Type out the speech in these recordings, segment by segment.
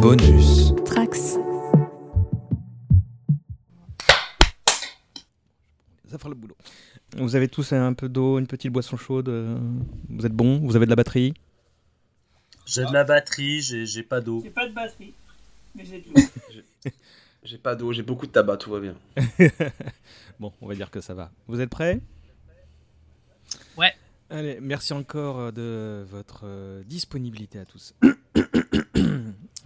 Bonus. Trax. Ça fera le boulot. Vous avez tous un peu d'eau, une petite boisson chaude. euh, Vous êtes bon Vous avez de la batterie? J'ai de la batterie, j'ai pas d'eau. J'ai pas de batterie, mais j'ai de l'eau. J'ai pas d'eau, j'ai beaucoup de tabac, tout va bien. Bon, on va dire que ça va. Vous êtes prêts? Ouais. Allez, merci encore euh, de votre euh, disponibilité à tous.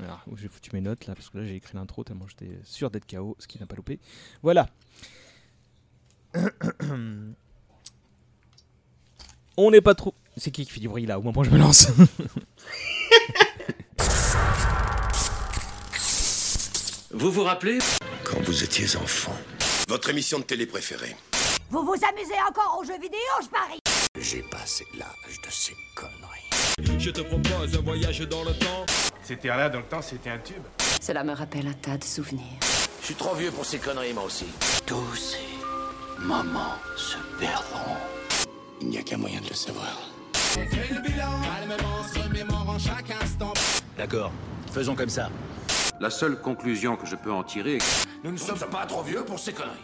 Alors, j'ai foutu mes notes là, parce que là j'ai écrit l'intro tellement j'étais sûr d'être KO, ce qui n'a pas loupé. Voilà. On n'est pas trop. C'est qui qui fait du bruit là? Au moment où je me lance. Vous vous rappelez? Quand vous étiez enfant. Votre émission de télé préférée. Vous vous amusez encore aux jeux vidéo, je parie? J'ai passé l'âge de ces conneries. Je te propose un voyage dans le temps. C'était là dans le temps, c'était un tube. Cela me rappelle un tas de souvenirs. Je suis trop vieux pour ces conneries, moi aussi. Tous ces moments se perdront. Il n'y a qu'un moyen de le savoir. D'accord, faisons comme ça. La seule conclusion que je peux en tirer est que Nous ne sommes pas trop vieux pour ces conneries.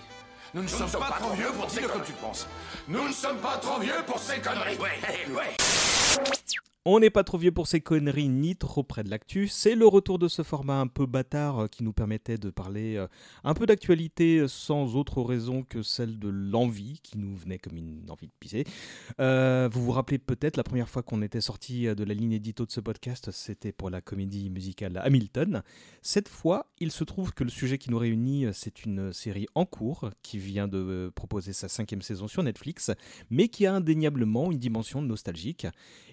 Nous ne sommes pas trop vieux pour ces conneries. tu penses. Nous ne sommes pas trop vieux pour ces conneries. Ouais, ouais. On n'est pas trop vieux pour ces conneries ni trop près de l'actu. C'est le retour de ce format un peu bâtard euh, qui nous permettait de parler euh, un peu d'actualité euh, sans autre raison que celle de l'envie qui nous venait comme une envie de pisser. Vous vous rappelez peut-être la première fois qu'on était sorti de la ligne édito de ce podcast, c'était pour la comédie musicale Hamilton. Cette fois, il se trouve que le sujet qui nous réunit, c'est une série en cours qui vient de proposer sa cinquième saison sur Netflix, mais qui a indéniablement une dimension nostalgique.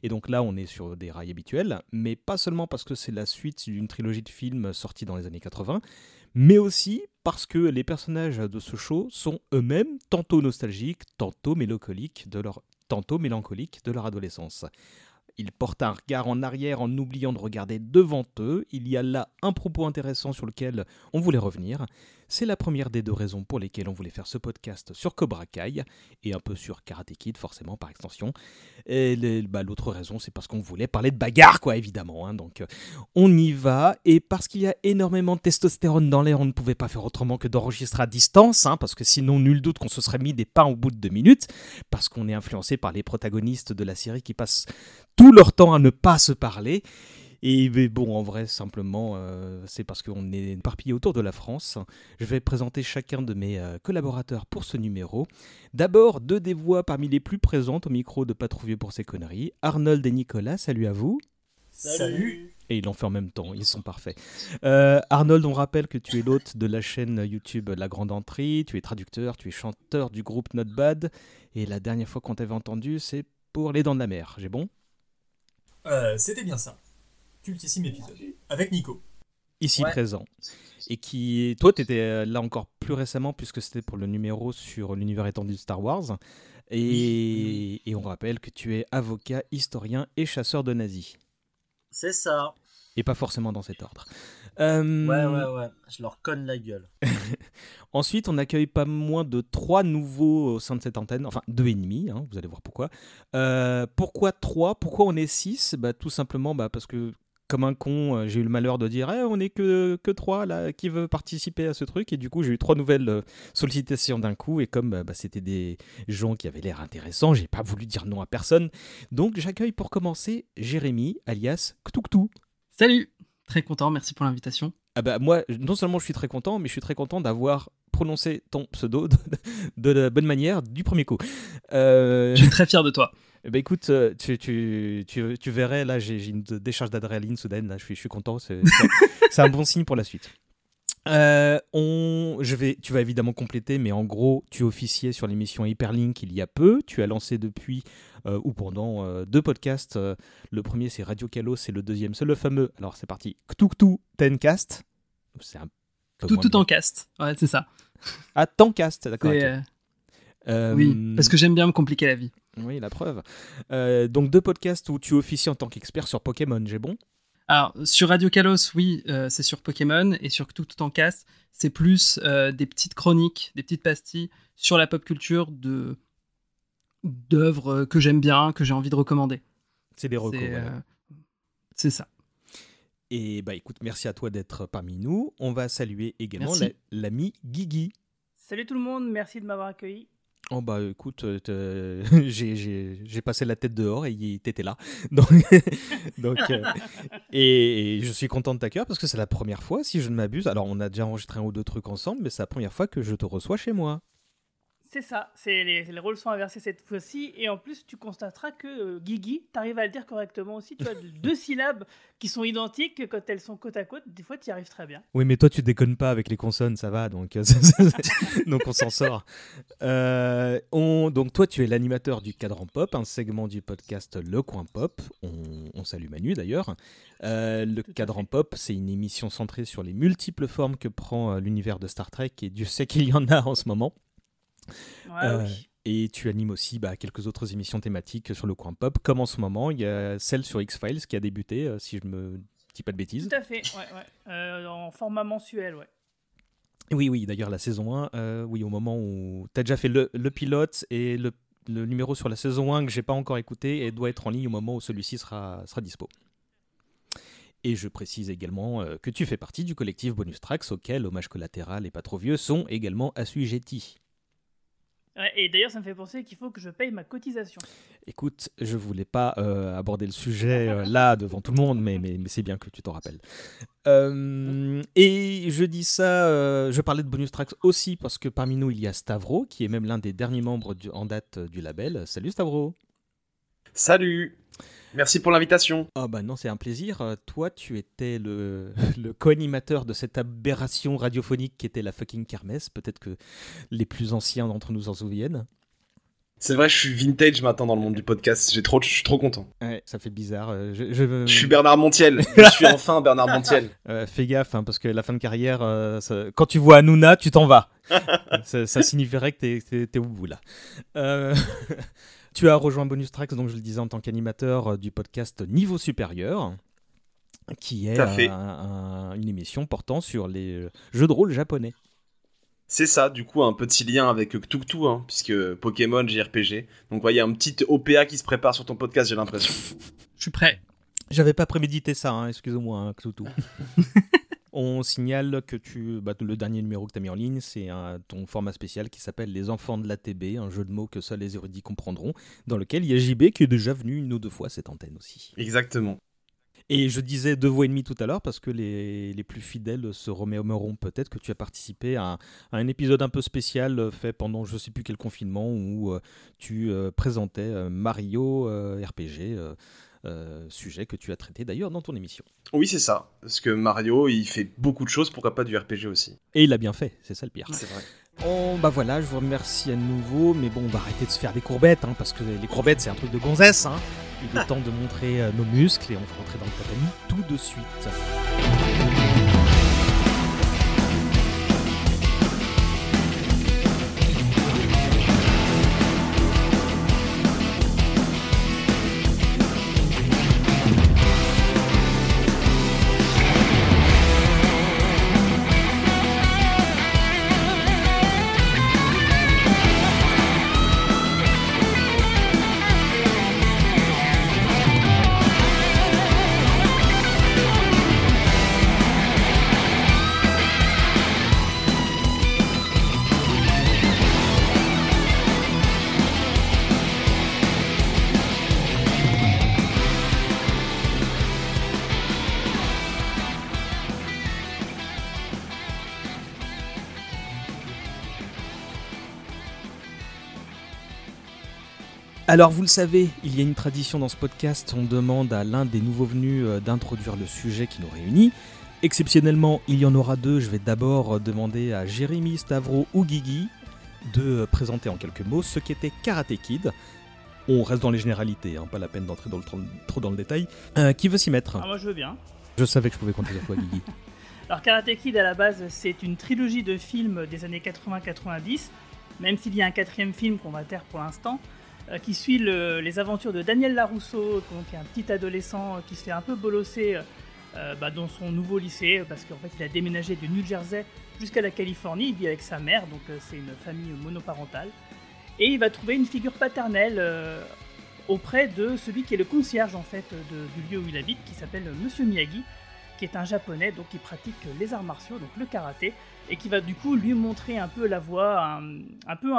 Et donc là, on sur des rails habituels, mais pas seulement parce que c'est la suite d'une trilogie de films sortis dans les années 80, mais aussi parce que les personnages de ce show sont eux-mêmes tantôt nostalgiques, tantôt mélancoliques de leur, tantôt mélancoliques de leur adolescence. Ils portent un regard en arrière en oubliant de regarder devant eux. Il y a là un propos intéressant sur lequel on voulait revenir. C'est la première des deux raisons pour lesquelles on voulait faire ce podcast sur Cobra Kai et un peu sur Karate Kid, forcément par extension. Et bah, l'autre raison, c'est parce qu'on voulait parler de bagarre, quoi, évidemment. hein. Donc, euh, on y va. Et parce qu'il y a énormément de testostérone dans l'air, on ne pouvait pas faire autrement que d'enregistrer à distance, hein, parce que sinon, nul doute qu'on se serait mis des pains au bout de deux minutes, parce qu'on est influencé par les protagonistes de la série qui passent tout leur temps à ne pas se parler. Et bon, en vrai, simplement, euh, c'est parce qu'on est éparpillé autour de la France. Je vais présenter chacun de mes euh, collaborateurs pour ce numéro. D'abord, deux des voix parmi les plus présentes au micro de Pas pour ces conneries. Arnold et Nicolas, salut à vous. Salut. Et ils l'ont fait en même temps, ils sont parfaits. Euh, Arnold, on rappelle que tu es l'hôte de la chaîne YouTube La Grande Entrée, tu es traducteur, tu es chanteur du groupe Not Bad, et la dernière fois qu'on t'avait entendu, c'est pour Les Dents de la Mer, j'ai bon? Euh, C'était bien ça. Cultissime épisode. Avec Nico. Ici Ouais. présent. Et qui, toi, tu étais là encore plus récemment, puisque c'était pour le numéro sur l'univers étendu de Star Wars. Et, et on rappelle que tu es avocat, historien et chasseur de nazis. C'est ça. Et pas forcément dans cet ordre. Euh, Ouais, ouais, ouais. Je leur conne la gueule. Ensuite, on accueille pas moins de trois nouveaux au sein de cette antenne, enfin deux et demi, hein, vous allez voir pourquoi. Euh, pourquoi trois? Pourquoi on est six? Bah, Tout simplement bah, parce que, comme un con, euh, j'ai eu le malheur de dire Eh, on est que, que trois là, qui veut participer à ce truc Et du coup, j'ai eu trois nouvelles euh, sollicitations d'un coup, et comme euh, bah, c'était des gens qui avaient l'air intéressants, j'ai pas voulu dire non à personne. Donc, j'accueille pour commencer Jérémy, alias Ktouktou. Salut Très content, merci pour l'invitation. Ah bah moi, non seulement je suis très content, mais je suis très content d'avoir prononcé ton pseudo de, de la bonne manière du premier coup. Euh, Je suis très fier de toi. Eh ben écoute, euh, tu, tu, tu, tu verrais, là j'ai une décharge d'adrénaline soudaine, là je suis, je suis content, c'est c'est- c'est un bon signe pour la suite. Euh, on, je vais, tu vas évidemment compléter, mais en gros, tu officiais sur l'émission Hyperlink il y a peu. Tu as lancé depuis euh, ou pendant euh, deux podcasts. Le premier, c'est Radio Kalos, et le deuxième, c'est le fameux. Alors, c'est parti. Ktuktu Tencast. C'est un Tout, tout en cast. Ouais, c'est ça. Ah, Tancast, d'accord. C'est, Oui, parce que j'aime bien me compliquer la vie. Oui, la preuve. Euh, donc, deux podcasts où tu officies en tant qu'expert sur Pokémon, j'ai bon? Alors, sur Radio Kalos, oui, euh, c'est sur Pokémon, et sur Tout Tout en Cast, c'est plus euh, des petites chroniques, des petites pastilles sur la pop culture de d'œuvres que j'aime bien, que j'ai envie de recommander. C'est des recos. C'est voilà. euh, ça. Et bah écoute, merci à toi d'être parmi nous. On va saluer également l'ami Guigui. Salut tout le monde, merci de m'avoir accueilli. Oh bah écoute, euh, j'ai- passé la tête dehors et t'étais là. Donc, donc, euh, et, et je suis content de t'accueillir parce que c'est la première fois, si je ne m'abuse. Alors on a déjà enregistré un ou deux trucs ensemble, mais c'est la première fois que je te reçois chez moi. C'est ça, c'est les, les rôles sont inversés cette fois-ci. Et en plus, tu constateras que euh, Guigui, t'arrives à le dire correctement aussi. Tu vois, de- deux syllabes qui sont identiques quand elles sont côte à côte. Des fois, tu y arrives très bien. Oui, mais toi tu déconnes pas avec les consonnes, ça va, donc, euh, donc on s'en sort. Euh, on, donc toi tu es l'animateur du Cadran Pop, un segment du podcast Le Coin Pop. On, on salue Manu d'ailleurs. Euh, le Tout Cadran. Pop, c'est une émission centrée sur les multiples formes que prend l'univers de Star Trek, et Dieu sait qu'il y en a en ce moment. Ouais, Euh, oui. Et tu animes aussi bah, quelques autres émissions thématiques sur le coin pop, comme en ce moment, il y a celle sur X-Files qui a débuté, euh, si je me dis pas de bêtises. Tout à fait, ouais, ouais. Euh, en format mensuel, ouais. Oui, oui, d'ailleurs, la saison 1, euh, oui, au moment où tu as déjà fait le, le pilote et le, le numéro sur la saison 1 que j'ai pas encore écouté et doit être en ligne au moment où celui-ci sera, sera dispo. Et je précise également euh, que tu fais partie du collectif Bonus Tracks auquel Hommage Collatéral et Pas Trop Vieux sont également assujettis. Ouais, et d'ailleurs, ça me fait penser qu'il faut que je paye ma cotisation. Écoute, je voulais pas euh, aborder le sujet euh, là devant tout le monde, mais, mais, mais c'est bien que tu t'en rappelles. Euh, et je dis ça, euh, je parlais de bonus tracks aussi parce que parmi nous il y a Stavro, qui est même l'un des derniers membres du- en date du label. Salut Stavro. Salut Merci pour l'invitation. Ah bah non, c'est un plaisir. Euh, Toi, tu étais le, le co-animateur de cette aberration radiophonique qui était la fucking kermesse. Peut-être que les plus anciens d'entre nous s'en souviennent. C'est vrai, je suis vintage maintenant dans le monde du podcast. J'ai trop, je suis trop content. Ouais, ça fait bizarre. euh, Je, je- Je suis Bernard Montiel. je suis enfin Bernard Montiel. Euh, fais gaffe, hein, parce que la fin de carrière, euh, ça- quand tu vois Hanouna, tu t'en vas. ça, ça signifierait que t'es- t'es t'es au bout là. Euh, tu as rejoint Bonus Tracks, donc je le disais en tant qu'animateur euh, du podcast Niveau Supérieur, qui est un- un- une émission portant sur les euh, jeux de rôle japonais. C'est ça, du coup, un petit lien avec Cthulhu, hein, puisque Pokémon, JRPG. Donc, voyez, un petit OPA qui se prépare sur ton podcast, j'ai l'impression. Je suis prêt. J'avais pas prémédité ça, hein, excusez-moi, hein, Cthulhu. On signale que tu, bah, le dernier numéro que tu as mis en ligne, c'est un- ton format spécial qui s'appelle Les Enfants de l'ATB, un jeu de mots que seuls les érudits comprendront, dans lequel il y a JB qui est déjà venu une ou deux fois à cette antenne aussi. Exactement. Et je disais deux voix et demie tout à l'heure parce que les, les plus fidèles se remémoreront peut-être que tu as participé à un, à un épisode un peu spécial euh, fait pendant je sais plus quel confinement où euh, tu euh, présentais Mario RPG, euh, sujet que tu as traité d'ailleurs dans ton émission. Oui, c'est ça. Parce que Mario, il fait beaucoup de choses, pourquoi pas du RPG aussi? Et il a bien fait, c'est ça le pire. C'est vrai. Oh, bah voilà, je vous remercie à nouveau, mais bon, on va arrêter de se faire des courbettes, hein, parce que les courbettes c'est un truc de gonzesse. Hein. Il est temps de montrer euh, nos muscles et on va rentrer dans le tatami tout de suite. Alors vous le savez, il y a une tradition dans ce podcast, on demande à l'un des nouveaux venus euh, d'introduire le sujet qui nous réunit. Exceptionnellement, il y en aura deux, je vais d'abord euh, demander à Jérémy, Stavro ou Guigui de euh, présenter en quelques mots ce qu'était Karate Kid. On reste dans les généralités, hein, pas la peine d'entrer dans le tro- trop dans le détail. Euh, qui veut s'y mettre? Ah, moi, je veux bien. Je savais que je pouvais compter sur toi Guigui. Alors Karate Kid à la base c'est une trilogie de films des années 80-90, même s'il y a un quatrième film qu'on va taire pour l'instant, qui suit le- les aventures de Daniel Larousseau, donc un petit adolescent qui se fait un peu bolosser euh, bah, dans son nouveau lycée, parce qu'en fait il a déménagé du New Jersey jusqu'à la Californie, il vit avec sa mère, donc euh, c'est une famille monoparentale, et il va trouver une figure paternelle euh, auprès de celui qui est le concierge en fait du lieu où il habite, qui s'appelle Monsieur Miyagi, qui est un japonais donc qui pratique les arts martiaux, donc le karaté, et qui va du coup lui montrer un peu la voie, un, peu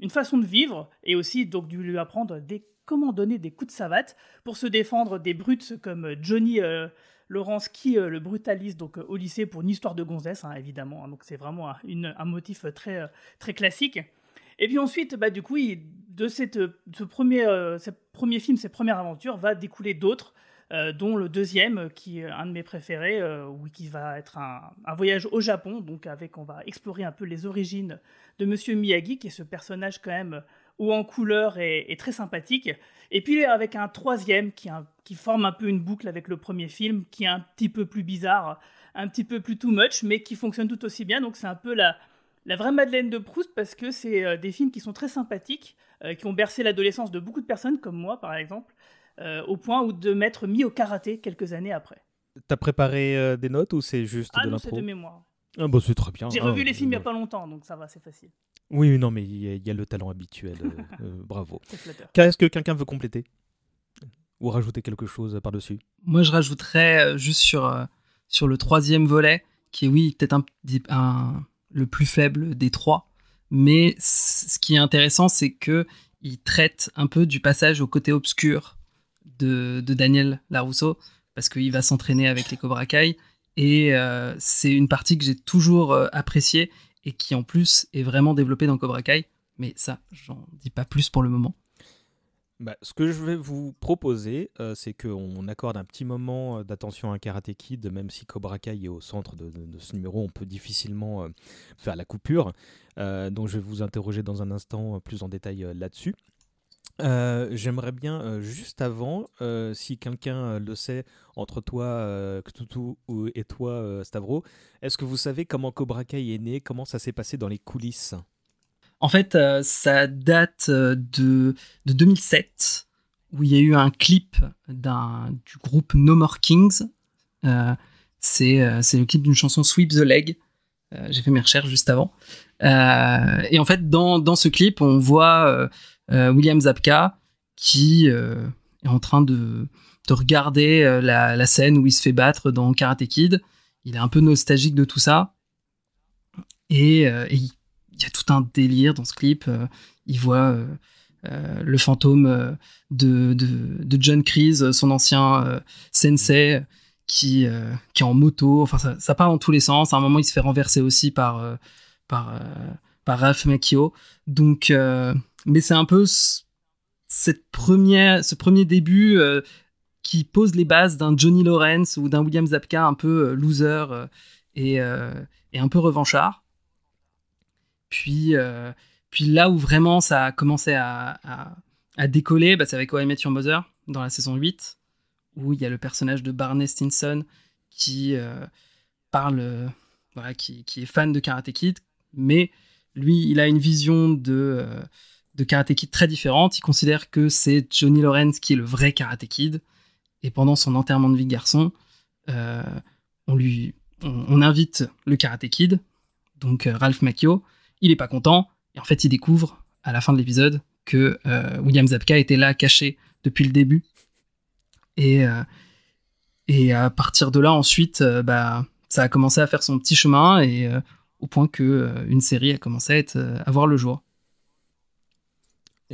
une façon de vivre, et aussi donc lui apprendre des, comment donner des coups de savate pour se défendre des brutes comme Johnny euh, Lawrence qui le brutalise donc au lycée pour une histoire de gonzesse hein, évidemment, hein. donc c'est vraiment un, un, motif très très classique. Et puis ensuite, bah, du coup, de cette, ce, premier, ce premier film, cette première aventure, va découler d'autres. Euh, dont le deuxième, qui est un de mes préférés, euh, qui va être un, voyage au Japon, donc avec, on va explorer un peu les origines de Monsieur Miyagi, qui est ce personnage quand même haut en couleur et, très sympathique. Et puis avec un troisième qui, qui, forme un peu une boucle avec le premier film, qui est un petit peu plus bizarre, un petit peu plus too much, mais qui fonctionne tout aussi bien. Donc c'est un peu la, la vraie Madeleine de Proust parce que c'est euh, des films qui sont très sympathiques, qui ont bercé l'adolescence de beaucoup de personnes, comme moi par exemple. Euh, au point où de m'être mis au karaté quelques années après. T'as préparé euh, des notes ou c'est juste ah de non, c'est de mémoire. Ah bah c'est très bien. J'ai ah, revu les films il n'y a pas longtemps, donc ça va, c'est facile. Oui, non, mais il y, a le talent habituel. euh, bravo. Est-ce que quelqu'un veut compléter ou rajouter quelque chose par-dessus? Moi, je rajouterais juste sur, sur le troisième volet, qui est, oui, peut-être un, un, le plus faible des trois. Mais ce qui est intéressant, c'est que il traite un peu du passage au côté obscur de, Daniel Larousseau, parce qu'il va s'entraîner avec les Cobra Kai. Et euh, c'est une partie que j'ai toujours euh, appréciée et qui en plus est vraiment développée dans Cobra Kai. Mais ça, j'en dis pas plus pour le moment. Bah, ce que je vais vous proposer, euh, c'est qu'on accorde un petit moment d'attention à Karate Kid, même si Cobra Kai est au centre de, ce numéro, on peut difficilement faire la coupure. donc je vais vous interroger dans un instant plus en détail là-dessus. Euh, j'aimerais bien, euh, juste avant, euh, si quelqu'un le sait, entre toi, Ktutu, et toi, Stavro, est-ce que vous savez comment Cobra Kai est né? Comment ça s'est passé dans les coulisses? En fait, ça date de, de 2007, où il y a eu un clip du groupe No More Kings. c'est le clip d'une chanson Sweep the Leg. J'ai fait mes recherches juste avant. et en fait, dans, dans ce clip, on voit William Zabka qui euh, est en train de, regarder euh, la, scène où il se fait battre dans Karate Kid. Il est un peu nostalgique de tout ça. Et, il y a tout un délire dans ce clip. il voit le fantôme de, John Kreese, son ancien sensei, qui, qui est en moto. Enfin, ça, part dans tous les sens. À un moment, il se fait renverser aussi par, par, par Ralph Macchio. Donc, mais c'est un peu cette ce premier début euh, qui pose les bases d'un Johnny Lawrence ou d'un William Zabka un peu euh, loser euh, et, un peu revanchard. Puis, là où vraiment ça a commencé à, décoller, bah, c'est avec O.M. Your Mother dans la saison 8, où il y a le personnage de Barney Stinson qui parle, qui, est fan de Karate Kid, mais lui, il a une vision de de Karate Kid très différentes. Il considère que c'est Johnny Lawrence qui est le vrai Karate Kid. Et pendant son enterrement de vie de garçon, euh, on lui, invite le Karate Kid, donc euh, Ralph Macchio. Il est pas content et en fait il découvre à la fin de l'épisode que euh, William Zabka était là caché depuis le début. Et à partir de là ensuite, bah ça a commencé à faire son petit chemin et au point que une série a commencé à, à voir le jour.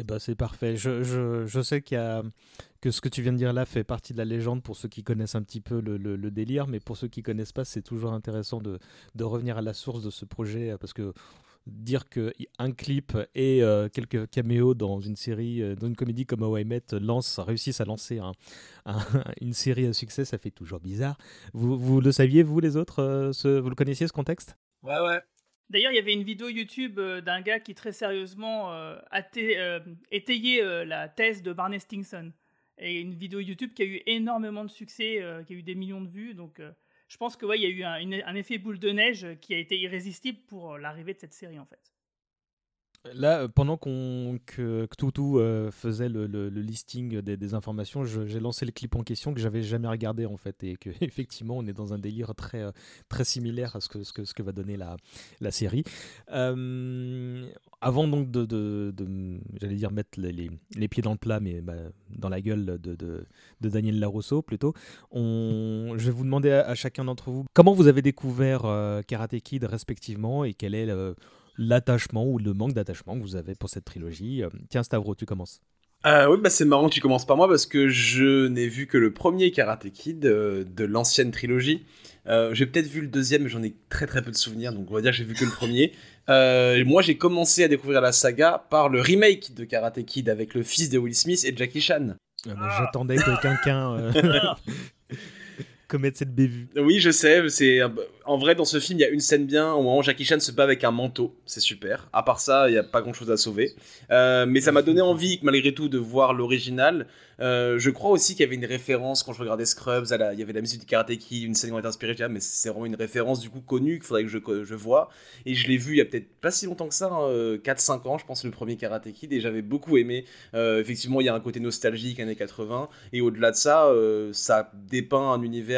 Eh ben, c'est parfait. Je, je, je sais qu'il y a, que ce que tu viens de dire là fait partie de la légende pour ceux qui connaissent un petit peu le, le, délire, mais pour ceux qui connaissent pas, c'est toujours intéressant de, de, revenir à la source de ce projet parce que dire qu'un clip et euh, quelques caméos dans une série, euh, dans une comédie comme How I Met lance, réussissent à lancer un, une série à succès, ça fait toujours bizarre. Vous, vous le saviez, vous les autres euh, Vous le connaissiez ce contexte? Ouais, ouais. D'ailleurs, il y avait une vidéo YouTube euh, d'un gars qui très sérieusement euh, a euh, étayé la thèse de Barney Stinson. Et une vidéo YouTube qui a eu énormément de succès, qui a eu des millions de vues. Donc, je pense que ouais, il y a eu un, un, effet boule de neige qui a été irrésistible pour l'arrivée de cette série en fait. Là, euh, pendant qu'on que, que euh, faisait le, listing des, informations, j'ai lancé le clip en question que j'avais jamais regardé en fait et que effectivement on est dans un délire très euh, très similaire à ce que ce que, ce que va donner la, la série. Avant donc de, j'allais dire mettre les, les- pieds dans le plat, mais bah, dans la gueule de, de, Daniel Larousseau plutôt, on, je vais vous demander à, chacun d'entre vous comment vous avez découvert Karate Kid respectivement et quel est le- l'attachement ou le manque d'attachement que vous avez pour cette trilogie. Euh, Tiens Stavro, tu commences. Euh, oui, bah c'est marrant que tu commences par moi parce que je n'ai vu que le premier Karate Kid euh, de l'ancienne trilogie. Euh, j'ai peut-être vu le deuxième, mais j'en ai très très peu de souvenirs, donc on va dire que j'ai vu que le premier. Euh, moi, j'ai commencé à découvrir la saga par le remake de Karate Kid avec le fils de Will Smith et Jackie Chan. Ah, J'attendais que quelqu'un euh, commette cette bévue. Oui, je sais. C'est en vrai dans ce film, il y a une scène bien où Jackie Chan se bat avec un manteau. C'est super. À part ça, il n'y a pas grand-chose à sauver. Euh, mais ça m'a donné envie, malgré tout, de voir l'original. Euh, je crois aussi qu'il y avait une référence quand je regardais Scrubs. Il y avait la musique du Karate Kid, une scène qui été inspirée. ah, mais c'est vraiment une référence du coup connue qu'il faudrait que je, que je vois. Et je l'ai vu il y a peut-être pas si longtemps que ça, hein, euh, 4-5 ans, je pense, le premier Karate Kid. Et j'avais beaucoup aimé. Euh, effectivement, il y a un côté nostalgique, années 80. Et au-delà de ça, euh, ça dépeint un univers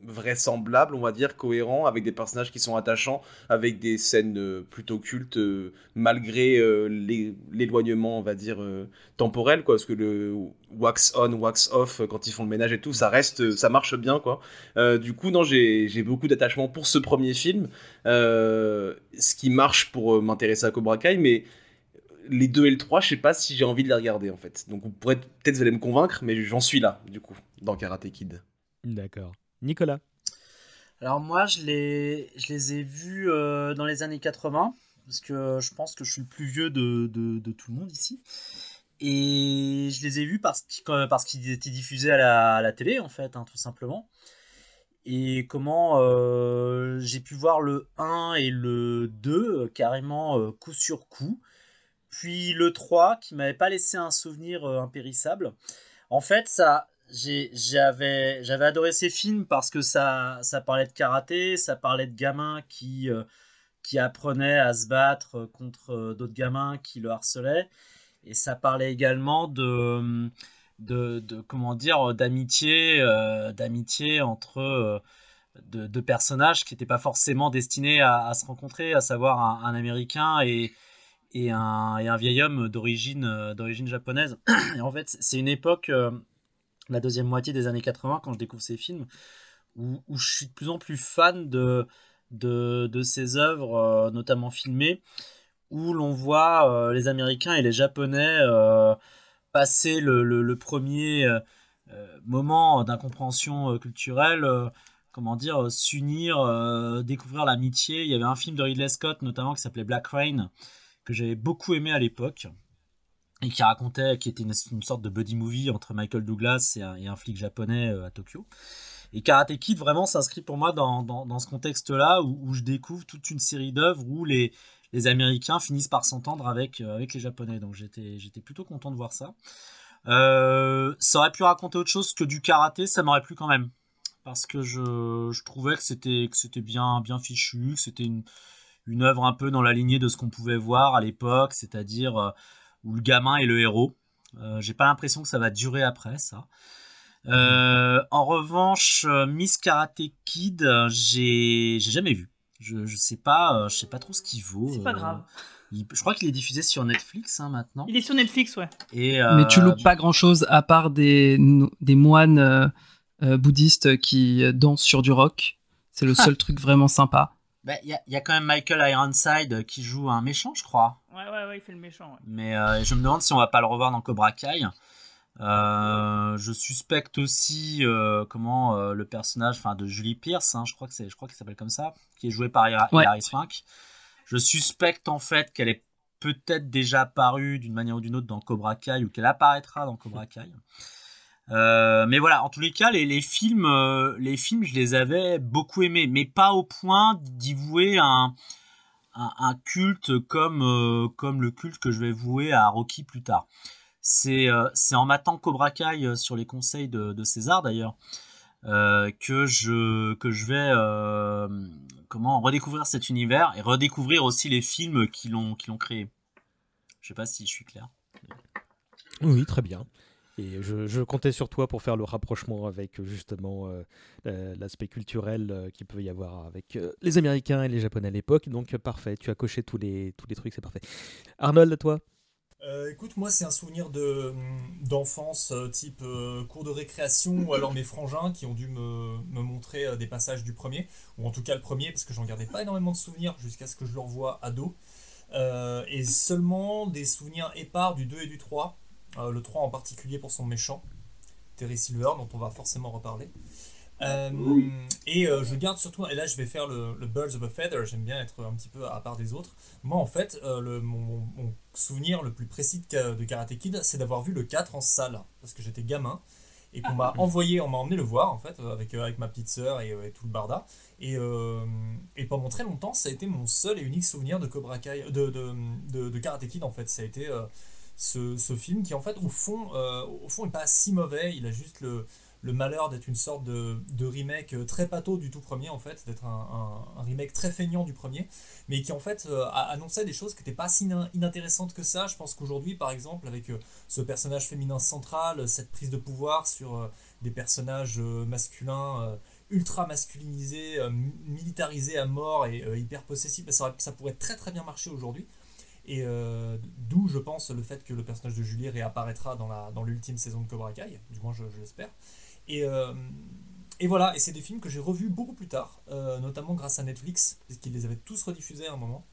vraisemblable, on va dire, cohérent, avec des personnages qui sont attachants, avec des scènes euh, plutôt cultes, euh, malgré euh, l'é- l'éloignement, on va dire, temporel, quoi, parce que le wax on, wax off, quand ils font le ménage et tout, ça reste, ça marche bien, quoi. Du coup, non, j'ai beaucoup d'attachement pour ce premier film, ce qui marche pour m'intéresser à Cobra Kai, mais les deux et le 3, je sais pas si j'ai envie de les regarder, en fait. Donc, vous pourrez peut-être vous allez me convaincre, mais j'en suis là, du coup, dans Karate Kid. D'accord. Nicolas. Alors moi, je les, ai vus euh, dans les années 80, parce que je pense que je suis le plus vieux de, tout le monde ici. Et je les ai vus parce qu'ils étaient diffusés à la, télé, en fait, hein, tout simplement. Et comment euh, j'ai pu voir le 1 et le 2 euh, carrément euh, coup sur coup. Puis le 3 qui m'avait pas laissé un souvenir euh, impérissable. En fait, ça, j'avais adoré ces films parce que ça, ça parlait de karaté, ça parlait de gamins qui, euh, qui apprenaient à se battre contre euh, d'autres gamins qui le harcelaient. Et ça parlait également de, de, de comment dire, d'amitié, euh, d'amitié entre euh, deux, personnages qui n'étaient pas forcément destinés à, se rencontrer, à savoir un, un Américain et, et, un, et un vieil homme d'origine euh, d'origine japonaise. Et en fait, c'est une époque, euh, la deuxième moitié des années 80, quand je découvre ces films, où, je suis de plus en plus fan de, de, de ces œuvres, euh, notamment filmées, où l'on voit euh, les Américains et les Japonais euh, passer le, le- le premier moment d'incompréhension culturelle, comment dire, s'unir, découvrir l'amitié. Il y avait un film de Ridley Scott notamment qui s'appelait Black Rain, que j'avais beaucoup aimé à l'époque et qui racontait, qui était une, sorte de buddy movie entre Michael Douglas et un, flic japonais euh, à Tokyo. Et Karate Kid vraiment s'inscrit pour moi dans, dans, ce contexte-là où, je découvre toute une série d'œuvres où les, les Américains finissent par s'entendre avec, euh, avec les Japonais. Donc j'étais, plutôt content de voir ça. Euh, ça aurait pu raconter autre chose que du karaté, ça m'aurait plu quand même. Parce que je, je trouvais que c'était, bien, bien fichu, que c'était une, une œuvre un peu dans la lignée de ce qu'on pouvait voir à l'époque, c'est-à-dire où le gamin est le héros. Euh, j'ai pas l'impression que ça va durer après ça. Euh, en revanche, euh, Miss Karate Kid, j'ai jamais vu. Je, je sais pas, euh, je sais pas trop ce qu'il vaut. C'est pas euh, grave. il- je crois qu'il est diffusé sur Netflix hein, maintenant. Il est sur Netflix, ouais. Et, Mais tu loupes pas grand chose à part des, moines euh, euh, bouddhistes qui dansent sur du rock. C'est le seul truc vraiment sympa. Bah, Il y, a- il y a quand même Michael Ironside qui joue un méchant, je crois. Ouais, ouais, ouais, il fait le méchant. ouais. Mais euh, je me demande si on va pas le revoir dans Cobra Kai. Euh, je suspecte aussi euh, comment euh, le personnage, enfin de Julie Pierce, hein, je crois que c'est, je crois qu'il s'appelle comme ça, qui est joué par Hila- Ouais. Hilary Swank. Je suspecte en fait qu'elle est peut-être déjà apparue d'une manière ou d'une autre dans Cobra Kai ou qu'elle apparaîtra dans Cobra Kai. Euh, mais voilà, en tous les cas, les, films, euh, les films, je les avais beaucoup aimés, mais pas au point d'y vouer un, culte comme, euh, comme le culte que je vais vouer à Rocky plus tard. C'est en matant Cobra Kai sur les conseils de, César d'ailleurs que je vais redécouvrir cet univers et redécouvrir aussi les films qui l'ont créé. Je sais pas si je suis clair. Oui, très bien. Et je, comptais sur toi pour faire le rapprochement avec justement euh, euh, l'aspect culturel euh, qu'il peut y avoir avec euh, les Américains et les Japonais à l'époque. Donc euh, parfait, tu as coché tous les, tous les trucs, c'est parfait. Arnold, à toi? Euh, écoute, moi, c'est un souvenir de d'enfance, euh, type euh, cours de récréation, ou alors mes frangins qui ont dû me, me montrer euh, des passages du premier, ou en tout cas le premier, parce que j'en gardais pas énormément de souvenirs jusqu'à ce que je le revoie ado. Euh, et seulement des souvenirs épars du 2 et du 3, euh, le 3 en particulier pour son méchant, Terry Silver, dont on va forcément reparler. Euh, et euh, je garde surtout, et là je vais faire le, le Birds of a Feather, j'aime bien être un petit peu à part des autres. Moi en fait, euh, le, mon, souvenir le plus précis de, de Karate Kid, c'est d'avoir vu le 4 en salle, parce que j'étais gamin, et qu'on m'a envoyé, on m'a emmené le voir en fait, avec, avec ma petite sœur et, et tout le barda. Et, et pendant très longtemps, ça a été mon seul et unique souvenir de Cobra Kai, de, de, de, Karate Kid en fait. Ça a été ce, film qui en fait au fond, euh, au fond est pas si mauvais, il a juste le, malheur d'être une sorte de, remake euh, très pâteau du tout premier en fait, d'être un, remake très feignant du premier, mais qui en fait euh, annonçait des choses qui n'étaient pas si inin- inintéressantes que ça. Je pense qu'aujourd'hui par exemple avec euh, ce personnage féminin central, cette prise de pouvoir sur des personnages masculins ultra masculinisés, mi- militarisés à mort et hyper possessifs, bah, ça, ça pourrait très très bien marcher aujourd'hui. Et euh, d'où je pense le fait que le personnage de Julie réapparaîtra dans la dans l'ultime saison de Cobra Kai, du moins je, l'espère. Et, euh, et voilà, et c'est des films que j'ai revus beaucoup plus tard, euh, notamment grâce à Netflix, parce qu'ils les avaient tous rediffusés à un moment.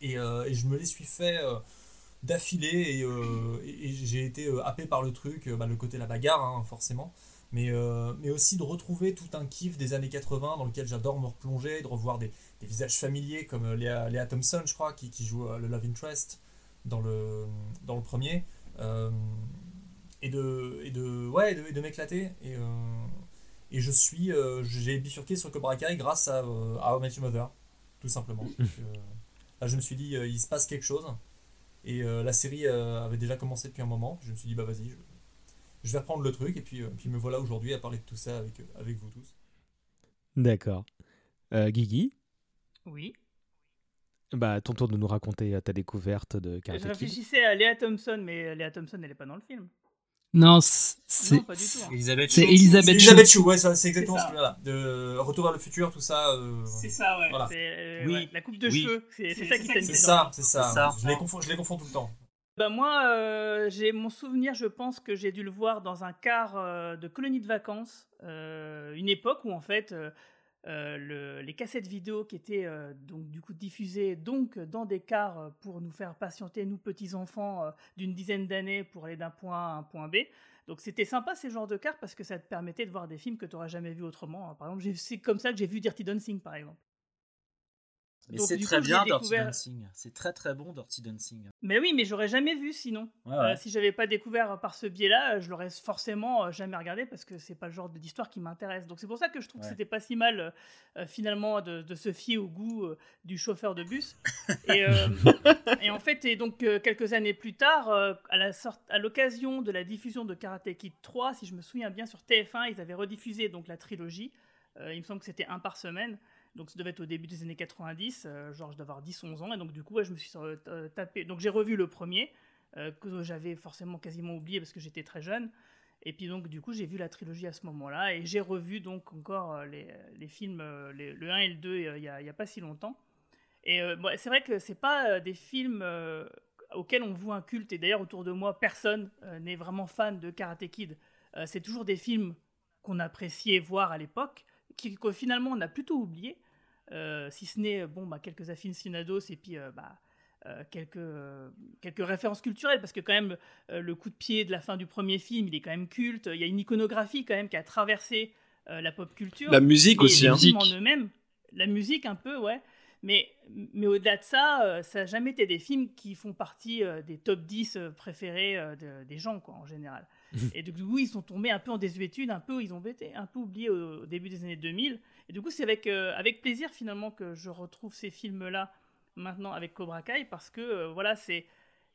Et, et je me les suis fait d'affilée, et, j'ai été happé par le truc, bah, le côté la bagarre, hein, forcément, mais, euh, mais aussi de retrouver tout un kiff des années 80 dans lequel j'adore me replonger, de revoir des, des visages familiers comme euh, Léa, Léa Thompson, je crois, qui, qui joue euh, le Love Interest dans le, dans le premier. Euh, et de, et de, ouais, et de, et de m'éclater. Et, euh, et je suis, j'ai bifurqué sur Cobra Kai grâce à, à Your Mother, tout simplement. Donc, là, je me suis dit, il se passe quelque chose. Et la série avait déjà commencé depuis un moment. Je me suis dit, bah vas-y, je, je vais reprendre le truc. Et puis, euh, puis me voilà aujourd'hui à parler de tout ça avec, euh, avec vous tous. D'accord. Euh, Guigui Oui. Bah, ton tour de nous raconter ta découverte de Je Karate Kid. réfléchissais à Léa Thompson, mais Léa Thompson, elle est pas dans le film. Non, c'est. Non, pas du tout, hein. Elisabeth C'est Chou. Elisabeth Chou. Elisabeth Chou, ouais, c'est exactement ce ça. que là. De Retour vers le futur, tout ça. euh, C'est ça, ouais. Voilà. Euh, Oui. ouais, La coupe de Oui. cheveux, c'est, ça qui t'aime C'est ça, c'est ça. C'est ça. Je, les confonds, je les confonds tout le temps. Bah moi, euh, j'ai mon souvenir, je pense que j'ai dû le voir dans un car euh, de colonie de vacances, euh, une époque où en fait le- les cassettes vidéo qui étaient donc du coup diffusées donc dans des cars euh, pour nous faire patienter nous petits enfants d'une dizaine d'années pour aller d'un point A à un point B. Donc c'était sympa ces genres de cars parce que ça te permettait de voir des films que tu n'aurais jamais vus autrement. Par exemple, c'est comme ça que j'ai vu Dirty Dancing par exemple. Mais c'est très coup, bien Dirty Dancing. C'est très très bon Dirty Dancing. Mais oui, mais j'aurais jamais vu sinon. Ouais, Euh, si j'avais pas découvert par ce biais-là, je l'aurais forcément euh, jamais regardé parce que c'est pas le genre d'histoire qui m'intéresse. Donc c'est pour ça que je trouve Ouais. que c'était pas si mal euh, euh, finalement de, de se fier au goût euh, du chauffeur de bus. et, euh, et en fait, et donc euh, quelques années plus tard, euh, à la sorte, à l'occasion de la diffusion de Karate Kid 3, si je me souviens bien sur TF1, ils avaient rediffusé donc la trilogie. Euh, il me semble que c'était un par semaine. Donc ça devait être au début des années 90, euh, genre je devais avoir 10-11 ans, et donc du coup je me suis euh, euh, tapé. Donc j'ai revu le premier, euh, que j'avais forcément quasiment oublié parce que j'étais très jeune. Et puis donc du coup j'ai vu la trilogie à ce moment-là, et j'ai revu donc encore les, films, le 1 et le 2 euh, il y, a, pas si longtemps. Et c'est vrai que c'est pas des films auxquels on voit un culte, et d'ailleurs autour de moi personne n'est vraiment fan de Karate Kid. C'est toujours des films qu'on appréciait voir à l'époque, qui que finalement on a plutôt oublié, si ce n'est bon, bah, quelques aficionados et puis euh, bah, euh, quelques, euh, quelques références culturelles, parce que quand même euh, le coup de pied de la fin du premier film, il est quand même culte, il y a une iconographie quand même qui a traversé euh, la pop culture. La musique Et aussi, les hein. films en eux-mêmes, la musique un peu, ouais. Mais, mais au-delà de ça, euh, ça n'a jamais été des films qui font partie euh, des top 10 euh, préférés euh, de- des gens, quoi, en général. Et du coup, ils sont tombés un peu en désuétude, un peu, ils ont un peu oubliés au, début des années 2000. Et du coup, c'est avec, euh, avec plaisir finalement que je retrouve ces films-là maintenant avec Cobra Kai parce que euh, voilà, c'est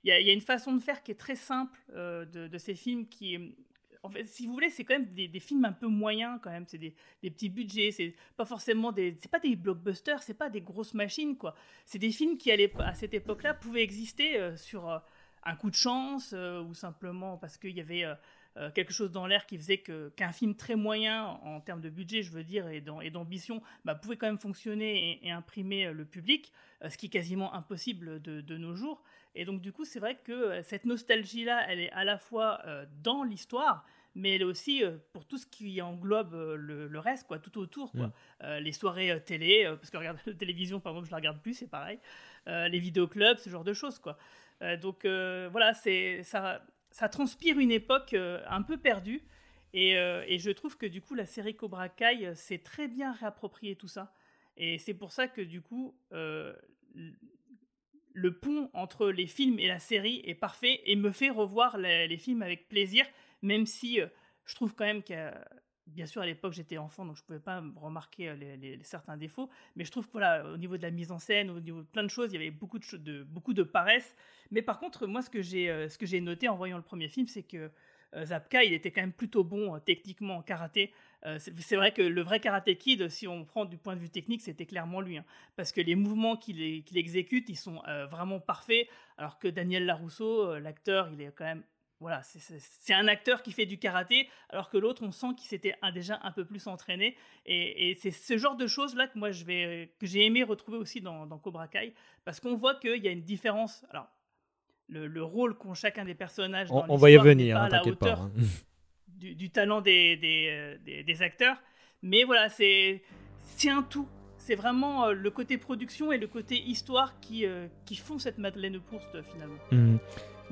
il y, a- une façon de faire qui est très simple euh, de, ces films qui en fait, si vous voulez, c'est quand même des, films un peu moyens quand même. C'est des, petits budgets. C'est pas forcément des, c'est pas des blockbusters, c'est pas des grosses machines quoi. C'est des films qui à cette époque-là pouvaient exister sur un coup de chance euh, ou simplement parce qu'il y avait quelque chose dans l'air qui faisait que qu'un film très moyen en termes de budget, je veux dire, et d'ambition, bah, pouvait quand même fonctionner et, imprimer le public, ce qui est quasiment impossible de, de nos jours. Et donc, du coup, c'est vrai que euh, cette nostalgie-là, elle est à la fois euh, dans l'histoire, mais elle est aussi euh, pour tout ce qui englobe le, reste, quoi, tout autour. Quoi. les soirées télé, parce que regarde, la télévision, par exemple, je la regarde plus, c'est pareil. les vidéoclubs, ce genre de choses. Quoi. Donc, voilà, c'est, ça, transpire une époque un peu perdue. Et, je trouve que du coup, la série Cobra Kai s'est très bien réapproprié tout ça. Et c'est pour ça que du coup, le pont entre les films et la série est parfait et me fait revoir les, films avec plaisir, même si euh, je trouve quand même que, bien sûr, à l'époque j'étais enfant, donc je ne pouvais pas remarquer euh, certains défauts, mais je trouve que voilà, au niveau de la mise en scène, au niveau de plein de choses, il y avait beaucoup de, beaucoup de paresse. Mais par contre, moi, ce que j'ai euh, ce que j'ai noté en voyant le premier film, c'est que Zapka, il était quand même plutôt bon techniquement en karaté. Euh, c'est vrai que le vrai Karate Kid, si on prend du point de vue technique, c'était clairement lui. Hein. parce que les mouvements qu'il exécute, ils sont euh, vraiment parfaits. Alors que Daniel Larousseau, euh, l'acteur, il est quand même. Voilà, c'est un acteur qui fait du karaté, alors que l'autre, on sent qu'il s'était déjà un peu plus entraîné. Et, c'est ce genre de choses-là que moi, je vais, que j'ai aimé retrouver aussi dans, dans Cobra Kai, parce qu'on voit qu'il y a une différence. Alors, le, rôle qu'ont chacun des personnages. Dans on va y venir, hein, t'inquiète pas. Hein. du, talent des, euh, des, des, acteurs. Mais voilà, c'est un tout. C'est vraiment euh, le côté production et le côté histoire qui, euh, qui font cette Madeleine Proust finalement. Mmh.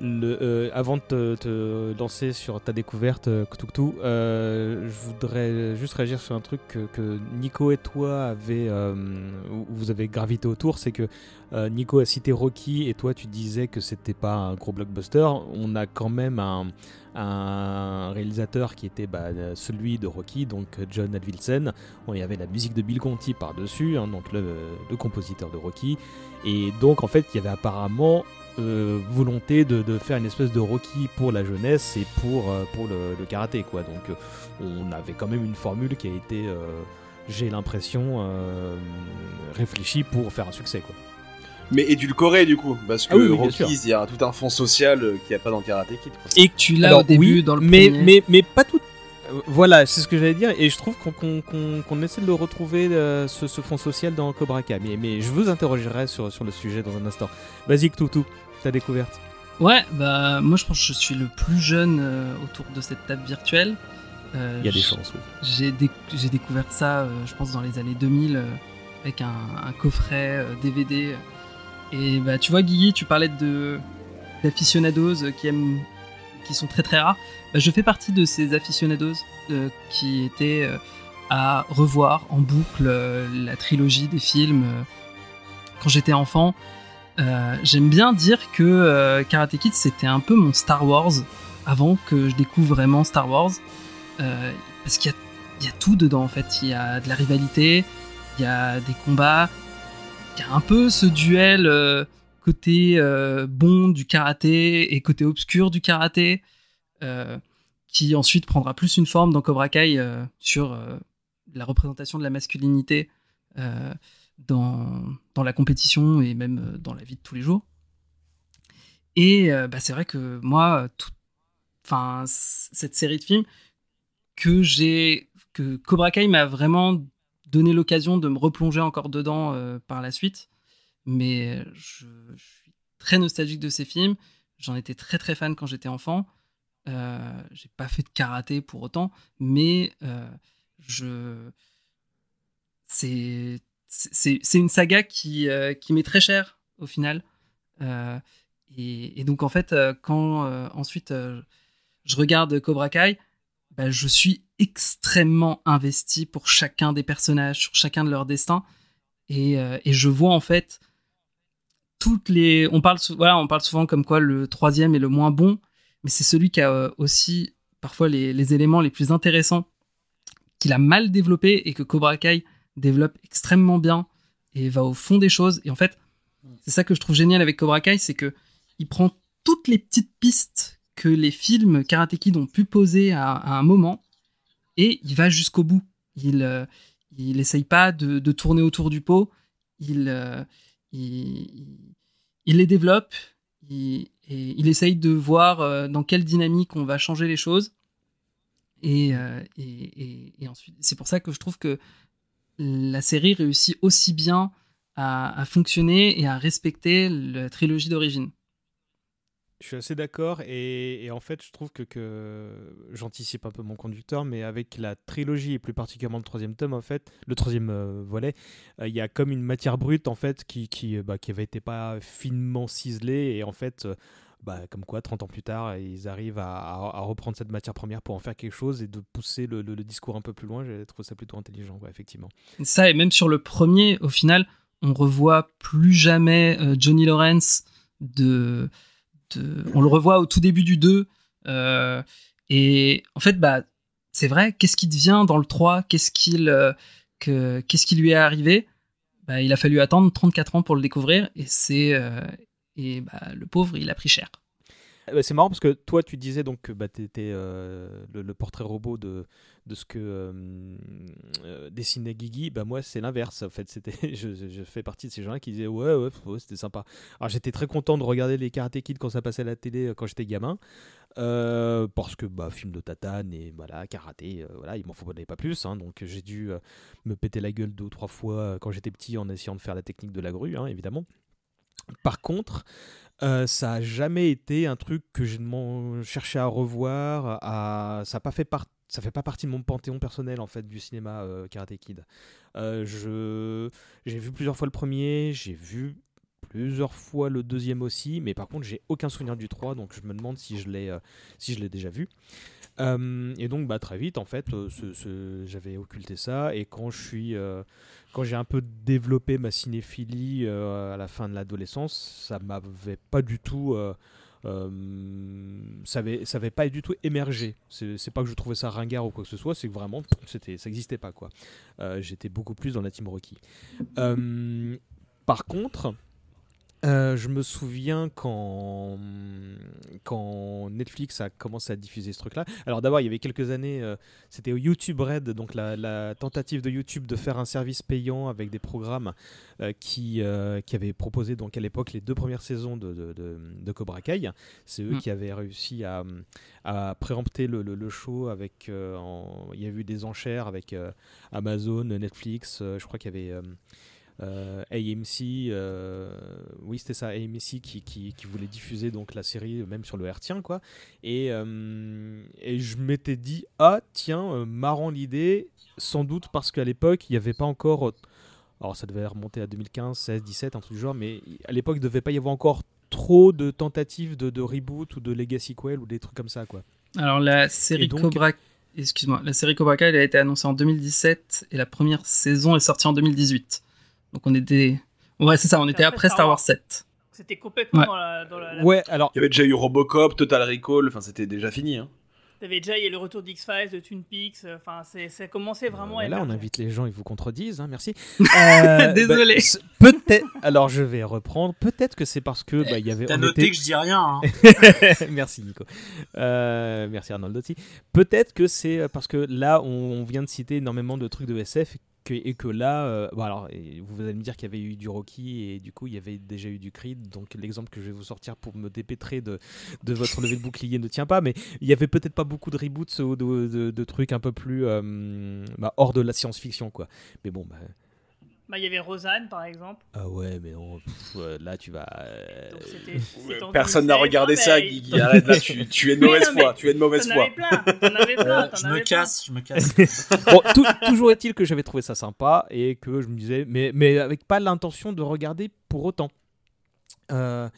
Le, avant de te, lancer sur ta découverte, Ktuktu, je voudrais juste réagir sur un truc que, Nico et toi avez, vous avez gravité autour, c'est que Nico a cité Rocky et toi tu disais que c'était pas un gros blockbuster. On a quand même un, un réalisateur qui était bah, celui de Rocky, donc John Advilsen. On y avait la musique de Bill Conti par-dessus, hein, donc le, compositeur de Rocky. Et donc en fait, il y avait apparemment euh, volonté de, faire une espèce de Rocky pour la jeunesse et pour, euh, pour le, karaté. Quoi. Donc euh, on avait quand même une formule qui a été, j'ai l'impression, réfléchie pour faire un succès. Quoi mais édulcoré du coup parce que ah Rocky il y a tout un fond social qu'il n'y a pas dans Karate Kid et que tu l'as au début dans le mais, mais mais pas tout voilà c'est ce que j'allais dire et je trouve qu'on essaie de le retrouver euh, ce, fond social dans Cobra Kai mais, mais je vous interrogerai sur, sur le sujet dans un instant vas-y Toutou ta découverte ouais bah moi je pense que je suis le plus jeune autour de cette table virtuelle il y a des chances oui j'ai découvert ça je pense dans les années 2000 avec un, un coffret DVD et bah, tu vois, Guigui, tu parlais de d'aficionados qui aiment, qui sont très très rares. Bah, je fais partie de ces aficionados euh, qui étaient euh, à revoir en boucle euh, la trilogie des films quand j'étais enfant. J'aime bien dire que Karate Kid c'était un peu mon Star Wars avant que je découvre vraiment Star Wars. parce qu'il y, a tout dedans en fait. Il y a de la rivalité, il y a des combats, il y a un peu ce duel euh, côté euh, bon du karaté et côté obscur du karaté, euh, qui ensuite prendra plus une forme dans Cobra Kai sur la représentation de la masculinité dans, dans la compétition et même dans la vie de tous les jours. Et bah, c'est vrai que moi, enfin, cette série de films que que Cobra Kai m'a vraiment donné l'occasion de me replonger encore dedans euh, par la suite. Mais je, suis très nostalgique de ces films. J'en étais très très fan quand j'étais enfant. Euh, j'ai pas fait de karaté pour autant, mais euh, je c'est c'est une saga qui, euh, qui m'est très chère au final. Et, et, donc en fait, quand ensuite je regarde Cobra Kai, bah, je suis extrêmement investi pour chacun des personnages, sur chacun de leur destin. Et, euh, je vois en fait toutes les. On parle, souvent comme quoi le troisième est le moins bon, mais c'est celui qui a euh, aussi parfois les, les, éléments les plus intéressants, qu'il a mal développé et que Cobra Kai développe extrêmement bien et va au fond des choses. Et en fait, c'est ça que je trouve génial avec Cobra Kai, c'est que il prend toutes les petites pistes que les films Karate Kid ont pu poser à, un moment, et il va jusqu'au bout. Il, euh, il essaye pas de, de, tourner autour du pot. Il, euh, il, les développe. Il, et il essaye de voir euh, dans quelle dynamique on va changer les choses. Euh, et, et, et, ensuite, c'est pour ça que je trouve que la série réussit aussi bien à, fonctionner et à respecter la trilogie d'origine. Je suis assez d'accord et, en fait je trouve que, j'anticipe un peu mon conducteur mais avec la trilogie et plus particulièrement le troisième tome en fait, le troisième euh, volet, il y a comme une matière brute en fait qui, qui, bah, qui avait été pas finement ciselée et en fait bah, comme quoi 30 ans plus tard ils arrivent à, reprendre cette matière première pour en faire quelque chose et de pousser le, discours un peu plus loin, j'ai trouvé ça plutôt intelligent effectivement. Ça et même sur le premier au final on revoit plus jamais euh, Johnny Lawrence on le revoit au tout début du 2. Euh, et en fait, bah, c'est vrai, qu'est-ce qui devient dans le 3 Qu'est-ce qu'il, euh, que, qu'est-ce qui lui est arrivé? Bah, Il a fallu attendre 34 ans pour le découvrir. Et, c'est, et bah, le pauvre, il a pris cher. Bah, c'est marrant parce que toi, tu disais donc que bah, tu étais le, le, portrait robot de, de ce que euh, dessinait Guigui, bah moi c'est l'inverse en fait. C'était, je, fais partie de ces gens-là qui disaient ouais ouais, ouais c'était sympa. Alors j'étais très content de regarder les Karate Kid quand ça passait à la télé quand j'étais gamin, euh, parce que bah film de tatane et voilà karaté, euh, voilà il m'en faut pas plus. Hein, donc j'ai dû me péter la gueule deux ou trois fois quand j'étais petit en essayant de faire la technique de la grue, hein, évidemment. Par contre, euh, ça a jamais été un truc que j'ai cherché à revoir. À... Ça pas fait ça fait pas partie de mon panthéon personnel en fait du cinéma euh, Karate Kid. Euh, j'ai vu plusieurs fois le premier, j'ai vu plusieurs fois le deuxième aussi, mais par contre j'ai aucun souvenir du 3, donc je me demande si je l'ai déjà vu. Et donc bah très vite en fait, j'avais occulté ça et quand je suis quand j'ai un peu développé ma cinéphilie à la fin de l'adolescence, ça m'avait pas du tout euh, ça avait ça avait pas du tout émergé. C'est pas que je trouvais ça ringard ou quoi que ce soit c'est que vraiment ça existait pas quoi. Euh, j'étais beaucoup plus dans la team Rocky. Euh, par contre euh, je me souviens quand, quand Netflix a commencé à diffuser ce truc-là. Alors d'abord, il y avait quelques années, euh, c'était au YouTube Red, donc la, la, tentative de YouTube de faire un service payant avec des programmes euh, qui, qui avaient proposé donc à l'époque les deux premières saisons de, de, de, de Cobra Kai. C'est eux mm. qui avaient réussi à, à préempter le, le, le show avec... En, il y a eu des enchères avec Amazon, Netflix, je crois qu'il y avait... Euh, AMC, euh, oui c'était ça, AMC qui, qui, qui, voulait diffuser donc la série même sur le Hertien quoi. Et, euh, et je m'étais dit ah tiens marrant l'idée, sans doute parce qu'à l'époque il n'y avait pas encore, alors ça devait remonter à 2015, 16, 17 un truc du genre, mais à l'époque il ne devait pas y avoir encore trop de tentatives de, de, reboot ou de legacy quell ou des trucs comme ça quoi. Alors la série donc, Cobra excuse-moi, la série Cobra Kai elle a été annoncée en 2017 et la première saison est sortie en 2018. Donc on était. Ouais, c'est ça, on était après Star Wars 7. C'était complètement ouais. dans, la, dans la, Ouais, alors. Il y avait déjà eu Robocop, Total Recall, enfin c'était déjà fini. Hein. T'avais déjà eu le retour d'X-Files, de Twin Peaks, enfin ça commençait vraiment euh, à Là, on invite les gens, ils vous contredisent, hein, merci. euh, Désolé. Bah, peut-être. Alors je vais reprendre. Peut-être que c'est parce que bah, il y avait. T'as noté était... que je dis rien. Hein. merci Nico. Euh, merci Arnold aussi. Peut-être que c'est parce que là, on, on vient de citer énormément de trucs de SF et que là, euh, vous allez me dire qu'il y avait eu du Rocky et du coup il y avait déjà eu du Creed, donc l'exemple que je vais vous sortir pour me dépêtrer de, votre lever de bouclier ne tient pas, mais il y avait peut-être pas beaucoup de reboots ou de, de, de, trucs un peu plus euh, bah, hors de la science-fiction, quoi. Mais bon, bah, bah, il y avait Rosanne, par exemple. Ah ouais, mais non, pff, là, tu vas... Euh... Ouais, personne n'a regardé ça, mais... Guigui. Arrête, là, tu, tu, es de mauvaise foi. Tu es de mauvaise foi. Euh, je me casse, je me casse. bon, tout, toujours est-il que j'avais trouvé ça sympa et que je me disais, mais, mais avec pas l'intention de regarder pour autant. Euh,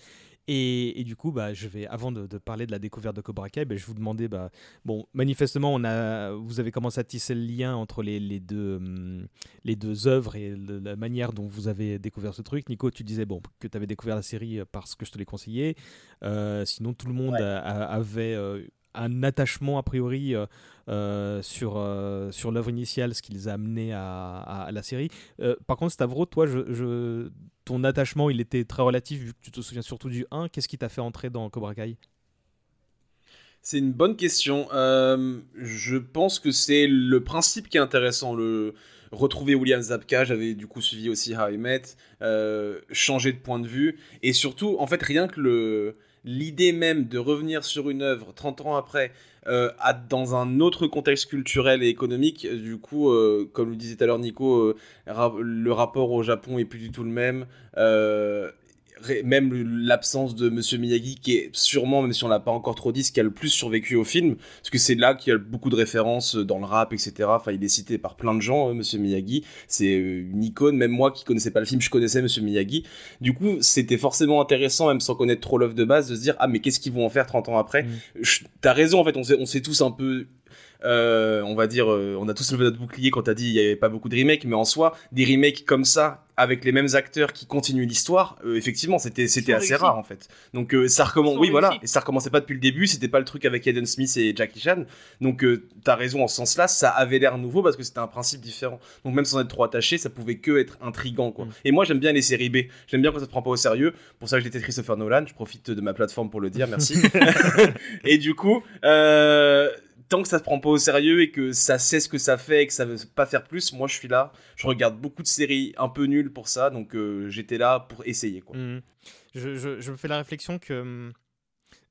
et, et, du coup, bah, je vais, avant de, de, parler de la découverte de Cobra Kai, bah, je vous demandais, bah, bon, manifestement, on a, vous avez commencé à tisser le lien entre les, les deux, hum, les deux œuvres et le, la manière dont vous avez découvert ce truc. Nico, tu disais bon, que tu avais découvert la série parce que je te l'ai conseillé. Euh, sinon, tout le monde ouais. a, a, avait euh, un attachement a priori euh, euh, sur, euh, sur l'œuvre initiale, ce qui les a amenés à, à, à la série. Euh, par contre, Stavro, toi, je, je, ton attachement, il était très relatif vu que tu te souviens surtout du 1. Qu'est-ce qui t'a fait entrer dans Cobra Kai? C'est une bonne question. Euh, je pense que c'est le principe qui est intéressant. Le retrouver William Zabka, j'avais du coup suivi aussi How Met, euh, changer de point de vue et surtout, en fait, rien que le l'idée même de revenir sur une œuvre 30 ans après euh, dans un autre contexte culturel et économique. Du coup, euh, comme le disait tout à l'heure Nico, le rapport au Japon est plus du tout le même même l'absence de Monsieur Miyagi qui est sûrement, même si on l'a pas encore trop dit, ce qui a le plus survécu au film, parce que c'est là qu'il y a beaucoup de références dans le rap, etc. Enfin, il est cité par plein de gens, hein, Monsieur Miyagi. C'est euh, une icône. Même moi qui connaissais pas le film, je connaissais Monsieur Miyagi. Du coup, c'était forcément intéressant, même sans connaître trop l'œuvre de base, de se dire ah mais qu'est-ce qu'ils vont en faire 30 ans après? Mm. T'as raison en fait, on s'est, on s'est tous un peu euh, on va dire, euh, on a tous levé notre bouclier quand t'as dit il y avait pas beaucoup de remakes, mais en soi, des remakes comme ça, avec les mêmes acteurs qui continuent l'histoire, euh, effectivement, c'était c'était assez rare en fait. Donc ça recommence, oui voilà, et ça recommençait pas depuis le début, c'était pas le truc avec Aiden Smith et Jackie Chan. Donc t'as raison en ce sens-là, ça avait l'air nouveau parce que c'était un principe différent. Donc même sans être trop attaché, ça pouvait que être intrigant quoi. Mm. Et moi j'aime bien les séries B, j'aime bien quand ça se prend pas au sérieux. Pour ça que j'étais Christopher Nolan, je profite de ma plateforme pour le dire, merci. et du coup. Euh, tant que ça se prend pas au sérieux et que ça sait ce que ça fait et que ça veut pas faire plus, moi je suis là. Je regarde beaucoup de séries un peu nulles pour ça, donc euh, j'étais là pour essayer. Mmh. Je, me fais la réflexion que,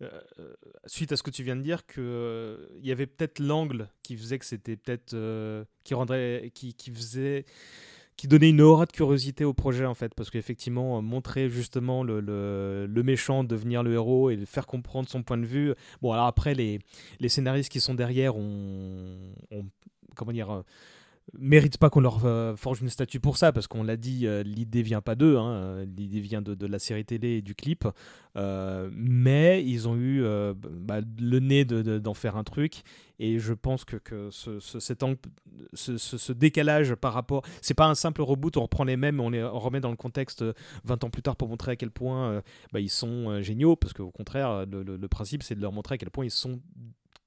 euh, euh, suite à ce que tu viens de dire, qu'il il y avait peut-être l'angle qui faisait que c'était peut-être. qui rendrait. Qui faisait qui donnait une aura de curiosité au projet en fait parce qu'effectivement euh, montrer justement le, méchant devenir le héros et faire comprendre son point de vue. Bon alors après les, les scénaristes qui sont derrière ont, comment dire euh, méritent pas qu'on leur euh, forge une statue pour ça, parce qu'on l'a dit, l'idée vient pas d'eux, hein, l'idée vient de, de, la série télé et du clip, mais ils ont eu bah, le nez d'en faire un truc, et je pense que, que ce, ce, ce, décalage par rapport. C'est pas un simple reboot, on reprend les mêmes, on les remet dans le contexte 20 euh, ans plus tard pour montrer à quel point euh, bah, ils sont euh, géniaux, parce qu'au contraire, le, principe c'est de leur montrer à quel point ils sont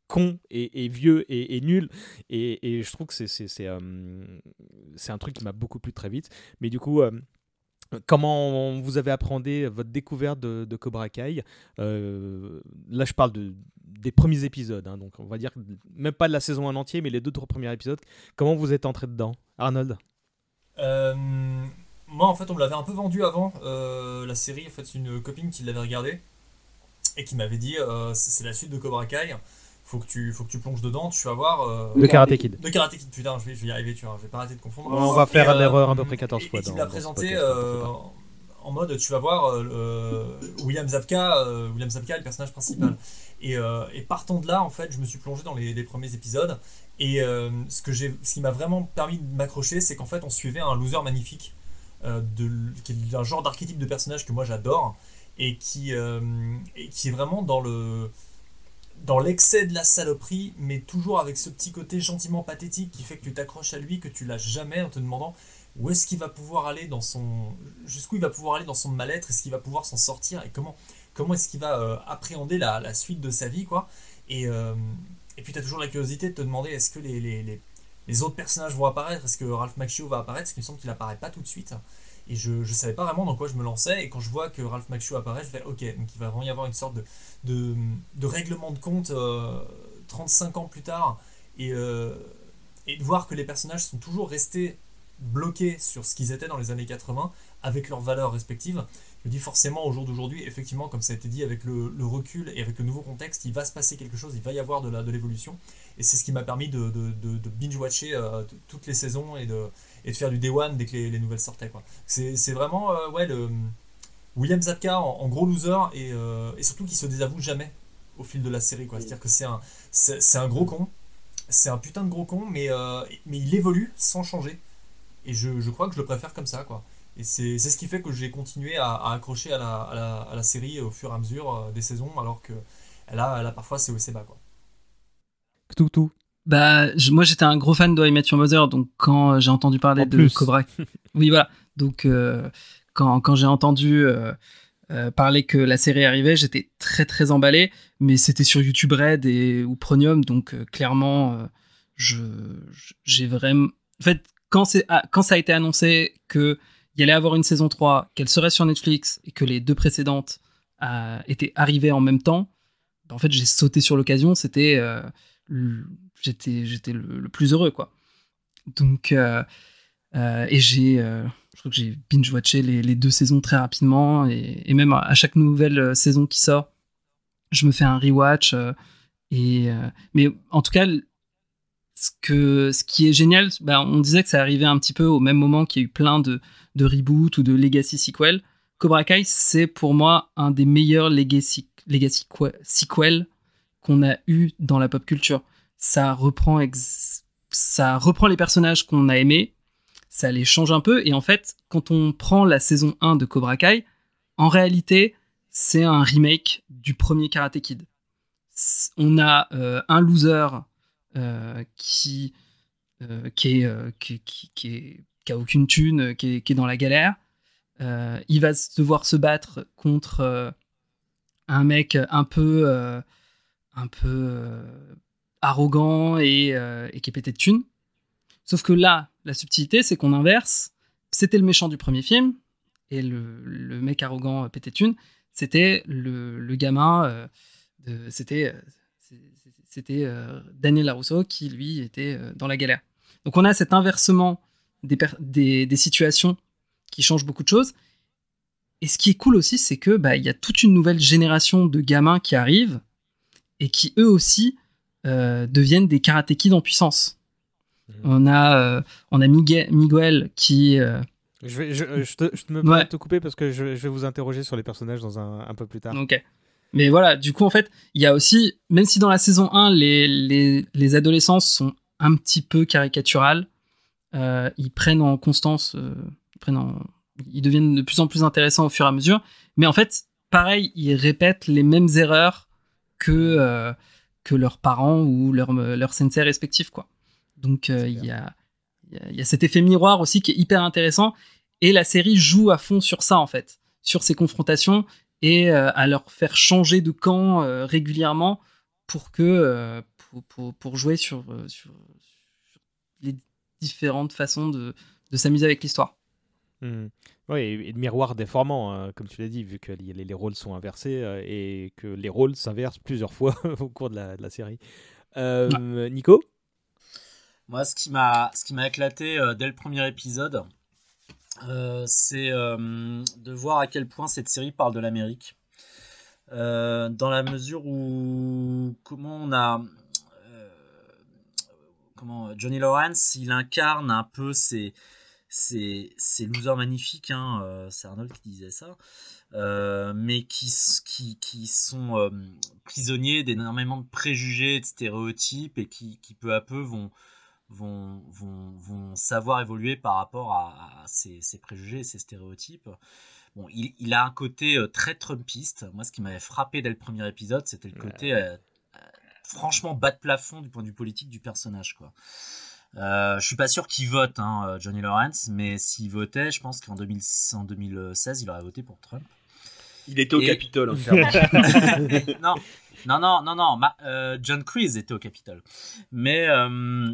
cons et, vieux et, nuls. Et, je trouve que c'est c'est un truc qui m'a beaucoup plu très vite. Mais du coup. Comment vous avez appréhendé votre découverte de, Cobra Kai? Là, je parle de, des premiers épisodes, hein, donc on va dire même pas de la saison en entier, mais les deux trois premiers épisodes. Comment vous êtes entré dedans, Arnold? Euh, Moi, en fait, on me l'avait un peu vendu avant euh, la série. En fait, c'est une copine qui l'avait regardé et qui m'avait dit euh, c'est la suite de Cobra Kai. Faut que tu, faut que tu plonges dedans. Tu vas voir. de Karate Kid. De Karate Kid. Putain, je vais, je vais y arriver. Tu vois, je vais pas arrêter de confondre. On va faire l'erreur à peu près 14 fois. Et qui l'a présenté en mode tu vas voir William Zabka, William Zabka le personnage principal. Euh, et, partant de là, en fait, je me suis plongé dans les, premiers épisodes. Et euh, ce, que ce qui m'a vraiment permis de m'accrocher, c'est qu'en fait, on suivait un loser magnifique, euh, de, qui est un genre d'archétype de personnage que moi j'adore, et qui, qui est vraiment dans le dans l'excès de la saloperie, mais toujours avec ce petit côté gentiment pathétique qui fait que tu t'accroches à lui, que tu lâches jamais en te demandant où est-ce qu'il va pouvoir aller dans son jusqu'où il va pouvoir aller dans son mal-être, est-ce qu'il va pouvoir s'en sortir et comment comment est-ce qu'il va euh, appréhender la, suite de sa vie, quoi. Et, euh, puis tu as toujours la curiosité de te demander est-ce que les, autres personnages vont apparaître, est-ce que Ralph Macchio va apparaître, parce qu'il me semble qu'il apparaît pas tout de suite. Et je ne savais pas vraiment dans quoi je me lançais, et quand je vois que Ralph Macchio apparaît, je fais ok, donc il va vraiment y avoir une sorte de, de, de règlement de compte 35 euh, ans plus tard, et, et de voir que les personnages sont toujours restés bloqués sur ce qu'ils étaient dans les années 80, avec leurs valeurs respectives je dis forcément au jour d'aujourd'hui, effectivement, comme ça a été dit, avec le, recul et avec le nouveau contexte, il va se passer quelque chose, il va y avoir de, la, de l'évolution. Et c'est ce qui m'a permis de, de, binge-watcher euh, toutes les saisons et de, et de faire du day one dès que les, nouvelles sortaient. Quoi. C'est, c'est vraiment euh, ouais, le, William Zabka en, gros loser et, euh, et surtout qui se désavoue jamais au fil de la série. Quoi. C'est-à-dire que c'est un, c'est, un gros con, c'est un putain de gros con, mais, mais il évolue sans changer. Et je, je crois que je le préfère comme ça. quoi. Et c'est ce qui fait que j'ai continué à, accrocher à la, à, la, série au fur et à mesure euh, des saisons, alors que elle a parfois c'est aussi bas. Quoi. Tout, Bah, moi j'étais un gros fan de I Met Your Mother, donc quand j'ai entendu parler de Cobra. oui, voilà. Donc euh, quand, quand j'ai entendu euh, parler que la série arrivait, j'étais très très emballé, mais c'était sur YouTube Red et, ou Premium, donc clairement, je j'ai vraiment. En fait, quand, ah, quand ça a été annoncé que il allait avoir une saison 3, qu'elle serait sur Netflix et que les deux précédentes euh, étaient arrivées en même temps, en fait, j'ai sauté sur l'occasion. C'était, euh, j'étais, j'étais le, plus heureux, quoi. Donc, euh, euh, et j'ai, euh, je crois que j'ai binge-watché les, les deux saisons très rapidement, et, même à chaque nouvelle saison qui sort, je me fais un rewatch. et mais en tout cas, ce que ce qui est génial, bah, on disait que ça arrivait un petit peu au même moment qu'il y a eu plein de de reboots ou de legacy sequels. Cobra Kai, c'est pour moi un des meilleurs legacy legacy que- sequels qu'on a eu dans la pop culture. Ça reprend ça reprend les personnages qu'on a aimés, ça les change un peu et en fait, quand on prend la saison 1 de Cobra Kai, en réalité, c'est un remake du premier Karate Kid. On a euh, un loser euh, qui, euh, qui, euh, qui, qui- a aucune thune, qui est, est dans la galère. Il va devoir se battre contre un mec un peu, un peu arrogant et, euh, et qui est pété de thunes. Sauf que là, la subtilité, c'est qu'on inverse. C'était le méchant du premier film, et le, mec arrogant euh, pété de thunes, c'était le, gamin. euh, c'était euh, Daniel Larousseau qui, lui, était dans la galère. Donc on a cet inversement des, des, situations qui changent beaucoup de choses. Et ce qui est cool aussi, c'est que bah, y a toute une nouvelle génération de gamins qui arrivent et qui eux aussi euh, deviennent des karaté kids en puissance. On a, euh, on a Miguel, Miguel qui. euh, Je, vais, je, je te, je te me Ouais. te couper parce que je, je vais vous interroger sur les personnages dans un, un peu plus tard. Ok. Mais voilà, du coup, en fait, il y a aussi, même si dans la saison 1, les, les, les adolescents sont un petit peu caricaturales, euh, ils prennent en constance, euh, ils, prennent en- ils deviennent de plus en plus intéressants au fur et à mesure. Mais en fait, pareil, ils répètent les mêmes erreurs que, euh, que leurs parents ou leurs leurs sensei respectifs, quoi. Donc, euh, il y, a, il y a- cet effet miroir aussi qui est hyper intéressant. Et la série joue à fond sur ça, en fait, sur ces confrontations et euh, à leur faire changer de camp euh, régulièrement pour que euh, pour, pour, pour jouer sur, euh, sur, sur les différentes façons de, de s'amuser avec l'histoire. Mhm. Oui, et, et de miroir déformant, hein, comme tu l'as dit, vu que les, les rôles sont inversés euh, et que les rôles s'inversent plusieurs fois au cours de la, de la série. Euh, Nico? Moi, ce qui m'a, ce qui m'a éclaté euh, dès le premier épisode, euh, c'est euh, de voir à quel point cette série parle de l'Amérique. Euh, dans la mesure où comment on a euh, comment Johnny Lawrence il incarne un peu ces ces, ces losers magnifiques hein, euh, c'est Arnold qui disait ça euh, mais qui, qui, qui sont euh, prisonniers d'énormément de préjugés et de stéréotypes et qui, qui peu à peu vont vont, vont, vont savoir évoluer par rapport à, à ces, ces préjugés et ces stéréotypes. Bon, il, il a un côté très Trumpiste. Moi, ce qui m'avait frappé dès le premier épisode, c'était le côté euh, franchement bas de plafond du point de vue politique du personnage. Quoi. Euh, je suis pas sûr qu'il vote, hein, euh, Johnny Lawrence, mais s'il votait, je pense qu'en 2000 en 2016, il aurait voté pour Trump. Il était au Et- Capitole, hein, non, non, non, non, non. ma- euh, John Kreese était au Capitole. Mais euh,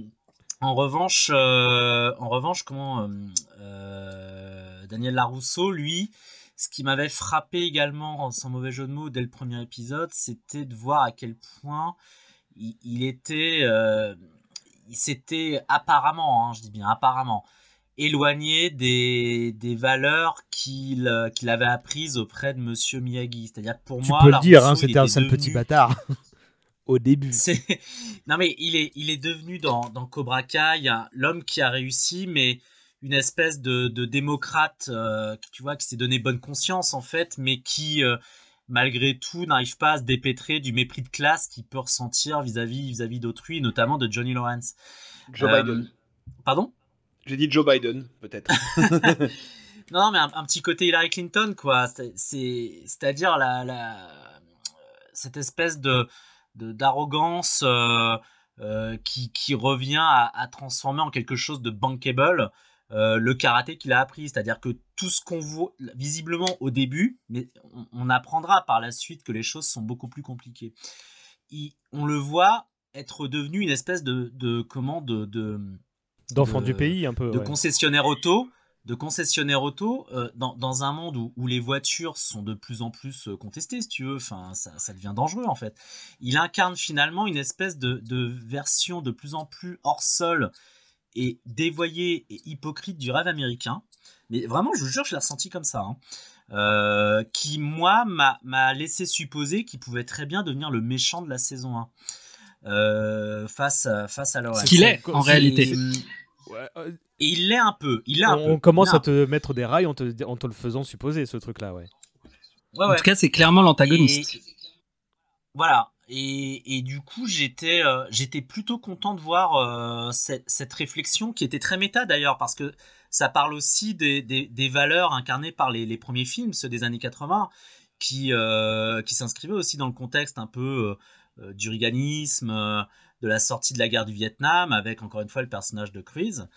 en revanche, en revanche, comment Daniel Larousseau, lui, ce qui m'avait frappé également, sans mauvais jeu de mots, dès le premier épisode, c'était de voir à quel point il, il était, il s'était apparemment, hein, je dis bien apparemment, éloigné des, des valeurs qu'il euh, qu'il avait apprises auprès de Monsieur Miyagi. C'est-à-dire que pour Tu moi, peux le dire, hein, c'était un sale petit bâtard. Au début. Non mais il est, il est devenu dans, dans Cobra Kai l'homme qui a réussi, mais une espèce de, de démocrate, euh, qui, tu vois, qui s'est donné bonne conscience en fait, mais qui, euh, malgré tout, n'arrive pas à se dépêtrer du mépris de classe qu'il peut ressentir vis-à-vis vis-à-vis d'autrui, notamment de Johnny Lawrence. Joe Euh, Biden. Pardon? J'ai dit Joe Biden, peut-être. Non, non, mais un, un petit côté Hillary Clinton, quoi. C'est- C'est, c'est-à-dire la, la, cette espèce de, de- d'arrogance euh, euh, qui, qui revient à, à transformer en quelque chose de bankable euh, le karaté qu'il a appris. C'est-à-dire que tout ce qu'on voit visiblement au début, mais on, on apprendra par la suite que les choses sont beaucoup plus compliquées. Il- on le voit être devenu une espèce de, de comment de, de D'enfant de- du pays, un peu. de ouais. concessionnaire auto de concessionnaire auto euh, dans, dans, un monde où, où, les voitures sont de plus en plus euh, contestées, si tu veux. Enfin, ça, ça, devient dangereux en fait. Il incarne finalement une espèce de, de, version de plus en plus hors sol et dévoyée et hypocrite du rêve américain. Mais vraiment, je vous jure, je l'ai ressenti comme ça. Hein. Euh, qui, moi, m'a laissé supposer qu'il pouvait très bien devenir le méchant de la saison 1. Euh, face, à, face à l'OS. Ce qu'il est, en réalité. Ouais, euh, il l'est un peu. Il est un on, peu. commence à te mettre des rails en te, en te le faisant supposer, ce truc-là, ouais. ouais. En tout cas, c'est clairement l'antagoniste. Voilà. Et, du coup, j'étais euh, j'étais plutôt content de voir euh, cette, réflexion qui était très méta d'ailleurs, parce que ça parle aussi des, valeurs incarnées par les, premiers films, ceux des années 80, qui, euh, qui s'inscrivaient aussi dans le contexte un peu du riganisme, de la sortie de la guerre du Vietnam, avec encore une fois le personnage de Cruise.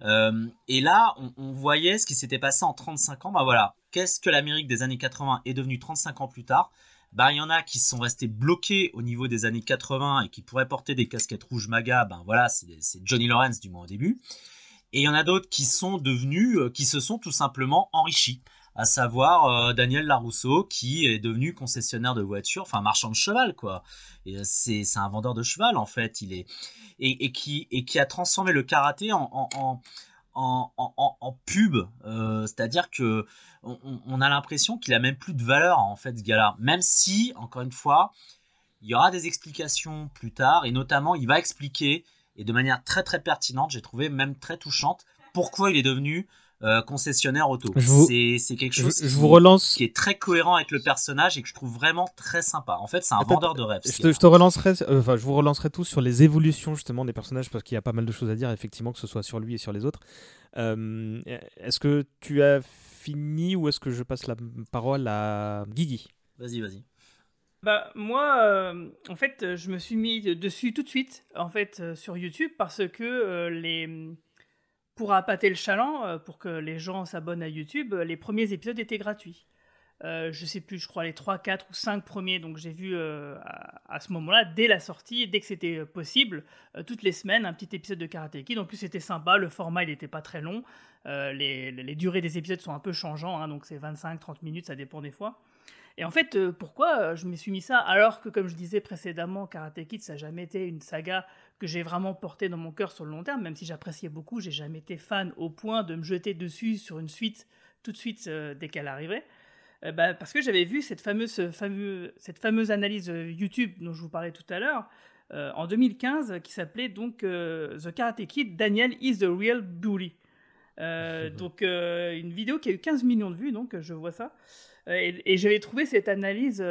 Et là, on, voyait ce qui s'était passé en 35 ans. Bah voilà, qu'est-ce que l'Amérique des années 80 est devenue 35 ans plus tard? Bah, il y en a qui sont restés bloqués au niveau des années 80 et qui pourraient porter des casquettes rouges MAGA, ben voilà, c'est Johnny Lawrence du moins au début. Et il y en a d'autres qui sont devenus, euh, qui se sont tout simplement enrichis à savoir euh, Daniel Larousseau qui est devenu concessionnaire de voitures, enfin marchand de cheval quoi. Et c'est un vendeur de cheval en fait, il est et, qui et qui a transformé le karaté en, en, en, pub, euh, c'est-à-dire que on, a l'impression qu'il a même plus de valeur en fait ce gars-là, même si encore une fois il y aura des explications plus tard et notamment il va expliquer et de manière très très pertinente, j'ai trouvé même très touchante pourquoi il est devenu euh, concessionnaire auto. C'est quelque chose je, vous relance... qui est très cohérent avec le personnage et que je trouve vraiment très sympa. En fait, c'est un vendeur de rêves. Je te, relancerai, euh, enfin, je vous relancerai tous sur les évolutions justement des personnages parce qu'il y a pas mal de choses à dire, effectivement, que ce soit sur lui et sur les autres. Euh, est-ce que tu as fini ou est-ce que je passe la parole à Guigui? Vas-y, vas-y. Bah moi, en fait, je me suis mis dessus tout de suite, en fait, sur YouTube parce que les pour appâter le chaland, euh, pour que les gens s'abonnent à YouTube, euh, les premiers épisodes étaient gratuits. Euh, je sais plus, je crois les 3, 4 ou 5 premiers, donc j'ai vu à, ce moment-là, dès la sortie, dès que c'était possible, toutes les semaines, un petit épisode de Karate Kid. En plus, c'était sympa, le format, il n'était pas très long. Les, durées des épisodes sont un peu changeants, hein, donc c'est 25-30 minutes, ça dépend des fois. Et en fait, pourquoi je me suis mis ça alors que, comme je disais précédemment, Karate Kid, ça n'a jamais été une saga que j'ai vraiment porté dans mon cœur sur le long terme, même si j'appréciais beaucoup, j'ai jamais été fan au point de me jeter dessus sur une suite tout de suite euh, dès qu'elle arrivait. Euh, bah, parce que j'avais vu cette fameuse, fameux, cette fameuse analyse euh, YouTube dont je vous parlais tout à l'heure, en 2015, qui s'appelait donc The Karate Kid, Daniel is the real bully. donc une vidéo qui a eu 15 millions de vues, donc je vois ça. et, et j'avais trouvé cette analyse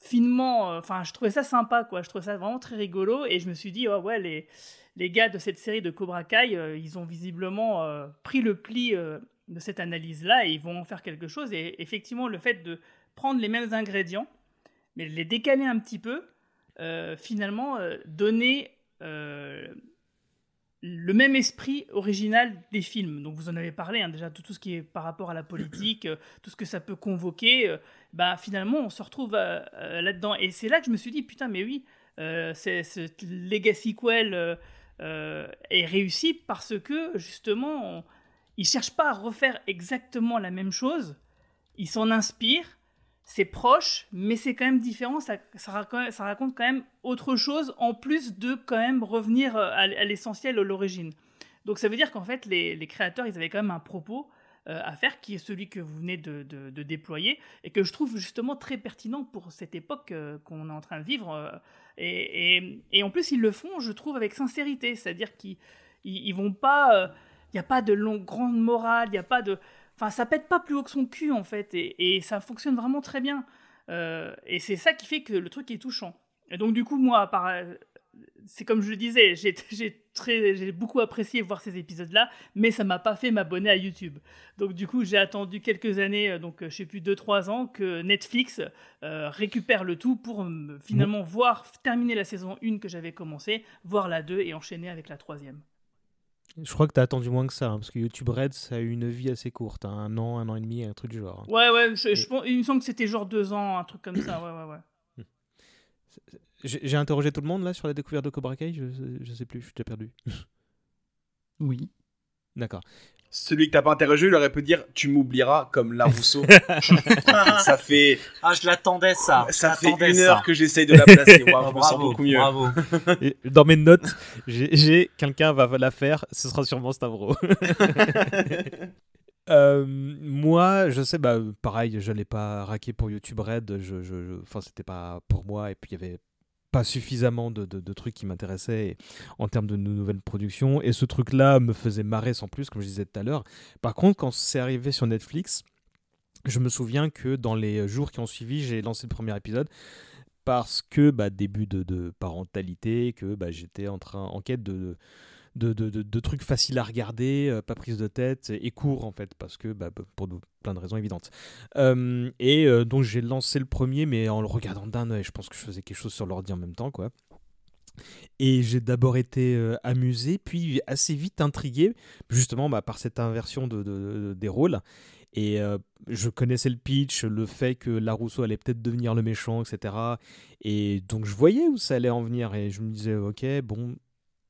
finement. Euh, enfin, je trouvais ça sympa, quoi. Je trouvais ça vraiment très rigolo. Et je me suis dit, oh, ouais, les, les gars de cette série de Cobra Kai, euh, ils ont visiblement euh, pris le pli de cette analyse-là et ils vont en faire quelque chose. Et effectivement, le fait de prendre les mêmes ingrédients, mais les décaler un petit peu, finalement, donner le même esprit original des films. Donc vous en avez parlé, hein, déjà tout, tout, ce qui est par rapport à la politique, euh, tout ce que ça peut convoquer, euh, bah, finalement on se retrouve euh, là-dedans. Et c'est là que je me suis dit, putain mais oui, ce Legacy Quell est réussi parce que justement, il ne cherche pas à refaire exactement la même chose, il s'en inspire, c'est proche, mais c'est quand même différent. Ça, raconte quand même autre chose en plus de quand même revenir euh, à, l'essentiel, à l'origine. Donc ça veut dire qu'en fait, les, créateurs, ils avaient quand même un propos euh, à faire qui est celui que vous venez de, déployer et que je trouve justement très pertinent pour cette époque euh, qu'on est en train de vivre. et, en plus, ils le font, je trouve, avec sincérité. C'est-à-dire qu'ils ils, vont pas. Il n'y a pas de longue, grande morale, il n'y a pas de Enfin, ça pète pas plus haut que son cul, en fait, et, ça fonctionne vraiment très bien. Euh, et c'est ça qui fait que le truc est touchant. Et donc, du coup, moi, c'est comme je le disais, j'ai beaucoup apprécié voir ces épisodes-là, mais ça m'a pas fait m'abonner à YouTube. Donc du coup, j'ai attendu quelques années, euh, donc je sais plus 2-3 ans, que Netflix euh, récupère le tout pour finalement voir terminer la saison 1 que j'avais commencé, voir la 2 et enchaîner avec la troisième. Je crois que tu as attendu moins que ça, hein, parce que YouTube Red, ça a eu une vie assez courte, hein, un an, un an et demi, un truc du genre. Hein. Ouais, ouais, je, il me semble que c'était genre deux ans, un truc comme ça, ouais, ouais, ouais. J'ai interrogé tout le monde là sur la découverte de Cobra Kai, je, je sais plus, je suis déjà perdu. Oui. D'accord. Celui que t'as pas interrogé, il aurait pu dire tu m'oublieras comme la Rousseau. ça fait. Ah, je l'attendais ça. Ça fait une ça. heure que j'essaye de la placer. Je me sens Bravo, beaucoup mieux. Bravo. Et Dans mes notes, j'ai- quelqu'un va la faire, ce sera sûrement Stavro. Euh, moi, je sais, bah, pareil, je l'ai pas raqué pour YouTube Red, je, je, je- enfin, c'était pas pour moi, et puis il y avait pas suffisamment de, trucs qui m'intéressaient en termes de nou- nouvelles productions, et ce truc-là me faisait marrer sans plus, comme je disais tout à l'heure. Par contre, quand c'est arrivé sur Netflix, je me souviens que dans les jours qui ont suivi, j'ai lancé le premier épisode parce que bah, début de, de parentalité, que bah, j'étais en en quête de, de, trucs faciles à regarder, euh, pas prise de tête et courts en fait, parce que bah, pour plein de raisons évidentes. Euh, et euh, donc j'ai lancé le premier, mais en le regardant d'un œil, je pense que je faisais quelque chose sur l'ordi en même temps, quoi. Et j'ai d'abord été amusé, puis assez vite intrigué, justement bah, par cette inversion de, de- de- des rôles. Et je connaissais le pitch, le fait que Larousseau allait peut-être devenir le méchant, etc. Et donc je voyais où ça allait en venir. Et je me disais, ok, bon,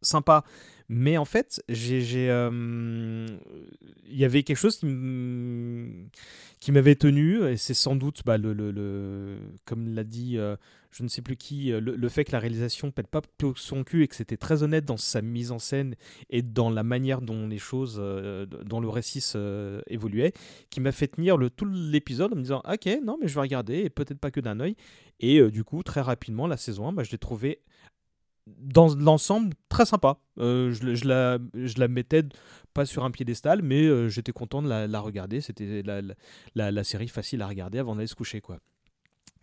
sympa. Mais en fait, j'ai, euh, il y avait quelque chose qui, m'avait tenu, et c'est sans doute, bah, le, le- comme l'a dit, euh, je ne sais plus qui, euh, le, fait que la réalisation pète pas son cul et que c'était très honnête dans sa mise en scène et dans la manière dont les choses, euh, dont le récit évoluait, qui m'a fait tenir le, tout l'épisode en me disant, ok, non, mais je vais regarder, et peut-être pas que d'un œil. Et du coup, très rapidement, la saison 1, bah, je l'ai trouvé dans l'ensemble très sympa. Euh, je, la, je la mettais pas sur un piédestal, mais euh, j'étais content de la, regarder. C'était la, la- série facile à regarder avant d'aller se coucher. quoi.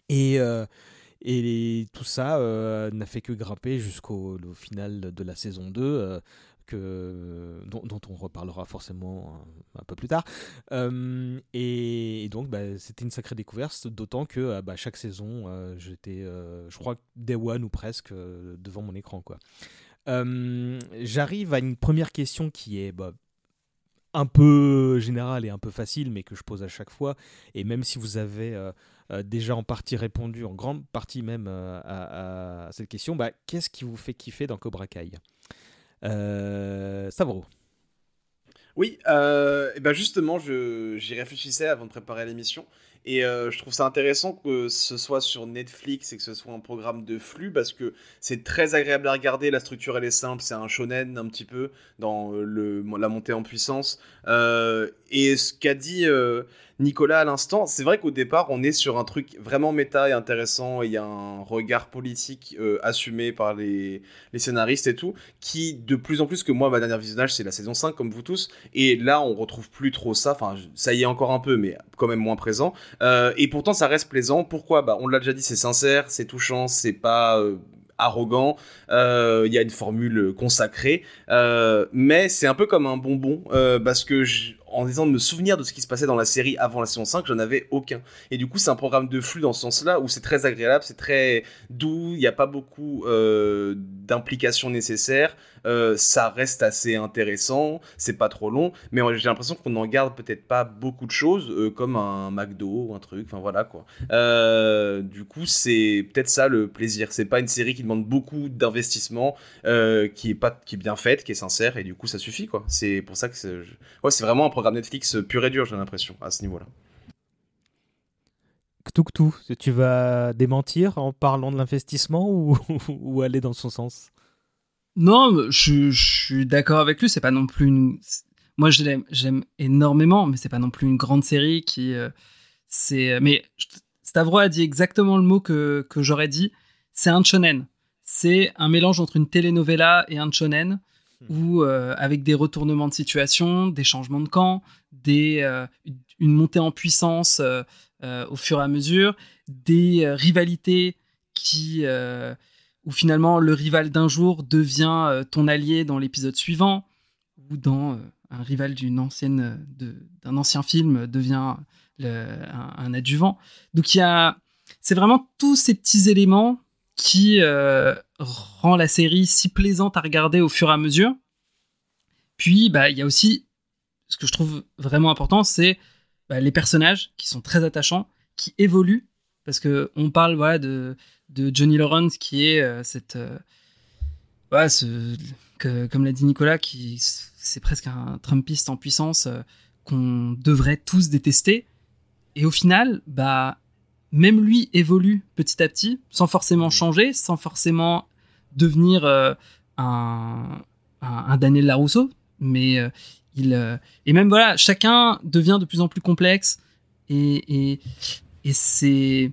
Et, euh, et tout ça n'a fait que grimper jusqu'au au final de la saison 2. Dont, on reparlera forcément un, un peu plus tard. Euh, et, donc, bah, c'était une sacrée découverte, d'autant que euh, bah, chaque saison, euh, j'étais, je crois, day one ou presque devant mon écran. quoi. J'arrive à une première question qui est bah, un peu générale et un peu facile, mais que je pose à chaque fois. Et même si vous avez déjà en partie répondu, en grande partie même à, cette question, qu'est-ce qui vous fait kiffer dans Cobra Kai? Euh, Stavro. Oui, euh, et ben justement, j'y réfléchissais avant de préparer l'émission. Et euh, je trouve ça intéressant que ce soit sur Netflix et que ce soit un programme de flux parce que c'est très agréable à regarder. La structure elle est simple, c'est un shonen un petit peu dans le, la montée en puissance. Et ce qu'a dit Nicolas à l'instant, c'est vrai qu'au départ on est sur un truc vraiment méta et intéressant. Il y a un regard politique euh, assumé par les, scénaristes et tout, qui de plus en plus que moi, ma dernière visionnage c'est la saison 5 comme vous tous. Et là on retrouve plus trop ça. Enfin, ça y est encore un peu, mais quand même moins présent. Euh, et pourtant, ça reste plaisant. Pourquoi? Bah, on l'a déjà dit, c'est sincère, c'est touchant, c'est pas euh, arrogant. Il y a une formule consacrée, mais c'est un peu comme un bonbon parce que je- en disant de me souvenir de ce qui se passait dans la série avant la saison 5, j'en avais aucun. Et du coup, c'est un programme de flux dans ce sens-là où c'est très agréable, c'est très doux, il n'y a pas beaucoup euh, d'implications nécessaires. Euh, ça reste assez intéressant, c'est pas trop long, mais j'ai l'impression qu'on en garde peut-être pas beaucoup de choses, euh, comme un McDo ou un truc, enfin voilà quoi. Du coup, c'est peut-être ça le plaisir. C'est pas une série qui demande beaucoup d'investissement, qui est pas qui est bien faite, qui est sincère, et du coup ça suffit quoi. C'est pour ça que c'est ouais, c'est vraiment un programme Netflix pur et dur, j'ai l'impression à ce niveau-là. Ktuktu, tu vas démentir en parlant de l'investissement ou, ou aller dans son sens? Non, je, je suis d'accord avec lui. C'est pas non plus une. Moi, je l'aime, j'aime énormément, mais c'est pas non plus une grande série qui. euh, c'est. Mais Stavro a dit exactement le mot que, que j'aurais dit. C'est un shonen. C'est un mélange entre une telenovela et un shonen, où euh, avec des retournements de situation, des changements de camp, des euh, une montée en puissance euh, euh, au fur et à mesure, des rivalités qui où finalement le rival d'un jour devient ton allié dans l'épisode suivant, ou dans un rival d'une ancienne d'un ancien film devient un, un adjuvant. Donc il y a, c'est vraiment tous ces petits éléments qui rend la série si plaisante à regarder au fur et à mesure. Puis bah il y a aussi ce que je trouve vraiment important, c'est bah, les personnages qui sont très attachants, qui évoluent parce que on parle voilà de de Johnny Lawrence qui est euh, cette euh, ce que, comme l'a dit Nicolas, qui c'est presque un Trumpiste en puissance euh, qu'on devrait tous détester. Et au final, bah, même lui évolue petit à petit, sans forcément changer, sans forcément devenir euh, un, un, Daniel Larousseau, mais euh, il et même voilà, chacun devient de plus en plus complexe et, et, et c'est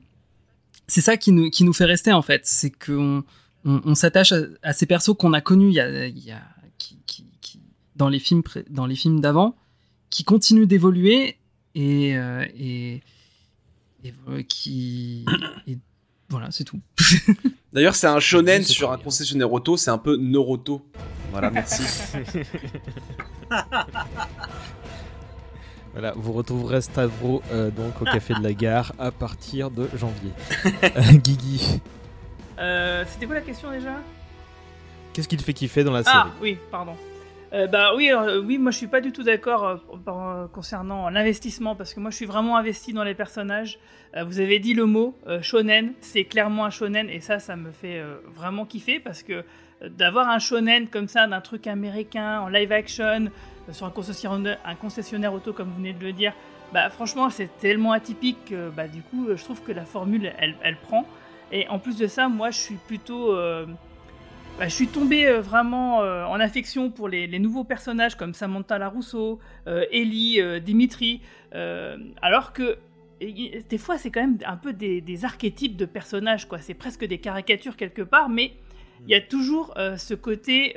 c'est ça qui nous, qui nous fait rester en fait, c'est qu'on on, s'attache à, ces persos qu'on a connus il y a, il y a qui, qui, qui, dans les films dans les films d'avant, qui continuent d'évoluer et, euh, et, et, qui et voilà c'est tout. D'ailleurs c'est un shonen sur un concessionnaire auto, c'est un peu Naruto. Voilà merci. Voilà, vous retrouverez Stavro euh, donc au Café de la Gare à partir de janvier. Euh, Guigui. Euh, C'était quoi la question déjà? Qu'est-ce qui te fait kiffer dans la ah, série? Ah oui, pardon. Euh, bah oui, oui, moi je suis pas du tout d'accord concernant l'investissement parce que moi je suis vraiment investi dans les personnages. vous avez dit le mot shonen, c'est clairement un shonen et ça, ça me fait vraiment kiffer parce que d'avoir un shonen comme ça, d'un truc américain en live action, sur un concessionnaire, un concessionnaire auto, comme vous venez de le dire, bah, franchement, c'est tellement atypique que bah, du coup, je trouve que la formule, elle, elle, prend. Et en plus de ça, moi, je suis plutôt. Euh, bah, je suis tombé euh, vraiment euh, en affection pour les, nouveaux personnages comme Samantha Larousseau, Ellie, Dimitri. alors que des fois, c'est quand même un peu des, archétypes de personnages, quoi. C'est presque des caricatures quelque part, mais il y a toujours ce côté.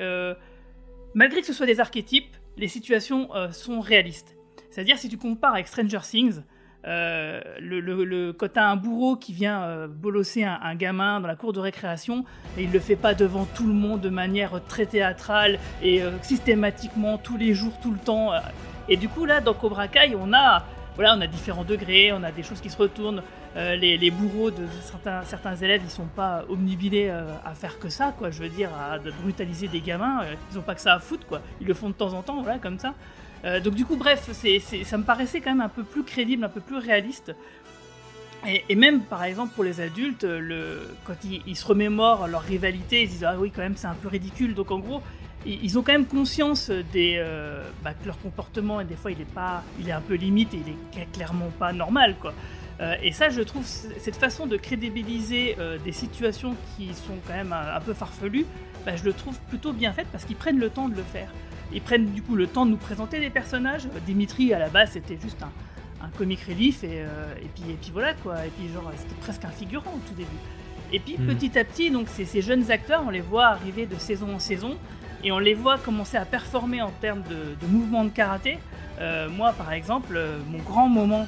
malgré que ce soit des archétypes, les situations euh, sont réalistes. C'est-à-dire, si tu compares avec Stranger Things, euh, le, le, un bourreau qui vient euh, bolosser un, gamin dans la cour de récréation, et il le fait pas devant tout le monde de manière très théâtrale et systématiquement tous les jours, tout le temps. et du coup, là, dans Cobra Kai, on a, voilà, on a différents degrés, on a des choses qui se retournent. Les, bourreaux de certains, certains élèves, ils sont pas omnibilés à faire que ça, quoi. Je veux dire, à brutaliser des gamins, ils ont pas que ça à foutre, quoi. Ils le font de temps en temps, voilà, comme ça. Euh, donc du coup, bref, ça me paraissait quand même un peu plus crédible, un peu plus réaliste. Et, même, par exemple, pour les adultes, quand ils, se remémorent leur rivalité, ils disent ah oui, quand même, c'est un peu ridicule. Donc en gros, ils, ont quand même conscience des, euh, bah, que leur comportement, et des fois, il est pas, il est un peu limite et il est clairement pas normal, quoi. Euh, et ça, je trouve cette façon de crédibiliser des situations qui sont quand même un, peu farfelues, bah, je le trouve plutôt bien faite parce qu'ils prennent le temps de le faire. Ils prennent du coup le temps de nous présenter des personnages. Dimitri, à la base, c'était juste un, un comic relief et, euh, et, puis, et puis voilà quoi. Et puis genre, c'était presque un figurant au tout début. Et puis hmm. petit à petit, donc ces jeunes acteurs, on les voit arriver de saison en saison et on les voit commencer à performer en termes de, de mouvements de karaté. Euh, moi, par exemple, euh, mon grand moment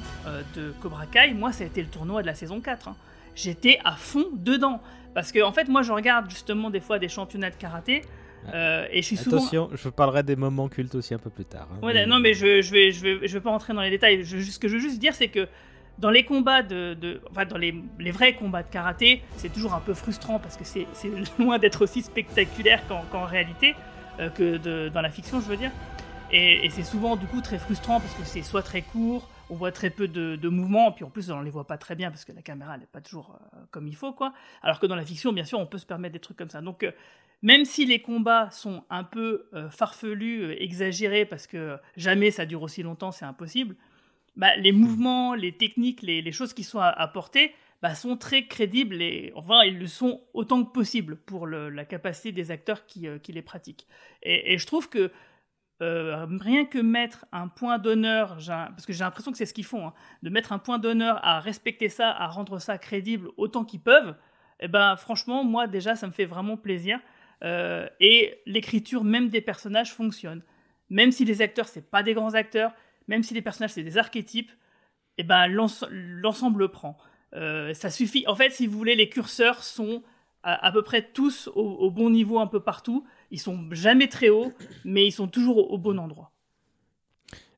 de Cobra Kai, moi, ça a été le tournoi de la saison 4. Hein. J'étais à fond dedans. Parce que, en fait, moi, je regarde justement des fois des championnats de karaté. Euh, et souvent... Attention, je parlerai des moments cultes aussi un peu plus tard. Hein, Non, mais je, je, vais, je, vais, je vais pas rentrer dans les détails. Je, ce que je veux juste dire, c'est que dans les combats de, de enfin dans les, les, vrais combats de karaté, c'est toujours un peu frustrant parce que c'est loin d'être aussi spectaculaire qu'en réalité euh, que de, dans la fiction, je veux dire. Et, et c'est souvent du coup très frustrant parce que c'est soit très court, on voit très peu de, de, mouvements, puis en plus on les voit pas très bien parce que la caméra n'est pas toujours euh, comme il faut, quoi. Alors que dans la fiction, bien sûr, on peut se permettre des trucs comme ça. Donc même si les combats sont un peu euh, farfelus, euh, exagérés, parce que jamais ça dure aussi longtemps, c'est impossible, bah, les mouvements, les techniques, les, choses qui sont apportées bah, sont très crédibles et enfin ils le sont autant que possible pour la capacité des acteurs qui, euh, les pratiquent. Et, je trouve que rien que mettre un point d'honneur, parce que j'ai l'impression que c'est ce qu'ils font, hein, de mettre un point d'honneur à respecter ça, à rendre ça crédible autant qu'ils peuvent, eh ben franchement moi déjà ça me fait vraiment plaisir. Euh, et l'écriture même des personnages fonctionne. Même si les acteurs, c'est pas des grands acteurs, même si les personnages, c'est des archétypes, eh ben l'ensemble prend. Euh, ça suffit. En fait, si vous voulez, les curseurs sont à, peu près tous au, bon niveau un peu partout. Ils sont jamais très hauts, mais ils sont toujours au, bon endroit.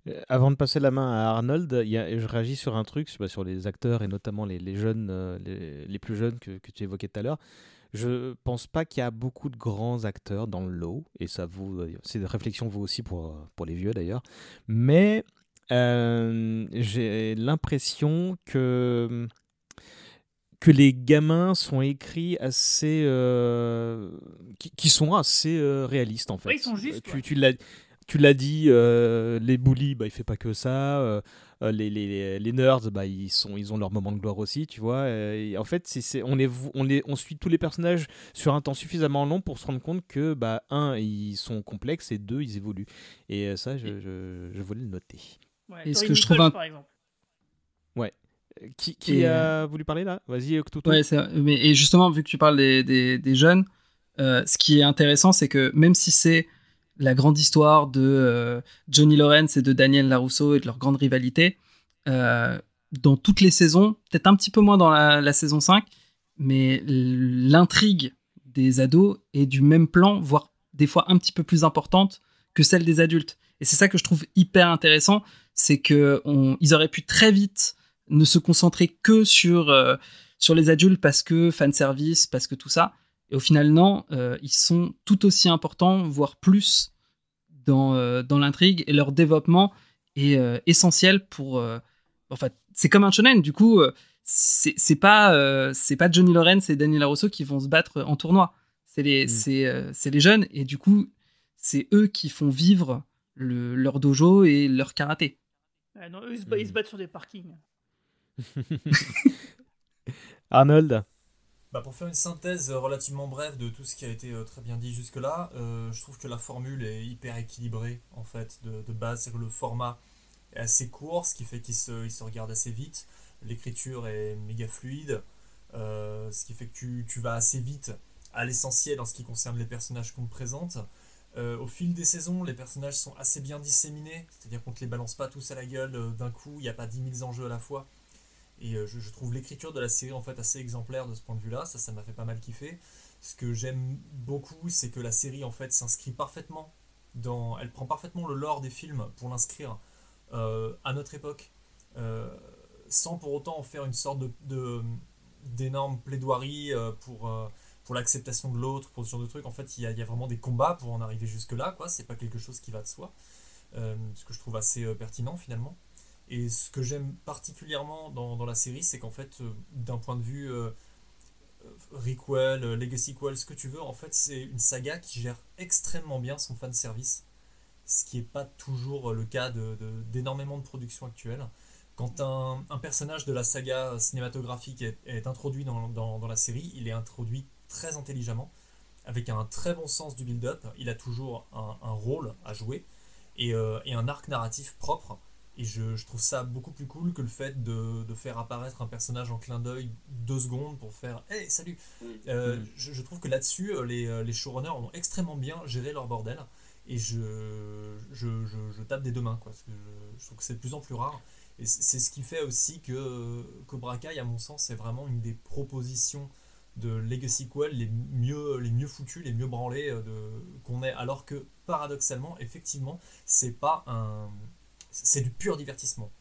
Euh, avant de passer la main à Arnold, je réagis sur un truc, sur les acteurs et notamment les, jeunes, les, les, plus jeunes que, tu évoquais tout à l'heure. Je pense pas qu'il y a beaucoup de grands acteurs dans le lot, et ça vaut, cette réflexion vaut aussi pour, pour les vieux d'ailleurs. Mais euh, j'ai l'impression que que les gamins sont écrits assez. euh, qui, qui sont assez euh, réalistes en fait. Ouais, ils sont justes, Tu, l'as. Tu l'as dit, euh, les bullies, bah, il fait pas que ça. les, les, les nerds, bah, ils, sont, ils ont leur moment de gloire aussi, tu vois. et en fait, c'est, c'est- on, les, vo- on, les, on suit tous les personnages sur un temps suffisamment long pour se rendre compte que, bah, un, ils sont complexes et deux, ils évoluent. Et ça, je, je, je voulais le noter. Ouais, Et ce que je trouve un- par exemple. Ouais. Euh, Qui, qui Et, a voulu parler là? Vas-y, Octoto. Ouais, mais, et justement, vu que tu parles des, des, des jeunes, euh, ce qui est intéressant, c'est que même si c'est la grande histoire de euh, Johnny Lawrence et de Daniel Larousseau et de leur grande rivalité, euh, dans toutes les saisons, peut-être un petit peu moins dans la, la saison 5, mais l'intrigue des ados est du même plan, voire des fois un petit peu plus importante que celle des adultes. Et c'est ça que je trouve hyper intéressant, c'est que on- ils auraient pu très vite ne se concentrer que sur euh, sur les adultes parce que fan service, parce que tout ça. Et au final, non, euh, ils sont tout aussi importants, voire plus, dans, euh, dans l'intrigue et leur développement est euh, essentiel pour. euh, en fait, c'est comme un shonen, du coup, euh, c'est c'est pas, euh, c'est pas Johnny Lawrence et Daniel Larousseau qui vont se battre en tournoi. C'est les, c'est, euh, c'est les jeunes et du coup, c'est eux qui font vivre le, leur dojo et leur karaté. Ouais, non, eux, ils se, ils se battent sur des parkings. Arnold Bah, pour faire une synthèse relativement brève de tout ce qui a été euh, très bien dit jusque-là, euh, je trouve que la formule est hyper équilibrée en fait de, base. Le format est assez court, ce qui fait qu'il se, il se regarde assez vite. L'écriture est méga fluide, euh, ce qui fait que tu, tu vas assez vite à l'essentiel en ce qui concerne les personnages qu'on te présente. Au fil des saisons, les personnages sont assez bien disséminés, c'est-à-dire qu'on te les balance pas tous à la gueule d'un coup, il n'y a pas 10 000 enjeux à la fois. Et euh, je, trouve l'écriture de la série en fait assez exemplaire de ce point de vue-là. Ça, ça m'a fait pas mal kiffer. Ce que j'aime beaucoup, c'est que la série en fait s'inscrit parfaitement dans. Elle prend parfaitement le lore des films pour l'inscrire euh, à notre époque, euh, sans pour autant en faire une sorte de d'énorme plaidoirie pour pour l'acceptation de l'autre, pour ce genre de trucs. En fait, il y, a, vraiment des combats pour en arriver jusque-là, quoi. C'est pas quelque chose qui va de soi. Ce que je trouve assez pertinent finalement. Et ce que j'aime particulièrement dans, la série, c'est qu'en fait, euh, d'un point de vue euh, requel, euh, legacy quel, ce que tu veux, en fait, c'est une saga qui gère extrêmement bien son fan service, ce qui n'est pas toujours le cas de- d'énormément de, productions actuelles. Quand un, un personnage de la saga cinématographique est, introduit dans, dans- la série, il est introduit très intelligemment, avec un très bon sens du build-up. Il a toujours un, un rôle à jouer et, euh, et un arc narratif propre. Et je, je trouve ça beaucoup plus cool que le fait de, de faire apparaître un personnage en clin d'œil deux secondes pour faire Hey, salut Euh, Mm. je, je trouve que là-dessus, euh, les, euh, les showrunners ont extrêmement bien géré leur bordel. Et je, je, je, je tape des deux mains, quoi, parce que je, je trouve que c'est de plus en plus rare. Et c'est ce qui fait aussi que Cobra Kai, à mon sens, c'est vraiment une des propositions de Legacy Quell les mieux, les mieux foutues, les mieux branlées de, qu'on ait. Alors que, paradoxalement, effectivement, c'est pas un. C'est du pur divertissement.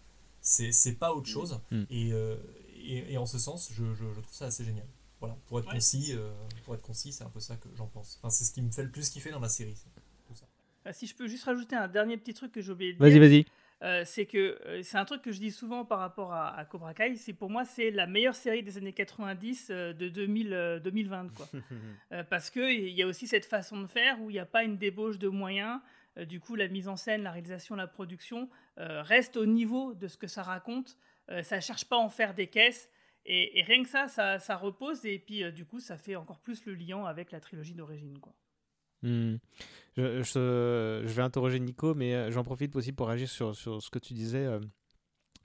C'est c'est pas autre chose. Mm. Et, euh, et, et en ce sens, je, je, je trouve ça assez génial. Voilà, pour être Ouais. concis, euh, pour être concis, c'est un peu ça que j'en pense. Enfin, c'est ce qui me fait le plus kiffer dans la série. c'est tout ça. Ah, si je peux juste rajouter un dernier petit truc que j'ai oublié de Vas-y, dire. vas-y. Euh, c'est que euh, c'est un truc que je dis souvent par rapport à, à Cobra Kai. C'est pour moi c'est la meilleure série des années 90 euh, de 2000, euh, 2020 quoi. Euh, parce que il y a aussi cette façon de faire où il n'y a pas une débauche de moyens. Euh, du coup, la mise en scène, la réalisation, la production euh, reste au niveau de ce que ça raconte. Euh, ça cherche pas à en faire des caisses. Et, rien que ça, ça, repose. Et puis, du coup, ça fait encore plus le lien avec la trilogie d'origine. Hmm. Je, vais interroger Nico, mais j'en profite aussi pour réagir sur, sur ce que tu disais,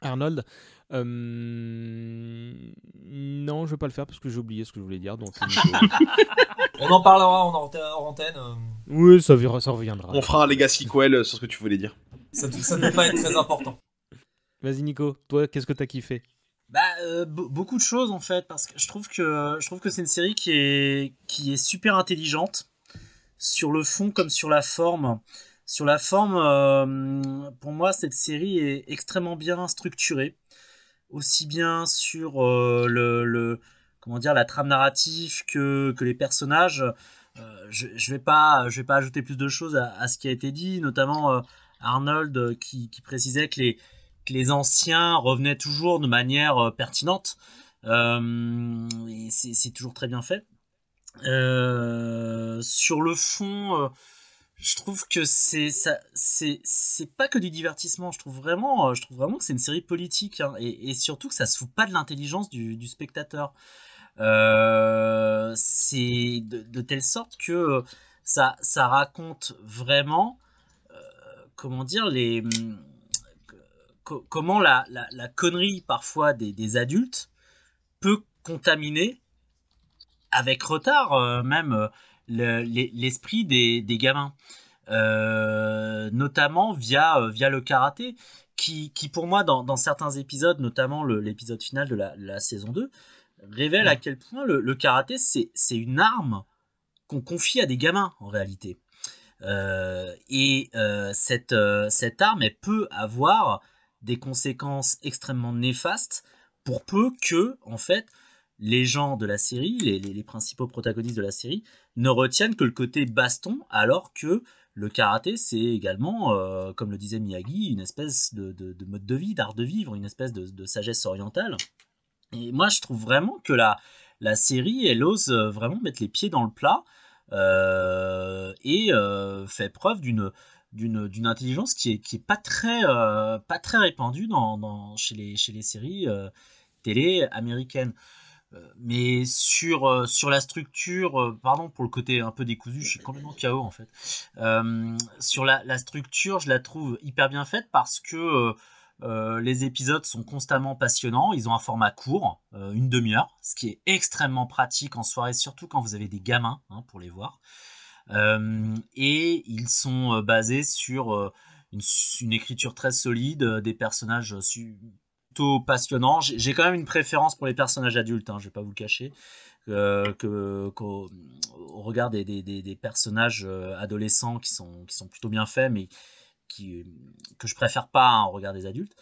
Arnold. Euh, non, je vais pas le faire parce que j'ai oublié ce que je voulais dire. Donc, Nico- On en parlera en antenne. euh, oui, ça, reviendra. On fera un Legacy Quell sur ce que tu voulais dire. Ça ne devait pas être très important. Vas-y, Nico, toi, qu'est-ce que t'as kiffé? Bah, euh, be- beaucoup de choses en fait, parce que je trouve que je trouve que c'est une série qui est qui est super intelligente sur le fond comme sur la forme. Sur la forme, euh, pour moi, cette série est extrêmement bien structurée, aussi bien sur euh, le, comment dire la trame narrative que que les personnages. Euh, je, je vais pas vais pas ajouter plus de choses à, ce qui a été dit, notamment Arnold qui, qui précisait que les que les anciens revenaient toujours de manière pertinente. C'est toujours très bien fait. Sur le fond, je trouve que c'est ça, c'est c'est pas que du divertissement. Je trouve vraiment, euh, je trouve vraiment que c'est une série politique hein, et, et surtout que ça se fout pas de l'intelligence du, spectateur. Euh, c'est de, telle sorte que ça ça raconte vraiment euh, comment dire les co- comment la, la, la connerie parfois des, des adultes peut contaminer avec retard euh, même le- l'es- l'esprit des, des gamins. Euh, notamment via, euh, via le karaté, qui, qui pour moi, dans, dans certains épisodes, notamment l'épisode final de la, saison 2, révèle à quel point le, le karaté, c'est c'est une arme qu'on confie à des gamins, en réalité. Euh, et euh, cette, cette arme, elle peut avoir des conséquences extrêmement néfastes pour peu que, en fait, les gens de la série, les, les- les principaux protagonistes de la série, ne retiennent que le côté baston, alors que le karaté, c'est également, euh, comme le disait Miyagi, une espèce de, de- de mode de vie, d'art de vivre, une espèce de, sagesse orientale. Et moi, je trouve vraiment que la, la série, elle ose euh, vraiment mettre les pieds dans le plat euh, et fait preuve d'une intelligence qui est pas très répandue dans, chez les chez les séries télé américaines. Euh, mais sur euh, sur la structure, euh, pardon pour le côté un peu décousu, je suis complètement KO en fait. Sur la, la structure, je la trouve hyper bien faite parce que les épisodes sont constamment passionnants. Ils ont un format court, une demi-heure, ce qui est extrêmement pratique en soirée, surtout quand vous avez des gamins hein, pour les voir. Et ils sont basés sur une, écriture très solide, des personnages plutôt passionnants. J'ai quand même une préférence pour les personnages adultes, hein, je vais pas vous le cacher. euh, que qu'au au regard des, personnages euh, adolescents qui sont qui sont plutôt bien faits mais qui que je préfère pas hein, au regard des adultes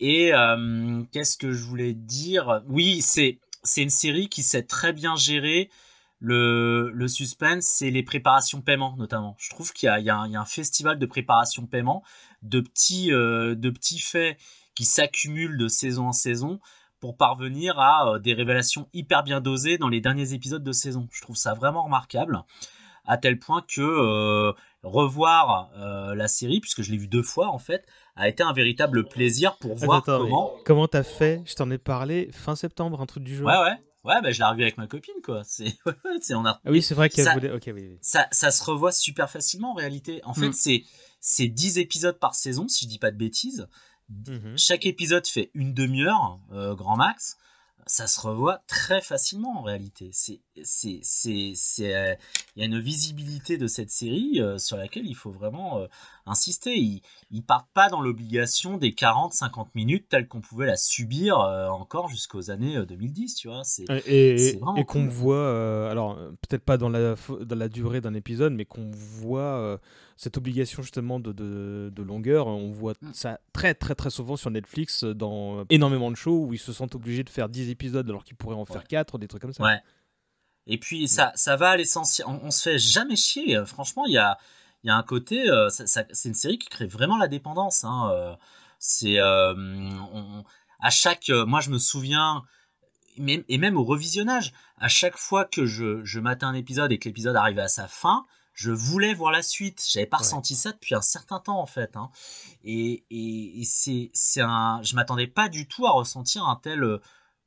et euh, qu'est-ce que je voulais dire? Oui c'est c'est une série qui sait très bien gérer le, suspense et les préparations paiement notamment je trouve qu'il y y y a un festival de préparation paiement de petits de petits faits qui s'accumulent de saison en saison pour parvenir à euh, des révélations hyper bien dosées dans les derniers épisodes de saison. Je trouve ça vraiment remarquable, à tel point que euh, revoir euh, la série, puisque je l'ai vu deux fois en fait, a été un véritable plaisir pour voir Attends, attends, comment. comment t'as fait? Je t'en ai parlé fin septembre, un truc du genre. Ouais, ouais. Ouais, bah, je l'ai revu avec ma copine, quoi. C'est, on a... Ah oui, c'est vrai qu'elle ça, voulait. Ok, oui, oui. Ça, ça se revoit super facilement en réalité. En fait, Mm. c'est, c'est 10 épisodes par saison, si je dis pas de bêtises. Mhm. Chaque épisode fait une demi-heure, euh, grand max. Ça se revoit très facilement en réalité. C'est, c'est, c'est, c'est, euh, il y a une visibilité de cette série euh, sur laquelle il faut vraiment euh, insister. Ils, ils partent pas dans l'obligation des 40-50 minutes telles qu'on pouvait la subir encore jusqu'aux années euh, 2010, tu vois. C'est, Et, qu'on cool. voit, alors peut-être pas dans la, fo- dans la durée d'un épisode, mais qu'on voit cette obligation justement de, de, de longueur. On voit Mm. ça très très très souvent sur Netflix euh, dans euh, énormément de shows où ils se sentent obligés de faire 10 épisodes alors qu'ils pourraient en faire 4, des trucs comme ça. Ouais. Et puis ça, ça va à l'essentiel. On, on se fait jamais chier. Euh, Franchement, il y a, y a un côté. euh, c'est une série qui crée vraiment la dépendance. hein, euh, C'est euh, à chaque. moi, je me souviens. Et même au revisionnage, à chaque fois que je, je matais un épisode et que l'épisode arrivait à sa fin, je voulais voir la suite. J'avais pas Ouais. ressenti ça depuis un certain temps en fait. hein. Et, et, et c'est, c'est un. Je m'attendais pas du tout à ressentir un tel euh,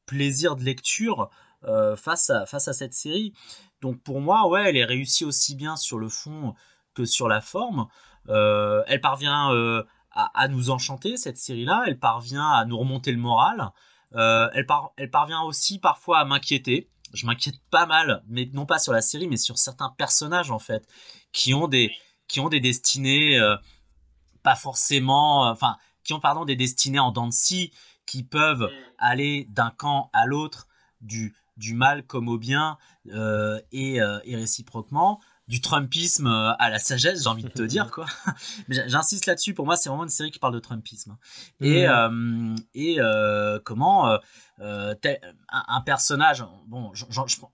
plaisir de lecture euh, face, à, face à cette série. Donc pour moi, ouais, elle est réussie aussi bien sur le fond que sur la forme. Euh, elle parvient euh, à, à nous enchanter, cette série-là. Elle parvient à nous remonter le moral. Elle, par- elle parvient aussi parfois à m'inquiéter. Je m'inquiète pas mal, mais non pas sur la série, mais sur certains personnages en fait, qui ont des, qui ont des destinées euh, pas forcément, euh, enfin, qui ont pardon des destinées en dents de scie, qui peuvent aller d'un camp à l'autre, du, du mal comme au bien, euh, et, euh, et réciproquement, du Trumpisme euh, à la sagesse, j'ai envie de te dire quoi. J'insiste là-dessus. Pour moi, c'est vraiment une série qui parle de Trumpisme. hein. Et, euh, et euh, comment euh, un, personnage, bon,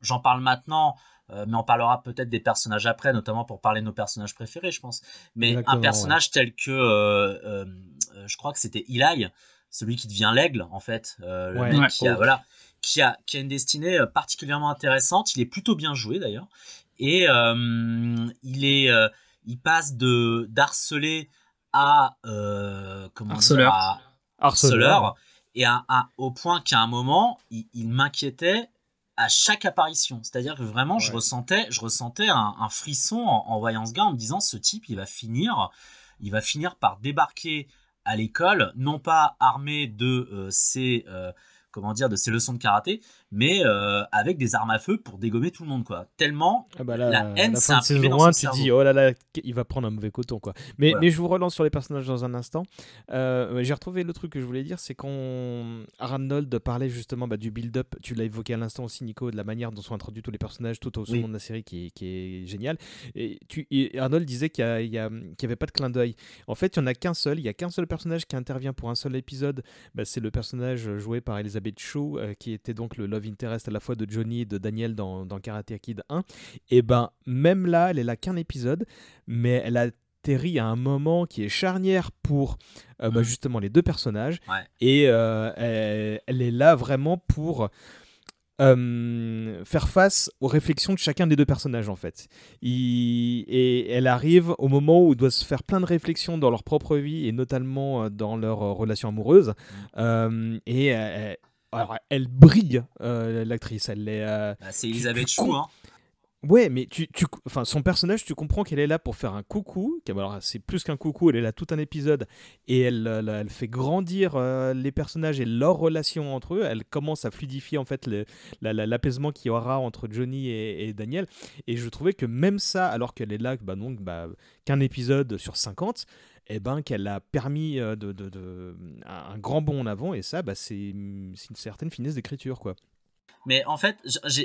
j'en- parle maintenant. mais on parlera peut-être des personnages après, notamment pour parler de nos personnages préférés, je pense. Mais Exactement, un personnage tel que, je crois que c'était Eli, celui qui devient l'aigle, en fait, le Ouais. mec Ouais. qui a, voilà, qui a, qui a une destinée particulièrement intéressante. Il est plutôt bien joué d'ailleurs. Et euh, il, est, euh, il passe de d'harceler à. comment harceleur. à Harceleur. Et à, à- au point qu'à un moment, il, il m'inquiétait à chaque apparition. C'est-à-dire que vraiment, je ressentais, je ressentais un, un frisson en, en voyant ce gars, en me disant ce type, il va finir, il va finir par débarquer à l'école, non pas armé de euh, ses, euh, comment dire, de ses leçons de karaté, mais euh, avec des armes à feu pour dégommer tout le monde, quoi. Tellement Ah bah là, la haine la s'est imprimée dans 1, son tu cerveau. dis, oh là là, il va prendre un mauvais coton, quoi. Mais, Voilà. mais je vous relance sur les personnages dans un instant. Euh, J'ai retrouvé le truc que je voulais dire, c'est quand Arnold parlait justement bah, du build-up, tu l'as évoqué à l'instant aussi, Nico, de la manière dont sont introduits tous les personnages tout au Oui. long de la série qui est, qui est génial. Et, tu, et Arnold disait qu'il n'y y avait pas de clin d'œil. En fait, il n'y en a qu'un seul, il y a qu'un seul personnage qui intervient pour un seul épisode. Bah, c'est le personnage joué par Elizabeth Shaw, euh, qui était donc le love interest à la fois de Johnny et de Daniel dans, dans Karate Kid 1. Et ben, même là, elle est là qu'un épisode, mais elle atterrit à un moment qui est charnière pour euh, bah, Mhm. justement les deux personnages. Ouais. Et euh, elle, elle est là vraiment pour euh, faire face aux réflexions de chacun des deux personnages en fait. Il- et elle arrive au moment où ils doivent se faire plein de réflexions dans leur propre vie et notamment euh, dans leur relation amoureuse. Euh, et alors, elle brille euh, l'actrice. Elle est. euh, Bah, c'est Elisabeth Chou, hein. Ouais, mais tu, tu, enfin, son personnage, tu comprends qu'elle est là pour faire un coucou. Alors, c'est plus qu'un coucou, elle est là tout un épisode et elle, euh, elle fait grandir euh, les personnages et leur relation entre eux. Elle commence à fluidifier en fait le- la- l'apaisement qu'il y aura entre Johnny et, Daniel. Et je trouvais que même ça, alors qu'elle est là, bah, donc, bah, qu'un épisode sur 50, eh ben, qu'elle a permis euh, de, de- un grand bond en avant. Et ça, bah, c'est c'est une certaine finesse d'écriture, quoi. Mais en fait,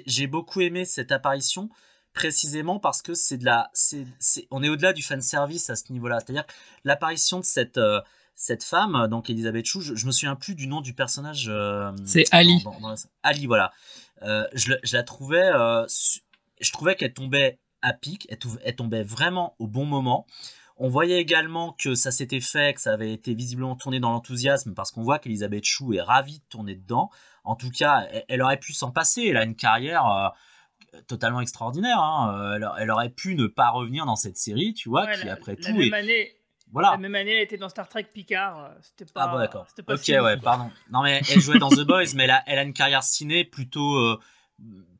j'ai beaucoup aimé cette apparition précisément parce que c'est de la, c'est, c'est- on est au-delà du fan service à ce niveau-là. C'est-à-dire que l'apparition de cette euh, cette femme, donc Elisabeth Chou, je, je me souviens plus du nom du personnage. euh, C'est Ali. dans- dans la- Ali, voilà. Euh, je, la trouvais, euh, je trouvais qu'elle tombait à pic, elle tombait vraiment au bon moment. On voyait également que ça s'était fait, que ça avait été visiblement tourné dans l'enthousiasme, parce qu'on voit qu'Elisabeth Chou est ravie de tourner dedans. En tout cas, elle, elle aurait pu s'en passer. Elle a une carrière euh, totalement extraordinaire. hein. Euh, Elle, elle aurait pu ne pas revenir dans cette série, tu vois, Ouais, qui la- après la tout même est... année, Voilà. La même année, elle était dans Star Trek Picard. euh, C'était pas. Ah bon, d'accord. c'était pas Ok, si ouais, pardon. Non, mais elle jouait dans The Boys, mais elle a, elle a une carrière ciné plutôt euh,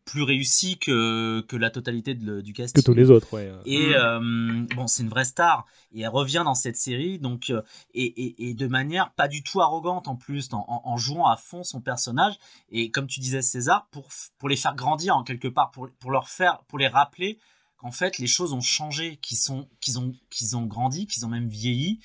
plus réussie que, que la totalité de du Que casting. tous les autres, ouais. Et euh, bon, c'est une vraie star. Et elle revient dans cette série, donc, euh, et, et, et de manière pas du tout arrogante en plus, en, en- en jouant à fond son personnage. Et comme tu disais, César, pour, pour les faire grandir en quelque part, pour, pour leur faire, pour les rappeler qu'en fait, les choses ont changé, qu'ils sont, qu'ils ont, qu'ils ont grandi, qu'ils ont même vieilli,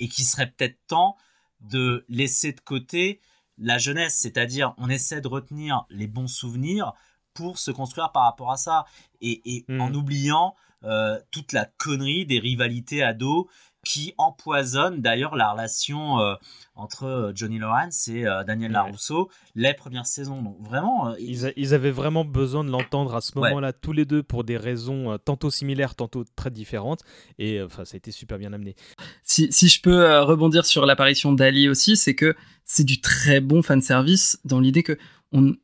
et qu'il serait peut-être temps de laisser de côté la jeunesse, c'est-à-dire on essaie de retenir les bons souvenirs pour se construire par rapport à ça, et, et Mm. en oubliant euh, toute la connerie des rivalités ados qui empoisonnent d'ailleurs la relation euh, entre euh, Johnny Lawrence et euh, Daniel Ouais. Larousseau les premières saisons. Donc vraiment, euh, Ils, a- ils avaient vraiment besoin de l'entendre à ce Ouais. moment-là, tous les deux, pour des raisons euh, tantôt similaires, tantôt très différentes. Et euh, enfin, ça a été super bien amené. si, si je peux euh, rebondir sur l'apparition d'Ali aussi, c'est que c'est du très bon fanservice dans l'idée que on,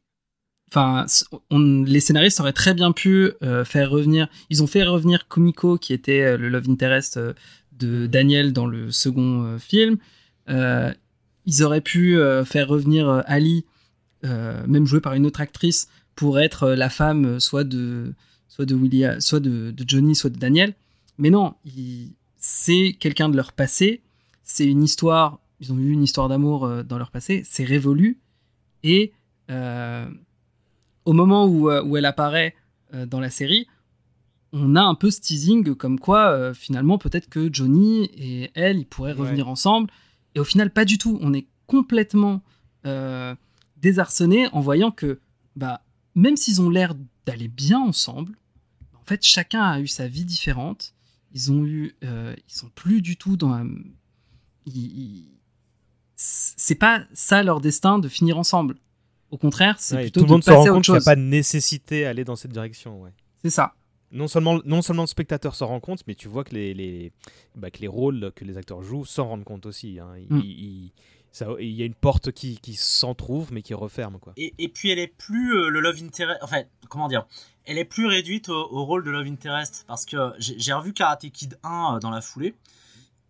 enfin, les scénaristes auraient très bien pu euh, faire revenir. Ils ont fait revenir Kumiko, qui était euh, le love interest euh, de Daniel dans le second film. Ils auraient pu faire revenir Ali, même joué par une autre actrice, pour être la femme soit de soit de William, soit de, de Johnny, soit de Daniel. Mais non, c'est quelqu'un de leur passé. C'est une histoire. Ils ont eu une histoire d'amour dans leur passé. C'est révolu. Et au moment où, euh, où elle apparaît euh, dans la série, on a un peu ce teasing comme quoi euh, finalement peut-être que Johnny et elle ils pourraient Ouais. revenir ensemble. Et au final pas du tout. On est complètement euh, désarçonné en voyant que bah même s'ils ont l'air d'aller bien ensemble, en fait chacun a eu sa vie différente. Ils ont eu, euh, ils sont plus du tout dans. un- ils- ils- C'est pas ça leur destin de finir ensemble. Au contraire, c'est Ouais, plutôt tout le de monde se rend compte qu'il n'y a pas de nécessité à aller dans cette direction. Ouais. C'est ça. Non seulement, non seulement le spectateur s'en rend compte, mais tu vois que les, les, bah, que les rôles que les acteurs jouent s'en rendent compte aussi. hein. Mm. ils- Ça, il y a une porte qui, qui s'entrouvre mais qui referme quoi. Et, et puis elle est plus euh, le love interest. Enfin, comment dire Elle est plus réduite au, au rôle de love interest parce que j'ai revu Karate Kid 1 euh, dans la foulée.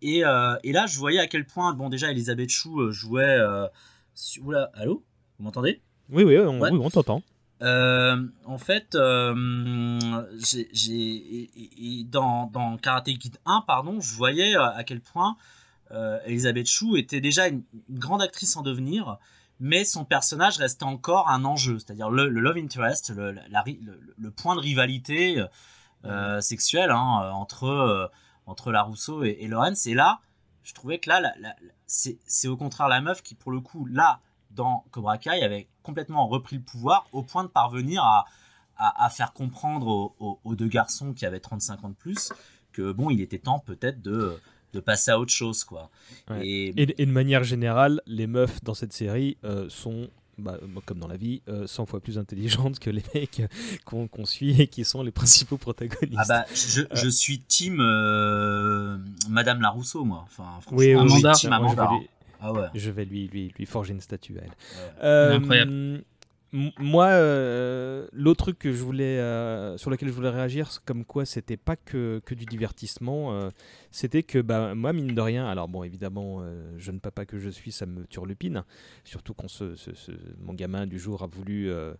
Et, euh, et là, je voyais à quel point, bon, déjà, Elisabeth Chou jouait. Euh, sur- Oula, allô? Vous m'entendez? Oui oui on, Ouais. oui, on t'entend. Euh, en fait, euh, j'ai, et- et- dans, dans Karate Kid 1, pardon, je voyais euh, à quel point euh, Elisabeth Chou était déjà une, une grande actrice en devenir, mais son personnage restait encore un enjeu, c'est-à-dire le, le love interest, le, la- la ri- le- le point de rivalité sexuelle hein, entre, entre la Rousseau et, et Lawrence. Et là, je trouvais que là, c'est au contraire la meuf qui, pour le coup, là, dans Cobra Kai, avait complètement repris le pouvoir au point de parvenir à, à, à faire comprendre aux, aux- aux deux garçons qui avaient 35 ans de plus que bon, il était temps peut-être de, de passer à autre chose, quoi. Ouais. Et, Et, et de manière générale, les meufs dans cette série euh, sont, bah, comme dans la vie, euh, 100 fois plus intelligentes que les mecs qu'on suit et qui sont les principaux protagonistes. ah bah, je, je suis team euh, Madame Larousseau, moi. Enfin, franchement, oui, oui, je suis Amanda. team Ah ouais. Je vais lui, lui, lui forger une statue à elle. Ouais. Euh, Incroyable. m- Moi, euh, l'autre truc que je voulais, euh, sur lequel je voulais réagir, comme quoi c'était pas que, que du divertissement, euh, c'était que bah, moi, mine de rien, alors bon, évidemment, euh, jeune papa que je suis, ça me turlupine, surtout quand ce, ce- ce- mon gamin du jour a voulu. euh,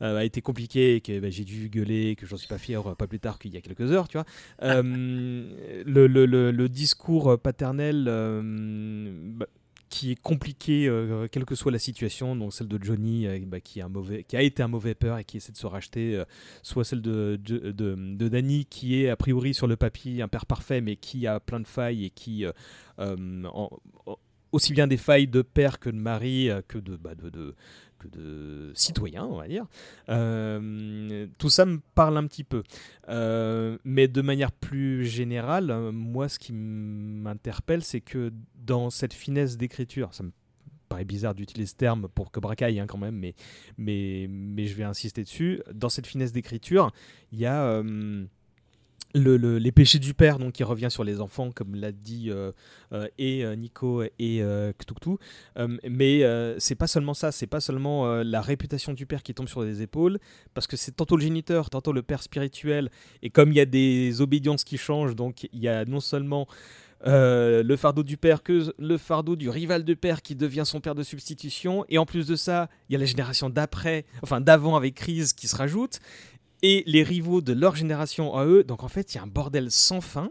euh, a été compliqué et que bah, j'ai dû gueuler, que j'en suis pas fier, euh, pas plus tard qu'il y a quelques heures, tu vois. Euh, le, le- le- le discours paternel euh, bah, qui est compliqué, euh, quelle que soit la situation, donc celle de Johnny euh, bah, qui, a été un mauvais père et qui essaie de se racheter, euh, soit celle de, Danny qui est a priori sur le papier un père parfait mais qui a plein de failles et qui, aussi bien des failles de père que de mari, que de, bah, que de citoyen, on va dire. Euh, tout ça me parle un petit peu. Euh, mais de manière plus générale, moi, ce qui m'interpelle, c'est que dans cette finesse d'écriture, ça me paraît bizarre d'utiliser ce terme pour Cobra Kai hein, quand même, mais, mais, mais je vais insister dessus. Dans cette finesse d'écriture, il y a euh, le, le- les péchés du père donc, qui revient sur les enfants, comme l'a dit euh, euh, et euh, Nico et Ktuktu. Mais c'est pas seulement ça, c'est pas seulement la réputation du père qui tombe sur les épaules, parce que c'est tantôt le géniteur, tantôt le père spirituel, et comme il y a des obédiences qui changent, donc il y a non seulement le fardeau du père que le fardeau du rival de père qui devient son père de substitution, et en plus de ça, il y a la génération d'après, enfin d'avant avec Crise qui se rajoute, et les rivaux de leur génération à eux, donc en fait il y a un bordel sans fin.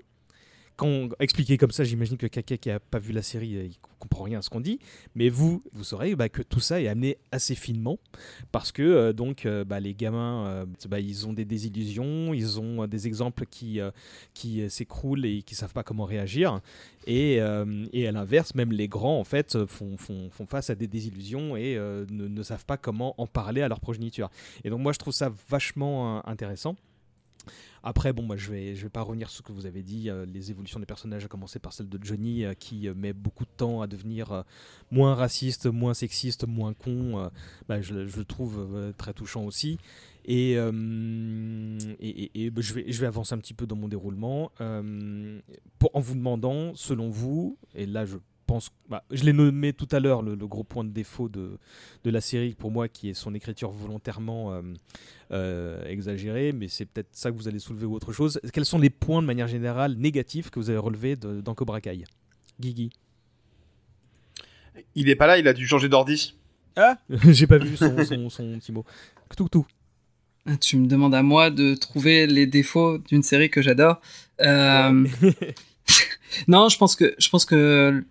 Quand expliqué comme ça, j'imagine que quelqu'un qui a pas vu la série, euh, il comprend rien à ce qu'on dit. Mais vous, vous saurez bah, que tout ça est amené assez finement parce que euh, donc euh, bah, les gamins, bah, ils ont des désillusions, ils ont des exemples qui qui s'écroulent et qui savent pas comment réagir. Et, à l'inverse, même les grands en fait font, font, font face à des désillusions et ne, ne savent pas comment en parler à leur progéniture. Et donc moi je trouve ça vachement intéressant. Après, bon, moi, je vais, je vais pas revenir sur ce que vous avez dit, euh, les évolutions des personnages, à commencer par celle de Johnny, euh, qui euh, met beaucoup de temps à devenir moins raciste, moins sexiste, moins con. bah, je, le- trouve très touchant aussi. Et, et, bah, je, vais, je vais avancer un petit peu dans mon déroulement en vous demandant, selon vous, et là je pense, bah, je l'ai nommé tout à l'heure, le, le gros point de défaut de, de la série pour moi, qui est son écriture volontairement euh, euh, exagérée, mais c'est peut-être ça que vous allez soulever ou autre chose. Quels sont les points de manière générale négatifs que vous avez relevés de- dans Cobra Kai? Guigui Il est pas là, il a dû changer d'ordi. Ah J'ai pas vu son, son, son petit mot. Tout, tout. Tu me demandes à moi de trouver les défauts d'une série que j'adore. Euh, non, je pense que je pense que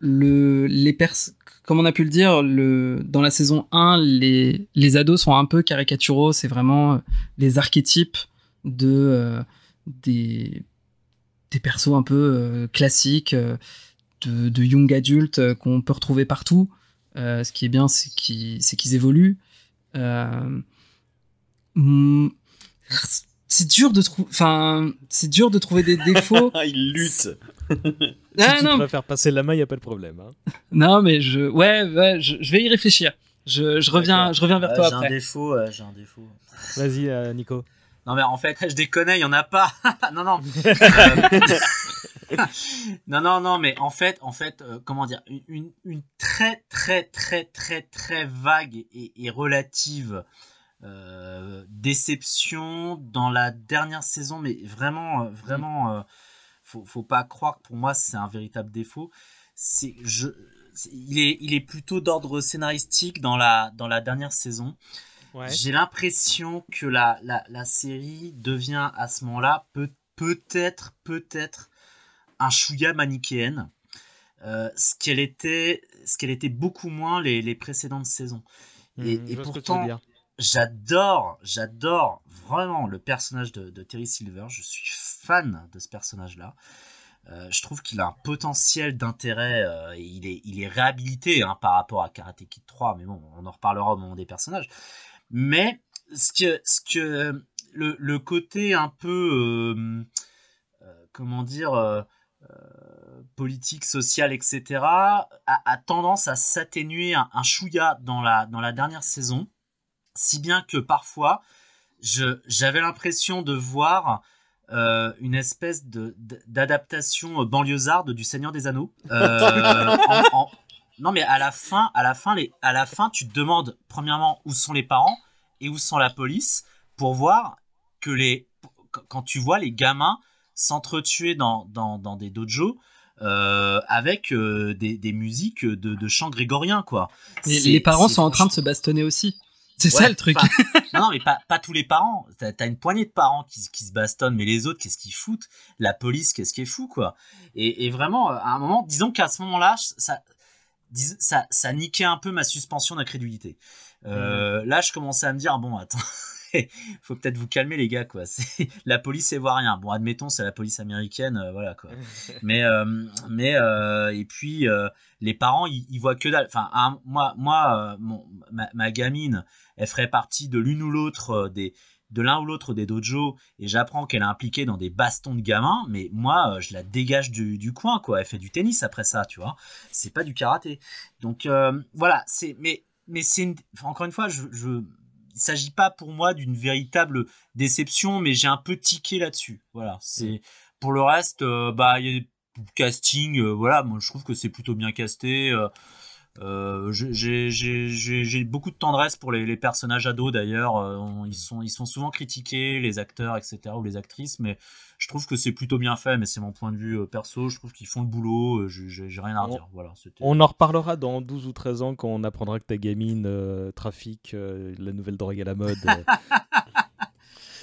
le les pers comme on a pu le dire, le dans la saison 1, les les ados sont un peu caricaturaux, c'est vraiment euh, les archétypes de euh, des des persos un peu euh, classiques euh, de, de young adultes euh, qu'on peut retrouver partout. Ce qui est bien, c'est qu'ils évoluent. C'est dur de trouver enfin c'est dur de trouver des défauts il lutte. Ah, si tu non. préfères passer la main, il n'y a pas de problème. hein. non mais je ouais, ouais je, je vais y réfléchir je, je reviens je reviens vers toi j'ai après un défaut, j'ai un défaut. Vas-y, euh, Nico. Non mais en fait, je déconne, il y en a pas. non non. Non, non, non, mais en fait, en fait, euh, comment dire, une, une, très, très, très, très, très vague et, et relative euh, déception dans la dernière saison, mais vraiment, euh, vraiment, euh, faut, faut pas croire que pour moi c'est un véritable défaut. C'est, je, il est, il est plutôt d'ordre scénaristique dans la, dans la dernière saison. J'ai l'impression que la, la, la, série devient à ce moment-là peut, peut-être, peut-être un chouïa manichéenne. Euh, ce qu'elle était, ce qu'elle était beaucoup moins les, les précédentes saisons. Et, mmh, et pourtant, j'adore, j'adore vraiment le personnage de, Terry Silver. Je suis fan de ce personnage-là. Euh, je trouve qu'il a un potentiel d'intérêt. Euh, il, est, il est réhabilité hein, par rapport à Karate Kid 3, mais bon, on en reparlera au moment des personnages. Mais ce que, ce que le, côté un peu, euh, euh comment dire, politique, social, etc., a, a tendance à s'atténuer un, un chouïa dans la, dans la dernière saison si bien que parfois, j'avais l'impression de voir euh, une espèce d'adaptation banlieusarde du Seigneur des Anneaux. Euh, non, mais à la fin, à la fin, les, à la fin, tu te demandes premièrement où sont les parents et où sont la police pour voir que les, quand tu vois les gamins s'entretuer dans, dans, dans des dojos. Euh, avec des, des, musiques de, de chants grégoriens quoi. les parents sont en train de se bastonner aussi. C'est ça le truc. non, mais pas, pas, tous les parents. T'as as une poignée de parents qui, qui, se bastonnent, mais les autres, qu'est-ce qu'ils foutent? La police, qu'est-ce qui est fou, quoi. Et, et, vraiment, à un moment, disons qu'à ce moment-là, ça, ça, ça niquait un peu ma suspension d'incrédulité. Euh, mmh. Là, je commençais à me dire, bon, attends, faut peut-être vous calmer les gars quoi. C'est la police voit rien. Bon, admettons c'est la police américaine, euh, voilà quoi. Mais euh, mais euh, et puis les parents ils, voient que dalle. Enfin moi moi ma, gamine elle ferait partie de l'une ou l'autre des de l'un ou l'autre des dojos et j'apprends qu'elle est impliquée dans des bastons de gamins, mais moi je la dégage du, du coin quoi. Elle fait du tennis après ça, tu vois. C'est pas du karaté. Donc voilà, c'est mais mais c'est encore une fois je, je il s'agit pas pour moi d'une véritable déception, mais j'ai un peu tiqué là-dessus. Voilà, c'est pour le reste, euh, bah il y a des castings, euh, voilà, moi je trouve que c'est plutôt bien casté. Euh, j'ai beaucoup de tendresse pour les, les personnages ados d'ailleurs. ils sont ils sont souvent critiqués, les acteurs, etc. ou les actrices, mais je trouve que c'est plutôt bien fait, mais c'est mon point de vue euh, perso. Je trouve qu'ils font le boulot. Euh, j'ai rien à redire. Voilà, on en reparlera dans 12 ou 13 ans quand on apprendra que ta gamine euh, trafique la nouvelle drogue à la mode.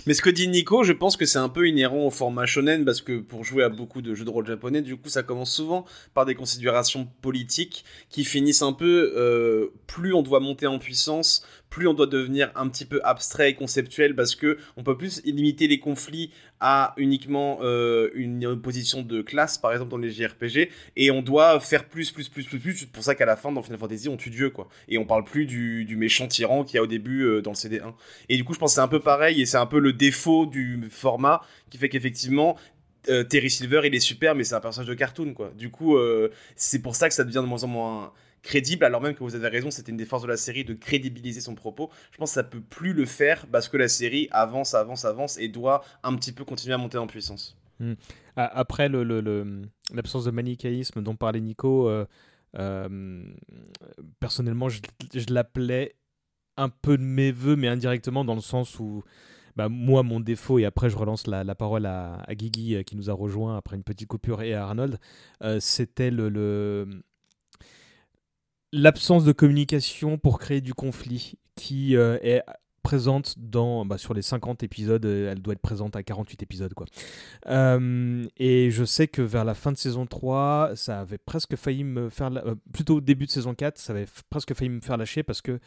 Mais ce que dit Nico, je pense que c'est un peu inhérent au format shonen parce que pour jouer à beaucoup de jeux de rôle japonais, du coup, ça commence souvent par des considérations politiques qui finissent un peu euh, plus on doit monter en puissance, plus on doit devenir un petit peu abstrait et conceptuel parce que on peut plus limiter les conflits à uniquement euh, une opposition de classe, par exemple dans les JRPG, et on doit faire plus, plus, plus, plus, plus. C'est pour ça qu'à la fin, dans Final Fantasy, on tue Dieu, quoi. Et on parle plus du, du méchant tyran qu'il y a au début euh, dans le CD1. Et du coup, je pense que c'est un peu pareil, et c'est un peu le défaut du format qui fait qu'effectivement, euh, Terry Silver, il est super, mais c'est un personnage de cartoon, quoi. Du coup, c'est pour ça que ça devient de moins en moins crédible, alors même que vous avez raison, c'était une des forces de la série de crédibiliser son propos. Je pense que ça peut plus le faire parce que la série avance, avance, avance et doit un petit peu continuer à monter en puissance. Hmm. Après l'absence de manichéisme dont parlait Nico, euh, euh, personnellement, je, l'appelais un peu de mes voeux, mais indirectement dans le sens où bah, moi, mon défaut, et après je relance la, parole à, Guigui euh, qui nous a rejoint après une petite coupure et à Arnold, c'était le, l'absence de communication pour créer du conflit qui euh, est présente dans bah, sur les 50 épisodes euh, elle doit être présente à 48 épisodes quoi. Euh, et je sais que vers la fin de saison 3 ça avait presque failli me faire plutôt au début de saison 4 ça avait presque failli me faire lâcher parce que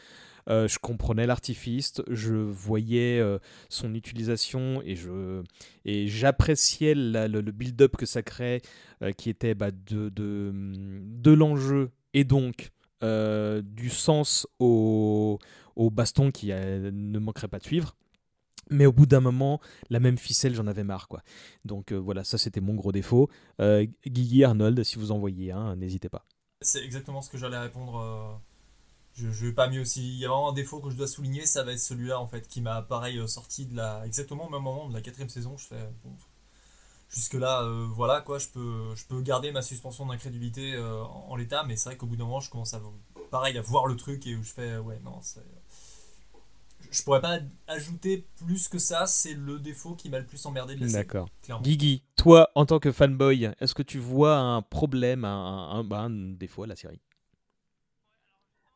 je comprenais l'artifice, je voyais son utilisation et je et j'appréciais le, build-up que ça crée, qui était bah, de, de, de l'enjeu et donc euh, du sens au, baston qui euh, ne manquerait pas de suivre. Mais au bout d'un moment, la même ficelle, j'en avais marre. quoi. Donc euh, voilà, ça c'était mon gros défaut. Guigui, Arnold, si vous en voyez un, n'hésitez pas. C'est exactement ce que j'allais répondre. Je, je vais pas mieux aussi. Il y a vraiment un défaut que je dois souligner, ça va être celui-là en fait, qui m'a pareil sorti de la. exactement au même moment de la quatrième saison. Je fais. Bon, jusque là, voilà quoi, je peux, je peux garder ma suspension d'incrédulité en, en l'état, mais c'est vrai qu'au bout d'un moment, je commence à pareil à voir le truc et où je fais ouais non c'est je pourrais pas ajouter plus que ça, c'est le défaut qui m'a le plus emmerdé de la D'accord. Guigui, toi, en tant que fanboy, est-ce que tu vois un problème, un, bah, un, défaut à la série?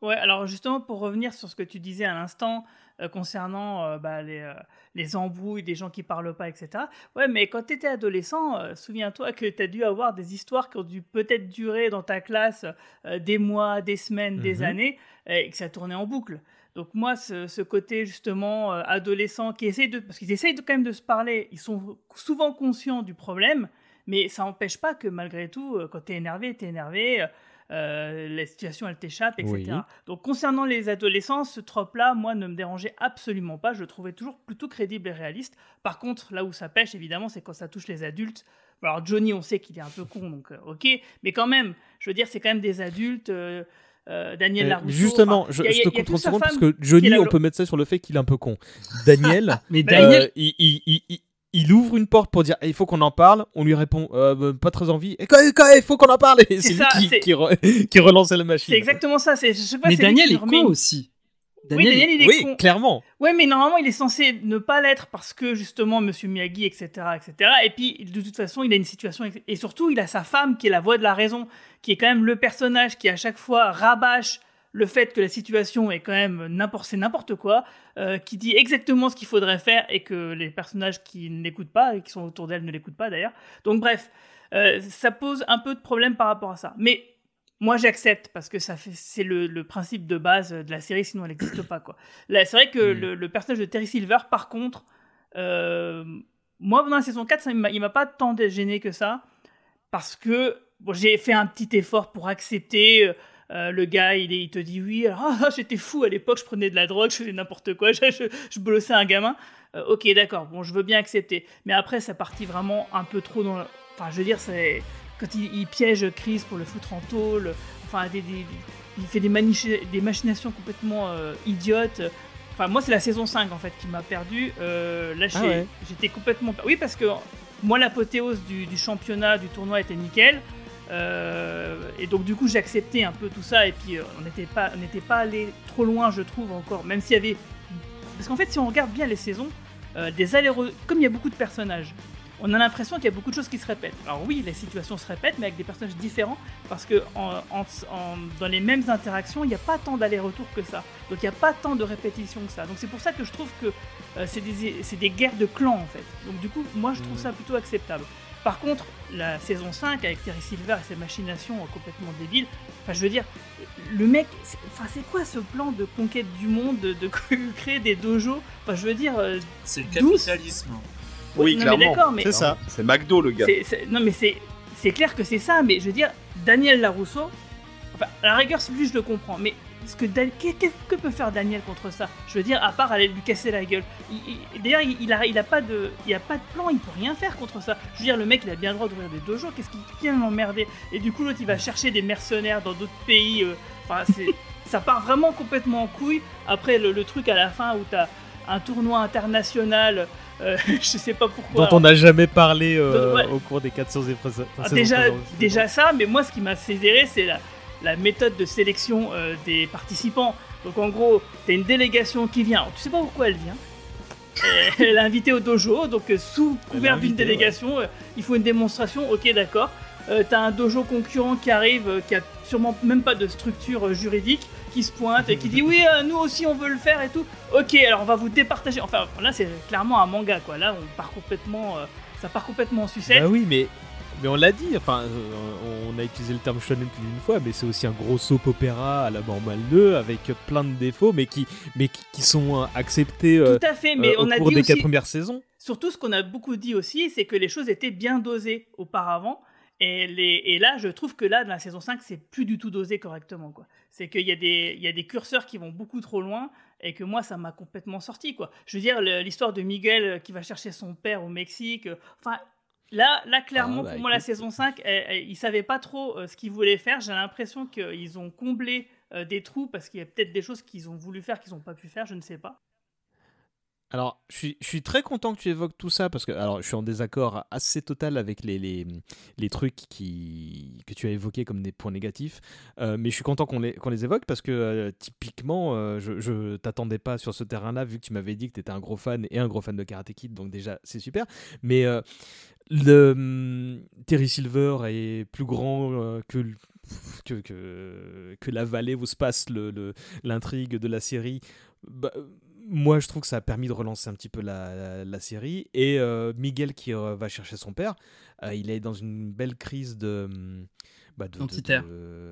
Ouais, alors justement, pour revenir sur ce que tu disais à l'instant euh, concernant euh, bah, les, euh, les, embrouilles, des gens qui parlent pas, etc. Ouais, mais quand tu étais adolescent, souviens-toi que tu as dû avoir des histoires qui ont dû peut-être durer dans ta classe des mois, des semaines, des mhm. années, et que ça tournait en boucle. Donc moi, ce, côté justement adolescent qui essaie de... Parce qu'ils essayent quand même de se parler, ils sont souvent conscients du problème, mais ça n'empêche pas que malgré tout, quand tu es énervé, tu es énervé, euh, la situation elle t'échappe, etc. Donc concernant les adolescents, ce trope-là, moi, ne me dérangeait absolument pas. Je le trouvais toujours plutôt crédible et réaliste. Par contre, là où ça pêche, évidemment, c'est quand ça touche les adultes. Alors Johnny, on sait qu'il est un peu con, donc ok. Mais quand même, je veux dire, c'est quand même des adultes. Euh, Daniel Larousseau. Justement, je, te coupe 30 secondes parce que Johnny, on peut mettre ça sur le fait qu'il est un peu con. Daniel, mais Daniel, euh, il, il, il, il, ouvre une porte pour dire il faut qu'on en parle. On lui répond euh, pas très envie. Et quand, il faut qu'on en parle. C'est lui qui, qui, qui, relançait la machine. C'est exactement ça. Je sais pas, mais Daniel est con aussi oui, Daniel, il est oui clairement. Oui, mais normalement, il est censé ne pas l'être parce que justement, Monsieur Miyagi, etc., etc. Et puis, de toute façon, il a une situation et surtout, il a sa femme qui est la voix de la raison, qui est quand même le personnage qui à chaque fois rabâche le fait que la situation est quand même n'importe c'est n'importe quoi, euh, qui dit exactement ce qu'il faudrait faire et que les personnages qui ne l'écoutent pas et qui sont autour d'elle ne l'écoutent pas d'ailleurs. Donc bref, euh, ça pose un peu de problème par rapport à ça. Mais moi j'accepte parce que ça fait c'est le, principe de base de la série sinon elle n'existe pas quoi c'est vrai que mm. le, personnage de Terry Silver par contre euh, moi dans la saison 4 ça, il m'a pas tant gêné que ça parce que j'ai fait un petit effort pour accepter euh, le gars il, il, te dit oui alors ah, j'étais fou à l'époque je prenais de la drogue je faisais n'importe quoi je, je, un gamin euh, ok d'accord bon je veux bien accepter mais après ça partit vraiment un peu trop dans enfin je veux dire c'est quand il, piège Chris pour le foutre en tôle, enfin, il fait des, des machinations complètement euh, idiotes. Enfin, moi, c'est la saison 5 en fait qui m'a perdu. Là, ah j'étais complètement. Oui, parce que moi, l'apothéose du, championnat, du tournoi était nickel. Euh, et donc, du coup, j'ai accepté un peu tout ça. Et puis, on n'était pas, pas allé trop loin, je trouve, encore. Même s'il y avait. Parce qu'en fait, si on regarde bien les saisons, des allers comme il y a beaucoup de personnages, on a l'impression qu'il y a beaucoup de choses qui se répètent. Alors oui, les situations se répètent, mais avec des personnages différents, parce que dans les mêmes interactions, il n'y a pas tant d'aller-retour que ça. Donc il n'y a pas tant de répétitions que ça. Donc c'est pour ça que je trouve que euh, c'est des, guerres de clans en fait. Donc du coup, moi je trouve ça plutôt acceptable. Par contre, la saison 5 avec Terry Silver et ses machinations complètement débiles, enfin je veux dire, le mec, enfin c'est quoi ce plan de conquête du monde, de, créer des dojos? Enfin je veux dire, euh, c'est le capitalisme. Oui, clairement. C'est ça. C'est McDo, le gars. non, mais c'est clair que c'est ça, mais je veux dire, Daniel Larousseau, enfin, à la rigueur, lui, je le comprends, mais que, que, peut faire Daniel contre ça? Je veux dire, à part aller lui casser la gueule. D'ailleurs, il, il, a, il, a pas de, il a pas de plan, il peut rien faire contre ça. Je veux dire, le mec, il a bien le droit d'ouvrir des dojos, qu'est-ce qu'il vient l'emmerder? Et du coup, l'autre, il va chercher des mercenaires dans d'autres pays. Euh, enfin, c'est. ça part vraiment complètement en couille. Après, le, le truc à la fin où t'as un tournoi international euh, je sais pas pourquoi. Dont on n'a jamais parlé euh, au cours des 400 épreuves. Ah, déjà, déjà ça, mais moi ce qui m'a sévéré, c'est la, la, méthode de sélection euh, des participants. Donc en gros, tu as une délégation qui vient. tu sais pas pourquoi elle vient. elle est invitée au dojo, donc sous couvert d'une délégation, il faut une démonstration, ok d'accord. t'as un dojo concurrent qui arrive, qui a sûrement même pas de structure juridique, qui se pointe et qui dit oui, euh, nous aussi on veut le faire et tout. Ok, alors on va vous départager. Enfin, là c'est clairement un manga quoi. Là on part complètement, euh, ça part complètement en sucette. Bah oui, mais mais on l'a dit. Enfin, euh, on a utilisé le terme shonen plus d'une fois, mais c'est aussi un gros soap opéra à la normale 2 avec plein de défauts, mais qui mais qui, sont acceptés. Tout à fait, mais on au a cours dit des aussi... quatre premières saisons. Surtout, ce qu'on a beaucoup dit aussi, c'est que les choses étaient bien dosées auparavant. Et, les, et, là, je trouve que là, dans la saison 5, c'est plus du tout dosé correctement. quoi. C'est qu'il y, a des, il y a des curseurs qui vont beaucoup trop loin et que moi, ça m'a complètement sorti. quoi. Je veux dire, l'histoire de Miguel euh, qui va chercher son père au Mexique. Euh, enfin, là, là clairement, ah, bah, pour moi, la saison 5, ils ne savaient pas trop euh, ce qu'ils voulaient faire. J'ai l'impression qu'ils ont comblé des trous parce qu'il y a peut-être des choses qu'ils ont voulu faire qu'ils n'ont pas pu faire, je ne sais pas. Alors, je suis, très content que tu évoques tout ça parce que alors, je suis en désaccord assez total avec les, les, les trucs qui, que tu as évoqués comme des points négatifs. Euh, mais je suis content qu'on les, les évoque parce que euh, typiquement, euh, je, je t'attendais pas sur ce terrain-là vu que tu m'avais dit que tu étais un gros fan et un gros fan de Karate Kid. Donc, déjà, c'est super. Mais le, hum, Terry Silver est plus grand que, que, que, que, la vallée où se passe l'intrigue le, de la série. Bah, moi, je trouve que ça a permis de relancer un petit peu la, la, série. Et euh, Miguel qui euh, va chercher son père, euh, il est dans une belle crise de. Bah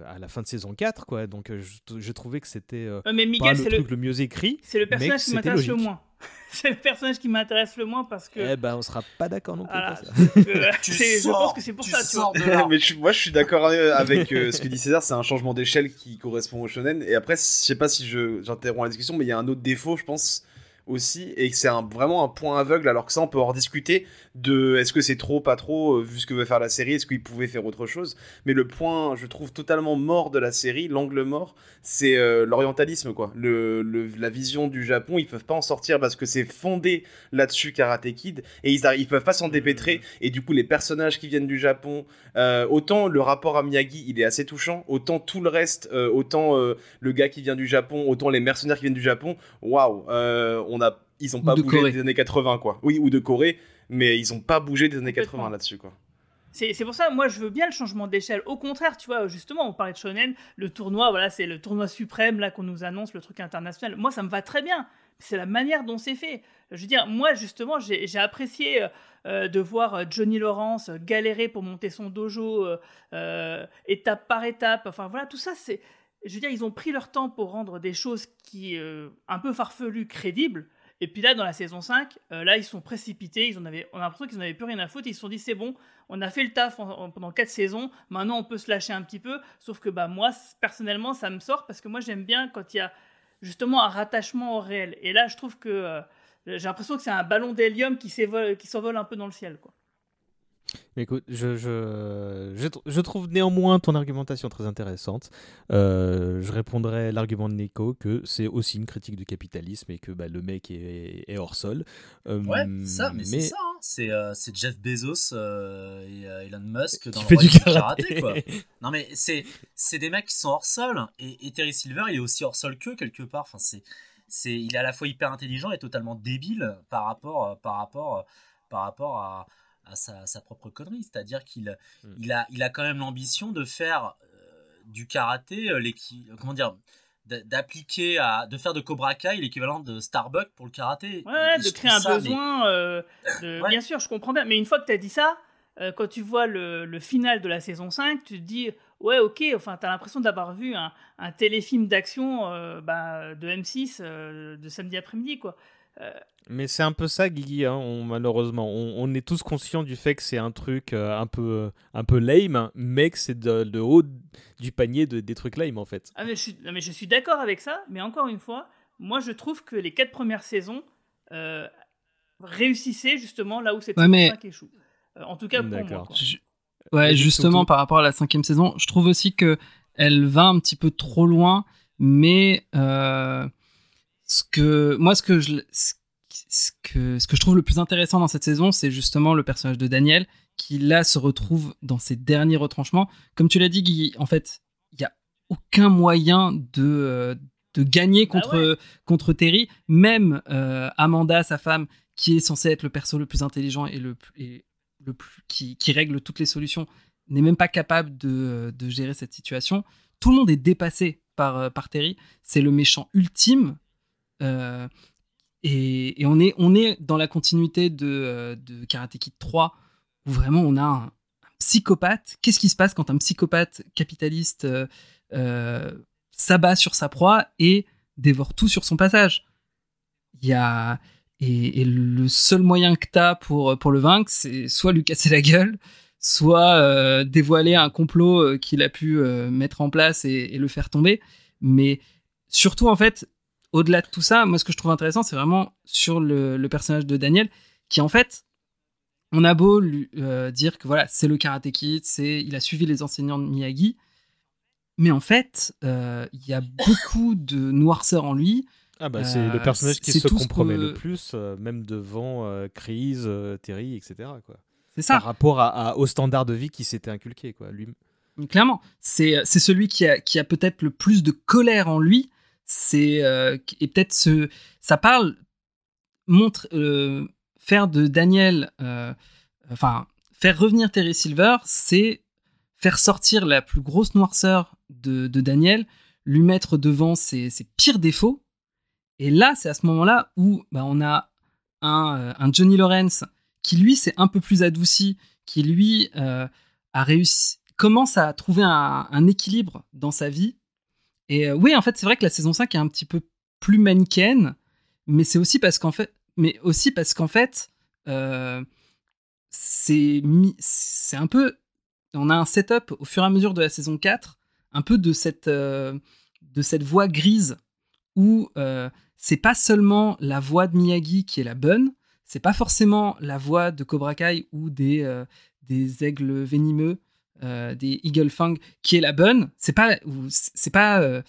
à la fin de saison 4, quoi. Donc, je, trouvais que c'était mais Miguel, le truc le... mieux écrit. C'est le personnage qui m'intéresse le moins. c'est le personnage qui m'intéresse le moins parce que. Eh ben, on sera pas d'accord non plus. Voilà, je pense que c'est pour ça, tu vois. mais moi, je suis d'accord avec ce que dit César. C'est un changement d'échelle qui correspond au shonen. Et après, je sais pas si j'interromps la discussion, mais il y a un autre défaut, je pense aussi et que c'est vraiment un point aveugle alors que ça on peut en discuter de est-ce que c'est trop pas trop euh, vu ce que veut faire la série est-ce qu'il pouvait faire autre chose. Mais le point je trouve totalement mort de la série l'angle mort c'est euh, l'orientalisme quoi. Le, la vision du Japon ils peuvent pas en sortir parce que c'est fondé là-dessus Karate Kid et ils, ils peuvent pas s'en dépêtrer. Et du coup les personnages qui viennent du Japon euh, autant le rapport à Miyagi il est assez touchant autant tout le reste autant le gars qui vient du Japon autant les mercenaires qui viennent du Japon waouh on a, ils ont pas bougé des années 80, quoi. Oui, ou de Corée, mais ils ont pas bougé des années 80 là-dessus, quoi. C'est pour ça, moi, je veux bien le changement d'échelle. Au contraire, tu vois, justement, on parlait de Shonen, le tournoi, voilà, c'est le tournoi suprême, là, qu'on nous annonce, le truc international. Moi, ça me va très bien. C'est la manière dont c'est fait. Je veux dire, moi, justement, j'ai apprécié euh, de voir euh, Johnny Lawrence galérer pour monter son dojo, euh, étape par étape. Enfin, voilà, tout ça, c'est je veux dire, ils ont pris leur temps pour rendre des choses qui, euh, un peu farfelues, crédibles. Et puis là, dans la saison 5, euh, là, ils sont précipités. Ils en avaient, on a l'impression qu'ils n'avaient plus rien à foutre. Ils se sont dit, c'est bon, on a fait le taf pendant 4 saisons. Maintenant, on peut se lâcher un petit peu. Sauf que bah, moi, personnellement, ça me sort parce que moi, j'aime bien quand il y a justement un rattachement au réel. Et là, je trouve que euh, j'ai l'impression que c'est un ballon d'hélium qui s'envole un peu dans le ciel. quoi. Écoute, je, je, je, trouve néanmoins ton argumentation très intéressante. Euh, je répondrai l'argument de Nico que c'est aussi une critique du capitalisme et que bah, le mec est, est, hors sol. Euh, ouais, ça, mais, c'est ça. Hein. Euh, c'est Jeff Bezos et Elon Musk dans qui le fait du karaté. quoi. non, mais c'est des mecs qui sont hors sol et, et, Terry Silver, il est aussi hors sol qu'eux quelque part. Enfin, c'est il est à la fois hyper intelligent et totalement débile par rapport, par rapport, par rapport à à sa, propre connerie. C'est-à-dire qu'il hmm. il a, il a quand même l'ambition de faire euh, du karaté, euh, comment dire, d'appliquer à de faire de Cobra Kai l'équivalent de Starbucks pour le karaté. Ouais, de créer un besoin. Euh, bien sûr, je comprends bien. Mais une fois que tu as dit ça, quand tu vois le, le, final de la saison 5, tu te dis ouais, ok, enfin, tu as l'impression d'avoir vu un, un téléfilm d'action bah, de M6 de samedi après-midi, quoi. Mais c'est un peu ça, Guigui, hein, malheureusement. On, est tous conscients du fait que c'est un truc euh, un, peu, un peu lame, mais que c'est de, haut du panier de, des trucs lame, en fait. Ah, mais je suis, mais je suis d'accord avec ça, mais encore une fois, moi je trouve que les quatre premières saisons euh, réussissaient justement là où c'était ouais, mais... échoue. Euh, en tout cas pour moi. Ouais, justement, par rapport à la cinquième saison, je trouve aussi que elle va un petit peu trop loin, mais ce que moi, ce que je, ce que, ce que je trouve le plus intéressant dans cette saison, c'est justement le personnage de Daniel, qui là se retrouve dans ses derniers retranchements. Comme tu l'as dit, Guy, en fait, il n'y a aucun moyen de, euh, de gagner bah contre, contre Terry. Même euh, Amanda, sa femme, qui est censée être le perso le plus intelligent et le, et le plus, qui, qui, règle toutes les solutions, n'est même pas capable de, de, gérer cette situation. Tout le monde est dépassé par, euh, par Terry. C'est le méchant ultime. Euh, et, on, est, on est dans la continuité de, euh, Karate Kid 3, où vraiment on a un, psychopathe. Qu'est-ce qui se passe quand un psychopathe capitaliste euh, s'abat sur sa proie et dévore tout sur son passage? Il y a. Et, le seul moyen que tu as pour, pour le vaincre, c'est soit lui casser la gueule, soit dévoiler un complot qu'il a pu mettre en place et, le faire tomber. Mais surtout, en fait, au-delà de tout ça, moi, ce que je trouve intéressant, c'est vraiment sur le, personnage de Daniel, qui en fait, on a beau lui, euh, dire que voilà, c'est le karaté kid, c'est, il a suivi les enseignants de Miyagi, mais en fait, euh, il y a beaucoup de noirceur en lui. Ah bah c'est le personnage qui se compromet le plus, même devant Chris, Terry, etc. C'est ça. Par rapport à, au standard de vie qui s'était inculqué, quoi. Lui. Clairement, c'est celui qui a, qui a peut-être le plus de colère en lui. C'est et peut-être ce, ça parle montre faire de Daniel, enfin faire revenir Terry Silver, c'est faire sortir la plus grosse noirceur de, Daniel, lui mettre devant ses, pires défauts. Et là, c'est à ce moment-là où bah, on a un, un, Johnny Lawrence qui, lui, s'est un peu plus adouci, qui, lui, euh, a réussi, commence à trouver un, équilibre dans sa vie. Et euh, oui, en fait, c'est vrai que la saison 5 est un petit peu plus manichéenne, mais c'est aussi parce qu'en fait, mais aussi parce qu'en fait, euh, c'est un peu on a un setup au fur et à mesure de la saison 4 un peu de cette euh, de cette voix grise où euh, c'est pas seulement la voix de Miyagi qui est la bonne c'est pas forcément la voix de Cobra Kai ou des des aigles venimeux des Eagle Fang qui est la bonne c'est pas c'est pas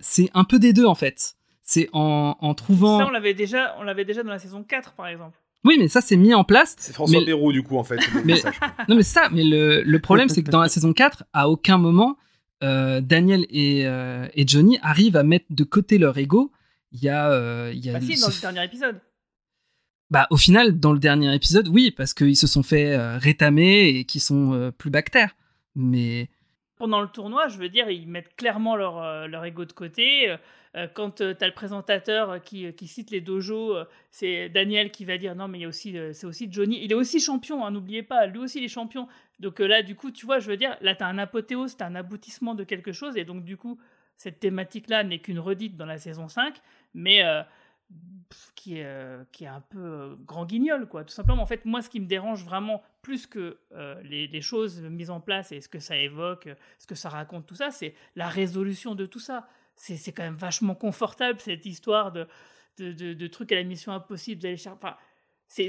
c'est un peu des deux en fait c'est en, en trouvant ça on l'avait déjà on l'avait déjà dans la saison 4 par exemple oui, mais ça, c'est mis en place. C'est François mais... du coup, en fait. mais... non, mais ça, mais le, le problème, c'est que dans la saison 4, à aucun moment, euh, Daniel et, euh, et, Johnny arrivent à mettre de côté leur ego. Il y a. Euh, il y a bah, si, dans le dernier épisode. Bah, au final, dans le dernier épisode, oui, parce qu'ils se sont fait rétamer et qu'ils sont plus bactères. Mais. Pendant le tournoi, je veux dire, ils mettent clairement leur, leur ego de côté. Euh, quand euh, tu as le présentateur euh, qui, cite les dojos, c'est Daniel qui va dire non, mais c'est aussi Johnny. Il est aussi champion, hein, n'oubliez pas, lui aussi il est champion. Donc là, du coup, tu vois, je veux dire, là, tu as un apothéose, tu as un aboutissement de quelque chose. Et donc, du coup, cette thématique-là n'est qu'une redite dans la saison 5, mais qui, est, qui est un peu grand guignol, quoi. Tout simplement, en fait, moi, ce qui me dérange vraiment plus que les, les, choses mises en place et ce que ça évoque, ce que ça raconte, tout ça, c'est la résolution de tout ça c'est quand même vachement confortable cette histoire de, de, trucs à la mission impossible d'aller chercher.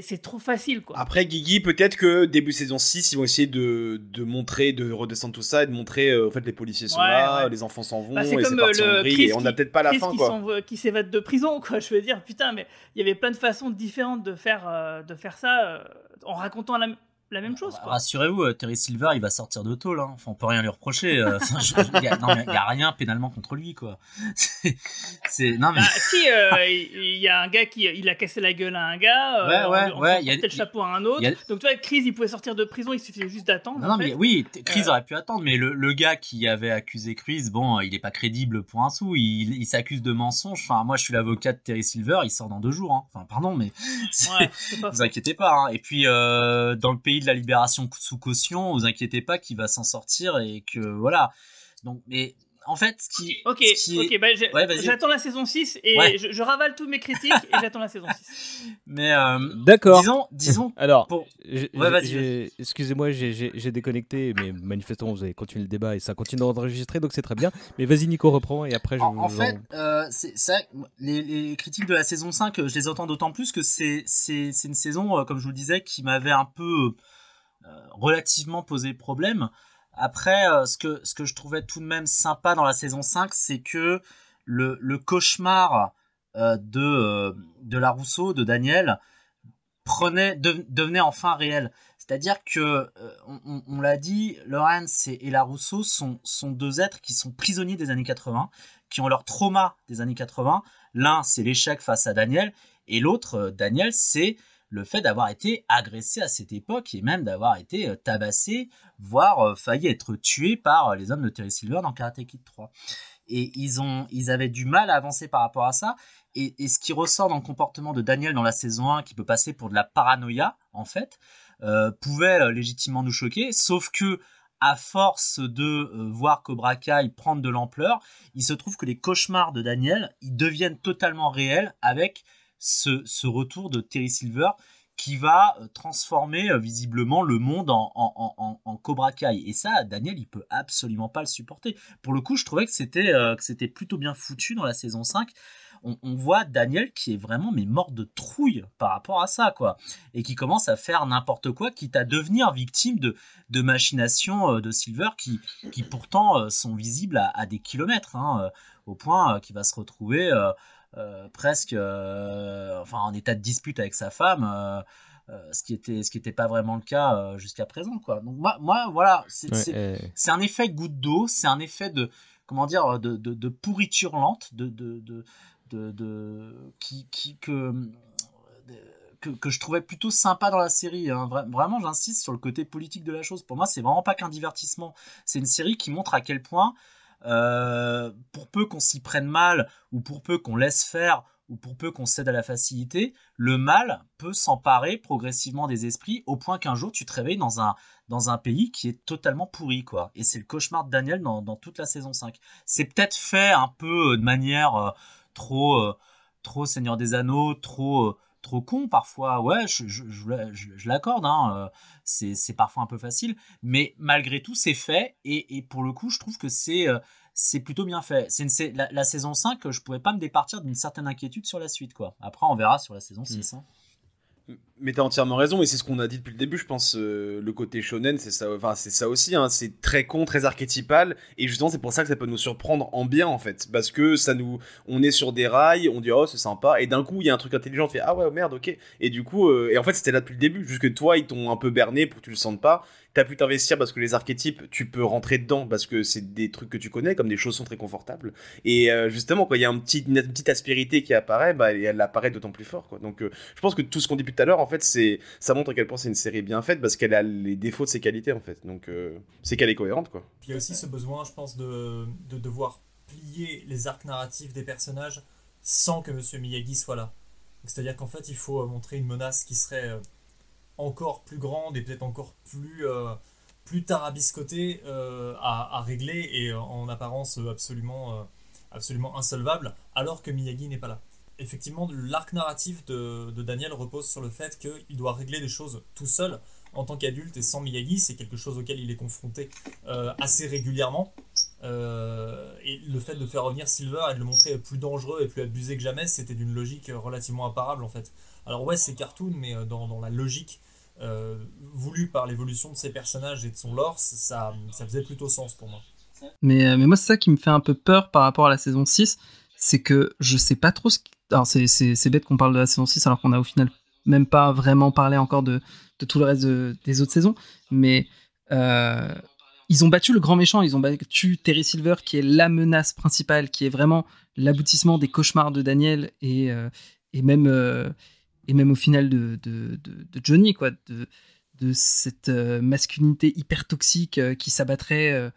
C'est trop facile quoi. Après Guigui, peut-être que début saison 6, ils vont essayer de, de montrer, de redescendre tout ça et de montrer euh, en fait les policiers sont là, les enfants s'en vont bah, et c'est parti en et on n'a peut-être pas la fin qui quoi. qui s'évade de prison quoi, je veux dire putain mais il y avait plein de façons différentes de faire euh, de faire ça euh, en racontant la, la même chose. Rassurez-vous, euh, Terry Silver, il va sortir de tôle. Hein. Enfin, on peut rien lui reprocher. Euh, il n'y a, rien pénalement contre lui, quoi. C'est, non mais. Bah, si, euh, il y a un gars qui il a cassé la gueule à un gars. ouais, ouais, ouais. Il a le chapeau à un autre. Donc tu vois, Chris, il pouvait sortir de prison. Il suffisait juste d'attendre. Non, mais oui, Chris aurait pu attendre, mais le, gars qui avait accusé Chris, bon, il n'est pas crédible pour un sou. Il, s'accuse de mensonge. Enfin, moi, je suis l'avocat de Terry Silver. Il sort dans deux jours. Hein. Enfin, pardon, mais. Ouais, vous inquiétez pas. Hein. Et puis, dans le pays de la libération sous caution, vous inquiétez pas qu'il va s'en sortir et que voilà. Donc, mais en fait, ce qui. Ok, ok, bah, j'attends la saison 6 et je, ravale tous mes critiques et j'attends la saison 6. Mais. Euh, D'accord. Disons. disons Alors, excusez-moi, j'ai déconnecté, mais manifestement, vous avez continué le débat et ça continue d'enregistrer, donc c'est très bien. Mais vas-y, Nico, reprend et après, je En, en fait, euh, c'est ça, les, les, critiques de la saison 5, je les entends d'autant plus que c'est une saison, euh, comme je vous le disais, qui m'avait un peu relativement posé problème. Après, euh, ce, que, ce que je trouvais tout de même sympa dans la saison 5, c'est que le, cauchemar euh, de, euh, la Rousseau, de Daniel, prenait, devenait enfin réel. C'est-à-dire que, on, l'a dit, Lawrence et, et, la Rousseau sont, sont deux êtres qui sont prisonniers des années 80, qui ont leur trauma des années 80. L'un, c'est l'échec face à Daniel, et l'autre, Daniel, c'est le fait d'avoir été agressé à cette époque et même d'avoir été euh, tabassé, voire euh, failli être tué par euh, les hommes de Terry Silver dans Karate Kid 3. Et ils, ont, avaient du mal à avancer par rapport à ça. Et, ce qui ressort dans le comportement de Daniel dans la saison 1, qui peut passer pour de la paranoïa, en fait, pouvait légitimement nous choquer. Sauf que, à force de voir Cobra Kai prendre de l'ampleur, il se trouve que les cauchemars de Daniel, ils deviennent totalement réels avec ce, retour de Terry Silver qui va euh, transformer euh, visiblement le monde en, Cobra Kai. Et ça, Daniel, il peut absolument pas le supporter. Pour le coup, je trouvais que c'était euh, que c'était plutôt bien foutu dans la saison 5. on, voit Daniel qui est vraiment mais mort de trouille par rapport à ça, quoi. Et qui commence à faire n'importe quoi, quitte à devenir victime de, de machinations de Silver qui, qui pourtant sont visibles à, des kilomètres, hein, au point qu'il va se retrouver presque enfin, en état de dispute avec sa femme. ce qui était ce qui n'était pas vraiment le cas jusqu'à présent quoi donc moi, moi voilà c'est un effet goutte d'eau c'est un effet de comment dire de, de, de pourriture lente de, de, de, de, qui, qui que, que, que, je trouvais plutôt sympa dans la série. Hein. vraiment, j'insiste sur le côté politique de la chose. Pour moi, c'est vraiment pas qu'un divertissement. C'est une série qui montre à quel point, euh, pour peu qu'on s'y prenne mal, ou pour peu qu'on laisse faire, ou pour peu qu'on cède à la facilité, le mal peut s'emparer progressivement des esprits au point qu'un jour tu te réveilles dans un, dans un pays qui est totalement pourri, quoi. Et c'est le cauchemar de Daniel dans, dans toute la saison 5. C'est peut-être fait un peu euh, de manière euh, trop, trop Seigneur des Anneaux, trop, trop con parfois. Ouais, je, je, je, l'accorde, hein, euh, c'est parfois un peu facile, mais malgré tout, c'est fait. Et, et, pour le coup, je trouve que c'est c'est plutôt bien fait. C'est la, la, saison 5, je pourrais pas me départir d'une certaine inquiétude sur la suite. quoi. Après, on verra sur la saison 6. Mais t'as entièrement raison, et c'est ce qu'on a dit depuis le début, je pense, euh, le côté shonen, c'est ça, c'est ça aussi, hein, c'est très con, très archétypal, et justement, c'est pour ça que ça peut nous surprendre en bien, en fait, parce que ça nous, on est sur des rails, on dit, oh, c'est sympa, et d'un coup, il y a un truc intelligent, tu fais, ah ouais, merde, ok, et du coup, euh, et en fait, c'était là depuis le début, juste que toi, ils t'ont un peu berné pour que tu le sentes pas, t'as pu t'investir parce que les archétypes, tu peux rentrer dedans parce que c'est des trucs que tu connais, comme des choses sont très confortables. Et euh, justement, quand il y a une petite aspérité qui apparaît, bah, elle apparaît d'autant plus fort. Quoi. Donc, euh, je pense que tout ce qu'on dit depuis tout à l'heure, en fait, ça montre à quel point c'est une série bien faite parce qu'elle a les défauts de ses qualités, en fait. Donc, euh, c'est qu'elle est cohérente, quoi. Il y a aussi ce besoin, je pense, de, de devoir plier les arcs narratifs des personnages sans que Monsieur Miyagi soit là. C'est-à-dire qu'en fait, il faut montrer une menace qui serait encore plus grande et peut-être encore plus, euh, plus tarabiscotée euh, à, à, régler et en apparence absolument, euh, absolument insolvable, alors que Miyagi n'est pas là. Effectivement, l'arc narratif de, de, Daniel repose sur le fait qu'il doit régler des choses tout seul en tant qu'adulte et sans Miyagi, c'est quelque chose auquel il est confronté assez régulièrement. et le fait de faire revenir Silver et de le montrer plus dangereux et plus abusé que jamais, c'était d'une logique relativement imparable en fait. Alors ouais, c'est cartoon, mais dans, dans la logique euh, voulu par l'évolution de ses personnages et de son lore, ça, ça faisait plutôt sens pour moi. Mais, euh, mais moi, c'est ça qui me fait un peu peur par rapport à la saison 6, c'est que je sais pas trop ce qui... Alors, c'est bête qu'on parle de la saison 6 alors qu'on a au final même pas vraiment parlé encore de, de tout le reste des autres saisons, mais euh, ils ont battu le grand méchant, ils ont battu Terry Silver qui est la menace principale, qui est vraiment l'aboutissement des cauchemars de Daniel et, et même et même au final de, de, de, Johnny, quoi, de, de cette euh, masculinité hyper toxique euh, qui s'abattrait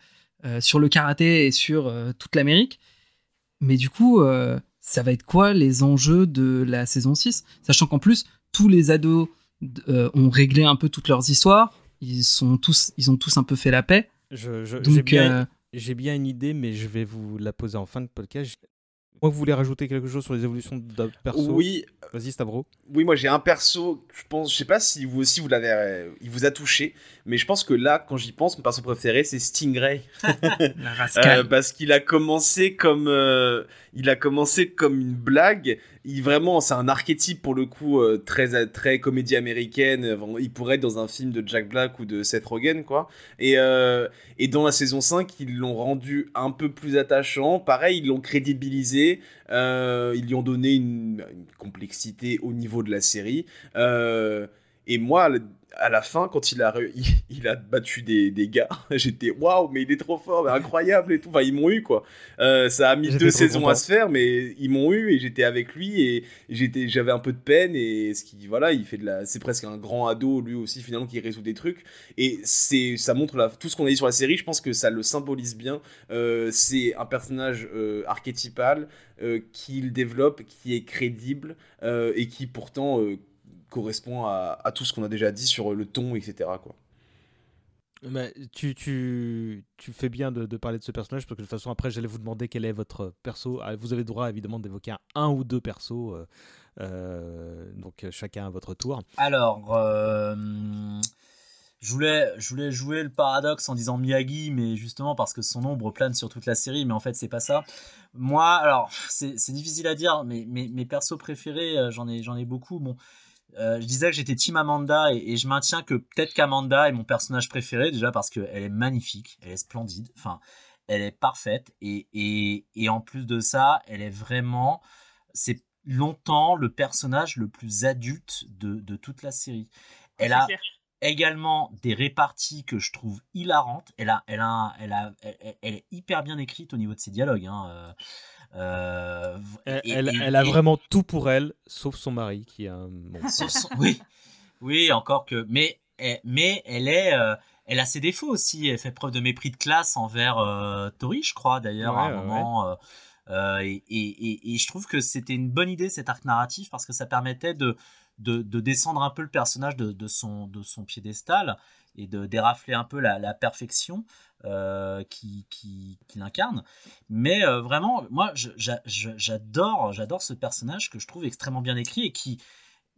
euh, sur le karaté et sur toute l'Amérique. Mais du coup, ça va être quoi les enjeux de la saison 6 Sachant qu'en plus, tous les ados ont réglé un peu toutes leurs histoires, ils, sont tous, ils ont tous un peu fait la paix. Je, j'ai, bien, j'ai bien une idée, mais je vais vous la poser en fin de podcast. Moi, vous voulez rajouter quelque chose sur les évolutions de perso Oui. Vas-y, Stavro. Oui, moi j'ai un perso, je pense, je sais pas si vous aussi vous l'avez, euh, il vous a touché, mais je pense que là, quand j'y pense, mon perso préféré, c'est Stingray. La euh, parce qu'il a commencé comme, euh, il a commencé comme une blague. Il vraiment, c'est un archétype pour le coup très très comédie américaine. Il pourrait être dans un film de Jack Black ou de Seth Rogen, quoi. Et et dans la saison 5, ils l'ont rendu un peu plus attachant. Pareil, ils l'ont crédibilisé. Euh, ils lui ont donné une, complexité au niveau de la série. Euh, et moi, à la fin, quand il a, il, a battu des, des gars, j'étais waouh, mais il est trop fort, mais incroyable et tout. Enfin, ils m'ont eu quoi. Euh, ça a mis deux saisons à se faire, mais ils m'ont eu et j'étais avec lui et j'étais, j'avais un peu de peine et ce qui, voilà, il fait de la, c'est presque un grand ado lui aussi finalement qui résout des trucs et c'est, ça montre la, tout ce qu'on a dit sur la série. Je pense que ça le symbolise bien. Euh, c'est un personnage euh, archétypal qu'il développe, qui est crédible et qui pourtant correspond à, tout ce qu'on a déjà dit sur le ton, etc. Quoi. Mais tu, tu, tu fais bien de, parler de ce personnage parce que de toute façon après j'allais vous demander quel est votre perso. Ah, vous avez le droit évidemment d'évoquer un, ou deux persos, euh, euh, donc chacun à votre tour. Alors, euh, je voulais, je voulais jouer le paradoxe en disant Miyagi, mais justement parce que son ombre plane sur toute la série, mais en fait, c'est pas ça. Moi, alors, c'est difficile à dire, mais mes, persos préférés, j'en ai, j'en ai beaucoup. Bon, euh, je disais que j'étais Team Amanda et, je maintiens que peut-être qu'Amanda est mon personnage préféré, déjà parce qu'elle est magnifique, elle est splendide, enfin, elle est parfaite, et, et, et en plus de ça, elle est vraiment. C'est longtemps le personnage le plus adulte de, de toute la série. Elle a, également des réparties que je trouve hilarantes. Elle, a, elle, a, elle, a, elle, est hyper bien écrite au niveau de ses dialogues. Hein. Euh, euh, elle, elle, a vraiment tout pour elle, sauf son mari qui a un oui, oui, encore que. Mais, mais elle est. Euh, elle a ses défauts aussi. Elle fait preuve de mépris de classe envers Tori, je crois, d'ailleurs, à un moment. et, je trouve que c'était une bonne idée cet arc narratif parce que ça permettait de, de, descendre un peu le personnage de, son, de son piédestal et de dérafler un peu la, perfection euh, qui, qui, incarne. Mais euh, vraiment, moi, j'adore, j'adore ce personnage que je trouve extrêmement bien écrit et qui,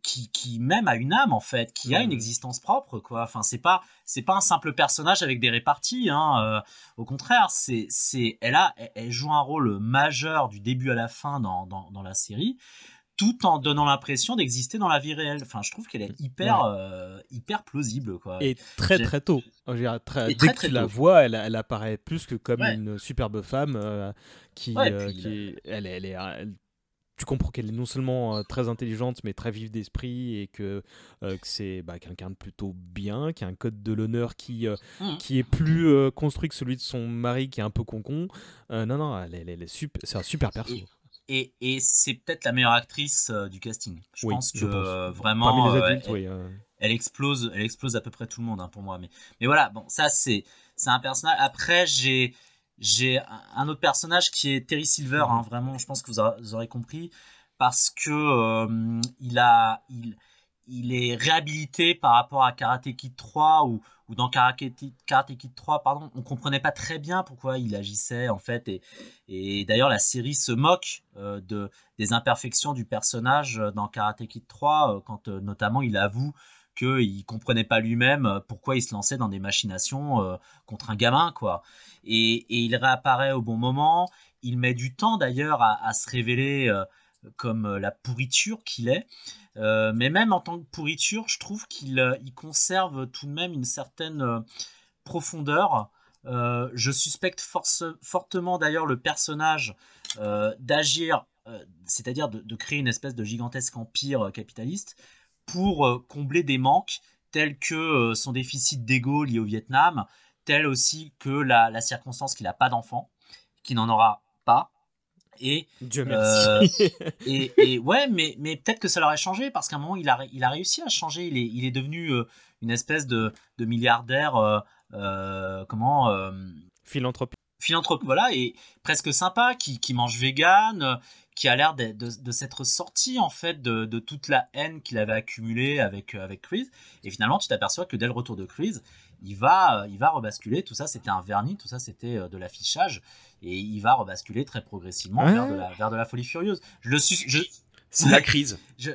qui, qui même a une âme en fait, qui a une existence propre quoi. Enfin, c'est pas c'est pas un simple personnage avec des réparties. Hein. Euh, au contraire, c'est c'est elle a elle joue un rôle majeur du début à la fin dans, dans, dans la série tout en donnant l'impression d'exister dans la vie réelle. Enfin, je trouve qu'elle est hyper, euh, hyper plausible. Quoi. Et très très tôt. Très, dès que tu la vois, elle, elle, apparaît plus que comme une superbe femme euh, qui, euh, qui elle, elle est, tu comprends qu'elle est non seulement très intelligente mais très vive d'esprit et que, que c'est bah, quelqu'un de plutôt bien, qui a un code de l'honneur qui, mmh. qui est plus construit que celui de son mari qui est un peu concon. non, non, elle, elle, est super, c'est un super perso et, c'est peut-être la meilleure actrice euh, du casting. Je pense que euh, vraiment, euh, elle, explose, elle explose à peu près tout le monde hein, pour moi. Mais, mais voilà, bon, ça c'est c'est un personnage. Après, j'ai j'ai un autre personnage qui est Terry Silver. Hein, vraiment, je pense que vous, aurez compris parce que il a il il est réhabilité par rapport à Karate Kid 3 ou, ou dans Karate Kid 3, pardon, on comprenait pas très bien pourquoi il agissait en fait. Et, d'ailleurs, la série se moque euh, de, des imperfections du personnage dans Karate Kid 3, euh, quand euh, notamment il avoue qu'il comprenait pas lui-même pourquoi il se lançait dans des machinations contre un gamin, quoi. Et, il réapparaît au bon moment. Il met du temps d'ailleurs à, se révéler comme la pourriture qu'il est. Euh, mais même en tant que pourriture, je trouve qu'il euh, conserve tout de même une certaine euh, profondeur. je suspecte fortement d'ailleurs le personnage d'agir, c'est-à-dire de, créer une espèce de gigantesque empire capitaliste pour combler des manques tels que son déficit d'ego lié au Vietnam, tel aussi que la, la circonstance qu'il n'a pas d'enfant, qu'il n'en aura pas, et, Dieu merci. Euh, et, ouais, mais, mais peut-être que ça l'aurait changé parce qu'à un moment, il a, il a réussi à changer. Il est, il est devenu euh, une espèce de, de milliardaire. Euh, comment Philanthrope. Philanthrope, voilà, et presque sympa, qui, qui mange vegan, qui a l'air de, de, s'être sorti en fait de, de toute la haine qu'il avait accumulée avec, avec Chris. Et finalement, tu t'aperçois que dès le retour de Chris, il va, il va rebasculer. Tout ça, c'était un vernis, tout ça, c'était de l'affichage et il va rebasculer très progressivement vers, de la, vers de la folie furieuse. Je le suis, je, c'est la crise. Je,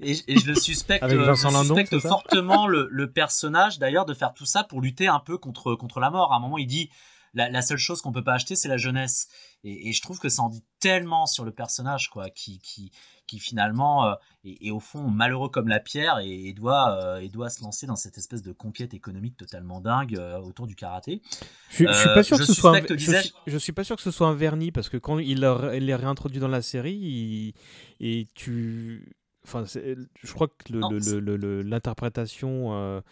et, je le suspecte, je suspecte fortement le, le, personnage d'ailleurs de faire tout ça pour lutter un peu contre, contre la mort. À un moment, il dit la, la seule chose qu'on peut pas acheter, c'est la jeunesse. Et, et, je trouve que ça en dit tellement sur le personnage, quoi, qui, qui, qui finalement euh, est, au fond malheureux comme la pierre et, doit, euh, et doit se lancer dans cette espèce de conquête économique totalement dingue euh, autour du karaté. Je, je suis pas sûr que ce soit un, je, suis, pas sûr que ce soit un vernis parce que quand il, il est réintroduit dans la série et tu enfin je crois que l'interprétation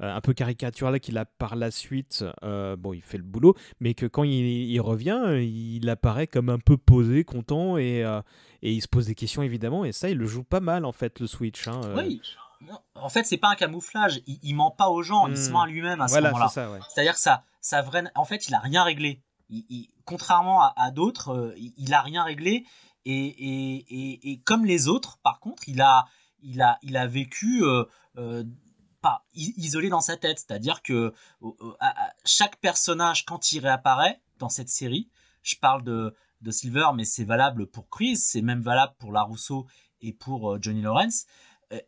un peu caricaturale qu'il a par la suite, bon, il fait le boulot, mais que quand il, il, revient, il apparaît comme un peu posé, content, et, et il se pose des questions évidemment, et ça, il le joue pas mal en fait, le Switch. Hein, euh. Oui. en fait, c'est pas un camouflage. Il, ment pas aux gens. Il se hmm. ment à lui-même à ce moment-là. C'est-à-dire que ça, ça vrai... en fait, il a rien réglé. Il, contrairement à, d'autres, euh, il, a rien réglé. Et, et, et, comme les autres, par contre, il a, il a, il a vécu euh, pas isolé dans sa tête. C'est-à-dire que chaque personnage, quand il réapparaît dans cette série, je parle de, de Silver, mais c'est valable pour Chris, c'est même valable pour LaRusso et pour euh, Johnny Lawrence.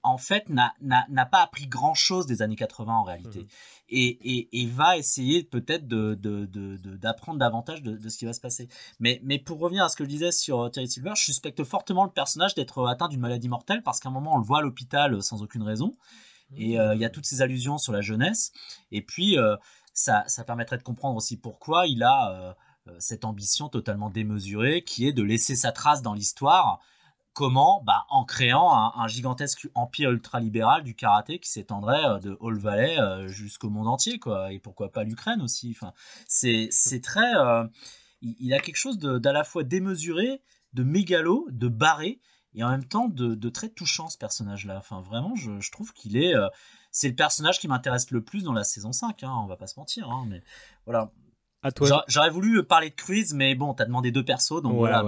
en fait, n'a pas appris grand-chose des années 80 en réalité. Mhm. Et, et, va essayer peut-être d'apprendre de, davantage de, ce qui va se passer. Mais, mais pour revenir à ce que je disais sur Terry Silver, je suspecte fortement le personnage d'être atteint d'une maladie mortelle parce qu'à un moment, on le voit à l'hôpital sans aucune raison. Et il y a toutes ces allusions sur la jeunesse. Et puis, ça, ça permettrait de comprendre aussi pourquoi il a euh, cette ambition totalement démesurée qui est de laisser sa trace dans l'histoire. Comment? Bah, En créant un, gigantesque empire ultralibéral du karaté qui s'étendrait euh, de Hall Valley euh, jusqu'au monde entier, quoi. Et pourquoi pas l'Ukraine aussi. Enfin, c'est, très. il, a quelque chose d'à la fois démesuré, de mégalo, de barré, et en même temps de, très touchant ce personnage-là. Enfin, vraiment, je, trouve qu'il est. c'est le personnage qui m'intéresse le plus dans la saison 5, hein, on va pas se mentir. Hein, mais voilà, J'aurais voulu parler de Chris, mais bon, t'as demandé deux persos, donc voilà.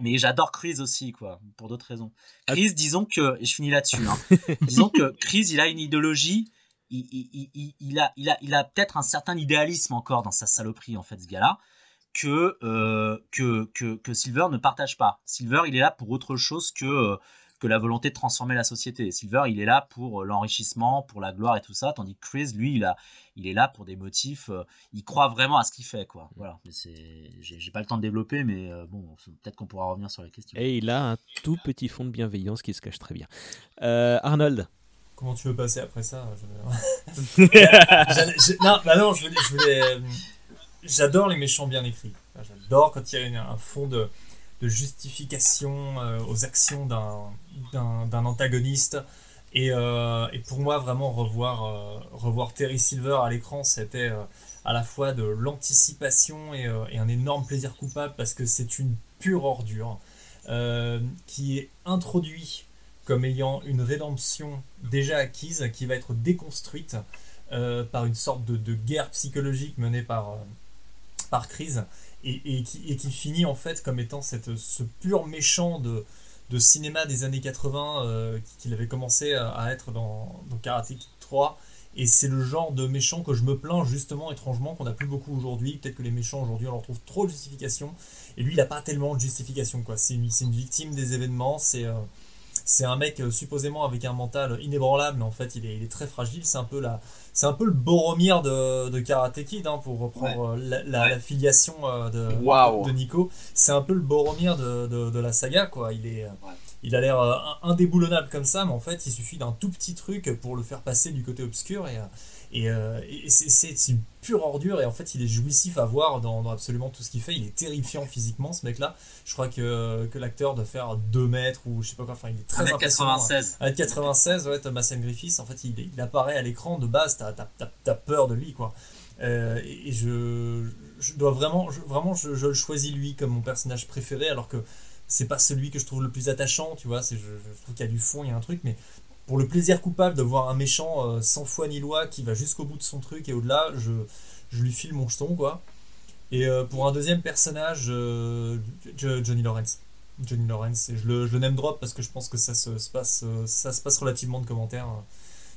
mais, j'adore Chris aussi, quoi, pour d'autres raisons. Chris, disons que, et je finis là-dessus, hein, disons que Chris, il a une idéologie, il, il, il, a, il a, il a peut-être un certain idéalisme encore dans sa saloperie, en fait, ce gars-là, que, euh, que, que, que, Silver ne partage pas. Silver, il est là pour autre chose que, euh, que la volonté de transformer la société. Silver, il est là pour euh, l'enrichissement, pour la gloire et tout ça, tandis que Chris, lui, il, a, il est là pour des motifs. Euh, il croit vraiment à ce qu'il fait, quoi. Voilà. J'ai pas le temps de développer, mais euh, bon, peut-être qu'on pourra revenir sur la question. Et il a un tout petit fond de bienveillance qui se cache très bien. Arnold. Comment tu veux passer après ça Non, bah non, je voulais. J'adore les méchants bien écrits. J'adore quand il y a un fond de justification aux actions d'un antagoniste. Et, euh, et, pour moi, vraiment, revoir, euh, revoir Terry Silver à l'écran, c'était euh, à la fois de l'anticipation et, et, un énorme plaisir coupable parce que c'est une pure ordure qui est introduit comme ayant une rédemption déjà acquise qui va être déconstruite par une sorte de, de, guerre psychologique menée par, par Crise et, qui, finit en fait comme étant cette, ce pur méchant de, de cinéma des années 80 euh, qu'il avait commencé à, être dans, Karate Kid 3. Et c'est le genre de méchant que je me plains justement étrangement qu'on n'a plus beaucoup aujourd'hui. Peut-être que les méchants aujourd'hui on leur trouve trop de justification. Et lui il n'a pas tellement de justification quoi. C'est une, une, victime des événements. C'est euh, un mec euh, supposément avec un mental inébranlable, mais en fait il est, il est très fragile. C'est un peu la, c'est un peu le Boromir de, de Karate Kid, hein, pour reprendre la, la, filiation euh, de, de, Nico. C'est un peu le Boromir de, de, la saga, quoi. Il est, il a l'air euh, indéboulonnable comme ça, mais en fait il suffit d'un tout petit truc pour le faire passer du côté obscur et et, euh, c'est une pure ordure et en fait il est jouissif à voir dans, absolument tout ce qu'il fait. Il est terrifiant physiquement ce mec là. Je crois que, que l'acteur doit faire 2 mètres ou je sais pas quoi. Enfin il est très 1m96. 1m96 ouais Thomas Ian Griffiths. En fait il, il apparaît à l'écran de base. T'as as, peur de lui quoi. Euh, et, je, je, dois vraiment, je, vraiment je, je, le choisis lui comme mon personnage préféré alors que c'est pas celui que je trouve le plus attachant, tu vois, je, je trouve qu'il y a du fond, il y a un truc, mais pour le plaisir coupable de voir un méchant euh, sans foi ni loi qui va jusqu'au bout de son truc et au-delà, je, je lui file mon jeton, quoi. Et euh, pour un deuxième personnage, euh, Johnny Lawrence. Johnny Lawrence, et je le, je le name drop parce que je pense que ça se, passe, ça se passe relativement de commentaires.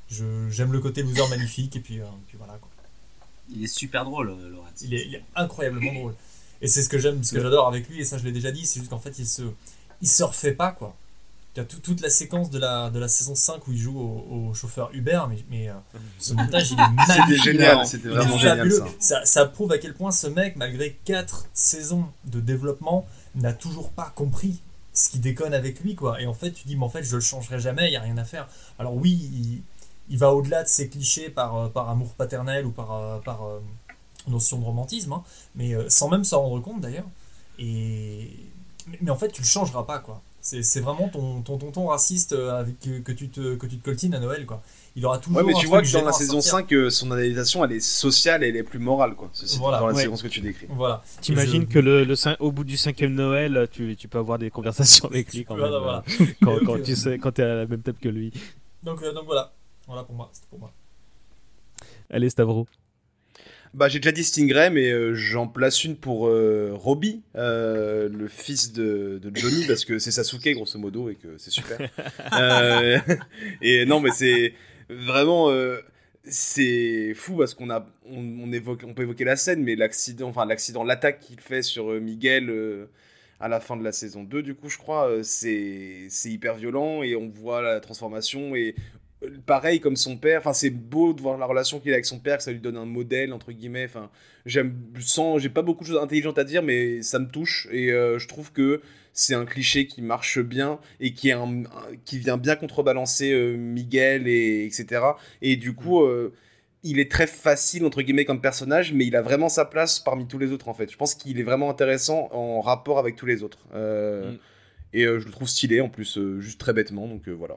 J'aime le côté loser magnifique, et puis, puis voilà, quoi. Il est super drôle, Lawrence. Il est, il est incroyablement drôle. Et c'est ce que j'aime, ce que j'adore avec lui, et ça je l'ai déjà dit, c'est juste qu'en fait il se, il se refait pas, quoi. Il y a toute la séquence de la, de la saison 5 où il joue au, chauffeur Uber, mais, mais euh, ce montage il est magnifique. C'était génial, c'était vraiment génial ça. ça. prouve à quel point ce mec, malgré 4 saisons de développement, n'a toujours pas compris ce qui déconne avec lui, quoi. Et en fait, tu dis, mais en fait, je le changerai jamais, il n'y a rien à faire. Alors oui, il, il va au-delà de ses clichés par, euh, par amour paternel ou par, euh, par notion de romantisme, hein, mais sans même s'en rendre compte d'ailleurs. Et... Mais, en fait, tu le changeras pas, quoi. C'est vraiment ton, ton tonton raciste euh, avec, que, tu te, que tu te coltines à Noël, quoi. Il aura toujours. Ouais, mais tu vois que dans la saison 5, euh, son analysation, elle est sociale et elle est plus morale, quoi. C'est voilà, dans la séquence que tu décris. Voilà. T'imagines que le, le, au bout du cinquième Noël, tu, tu peux avoir des conversations avec lui quand même. Voilà, euh, quand, quand, tu sais, quand t'es à la même table que lui. Donc, donc voilà. Voilà pour moi. C'était pour moi. Allez, Stavro. Bah, j'ai déjà dit Stingray, mais euh, j'en place une pour euh, Robbie, euh, le fils de, de, Johnny, parce que c'est Sasuke, grosso modo, et que c'est super. et non, mais c'est vraiment. c'est fou parce qu'on a on, évoque on peut évoquer la scène mais l'accident enfin l'accident l'attaque qu'il fait sur Miguel à la fin de la saison 2, du coup, je crois, c'est hyper violent et on voit la transformation et pareil comme son père. Enfin, c'est beau de voir la relation qu'il a avec son père, que ça lui donne un modèle entre guillemets. Enfin, j'aime, sans, j'ai pas beaucoup de choses intelligentes à dire, mais ça me touche et euh, je trouve que c'est un cliché qui marche bien et qui est un, un- qui vient bien contrebalancer euh, Miguel et etc. Et du coup. euh, il est très facile entre guillemets comme personnage, mais il a vraiment sa place parmi tous les autres en fait. Je pense qu'il est vraiment intéressant en rapport avec tous les autres. Mm. Et je le trouve stylé en plus, juste très bêtement, donc voilà.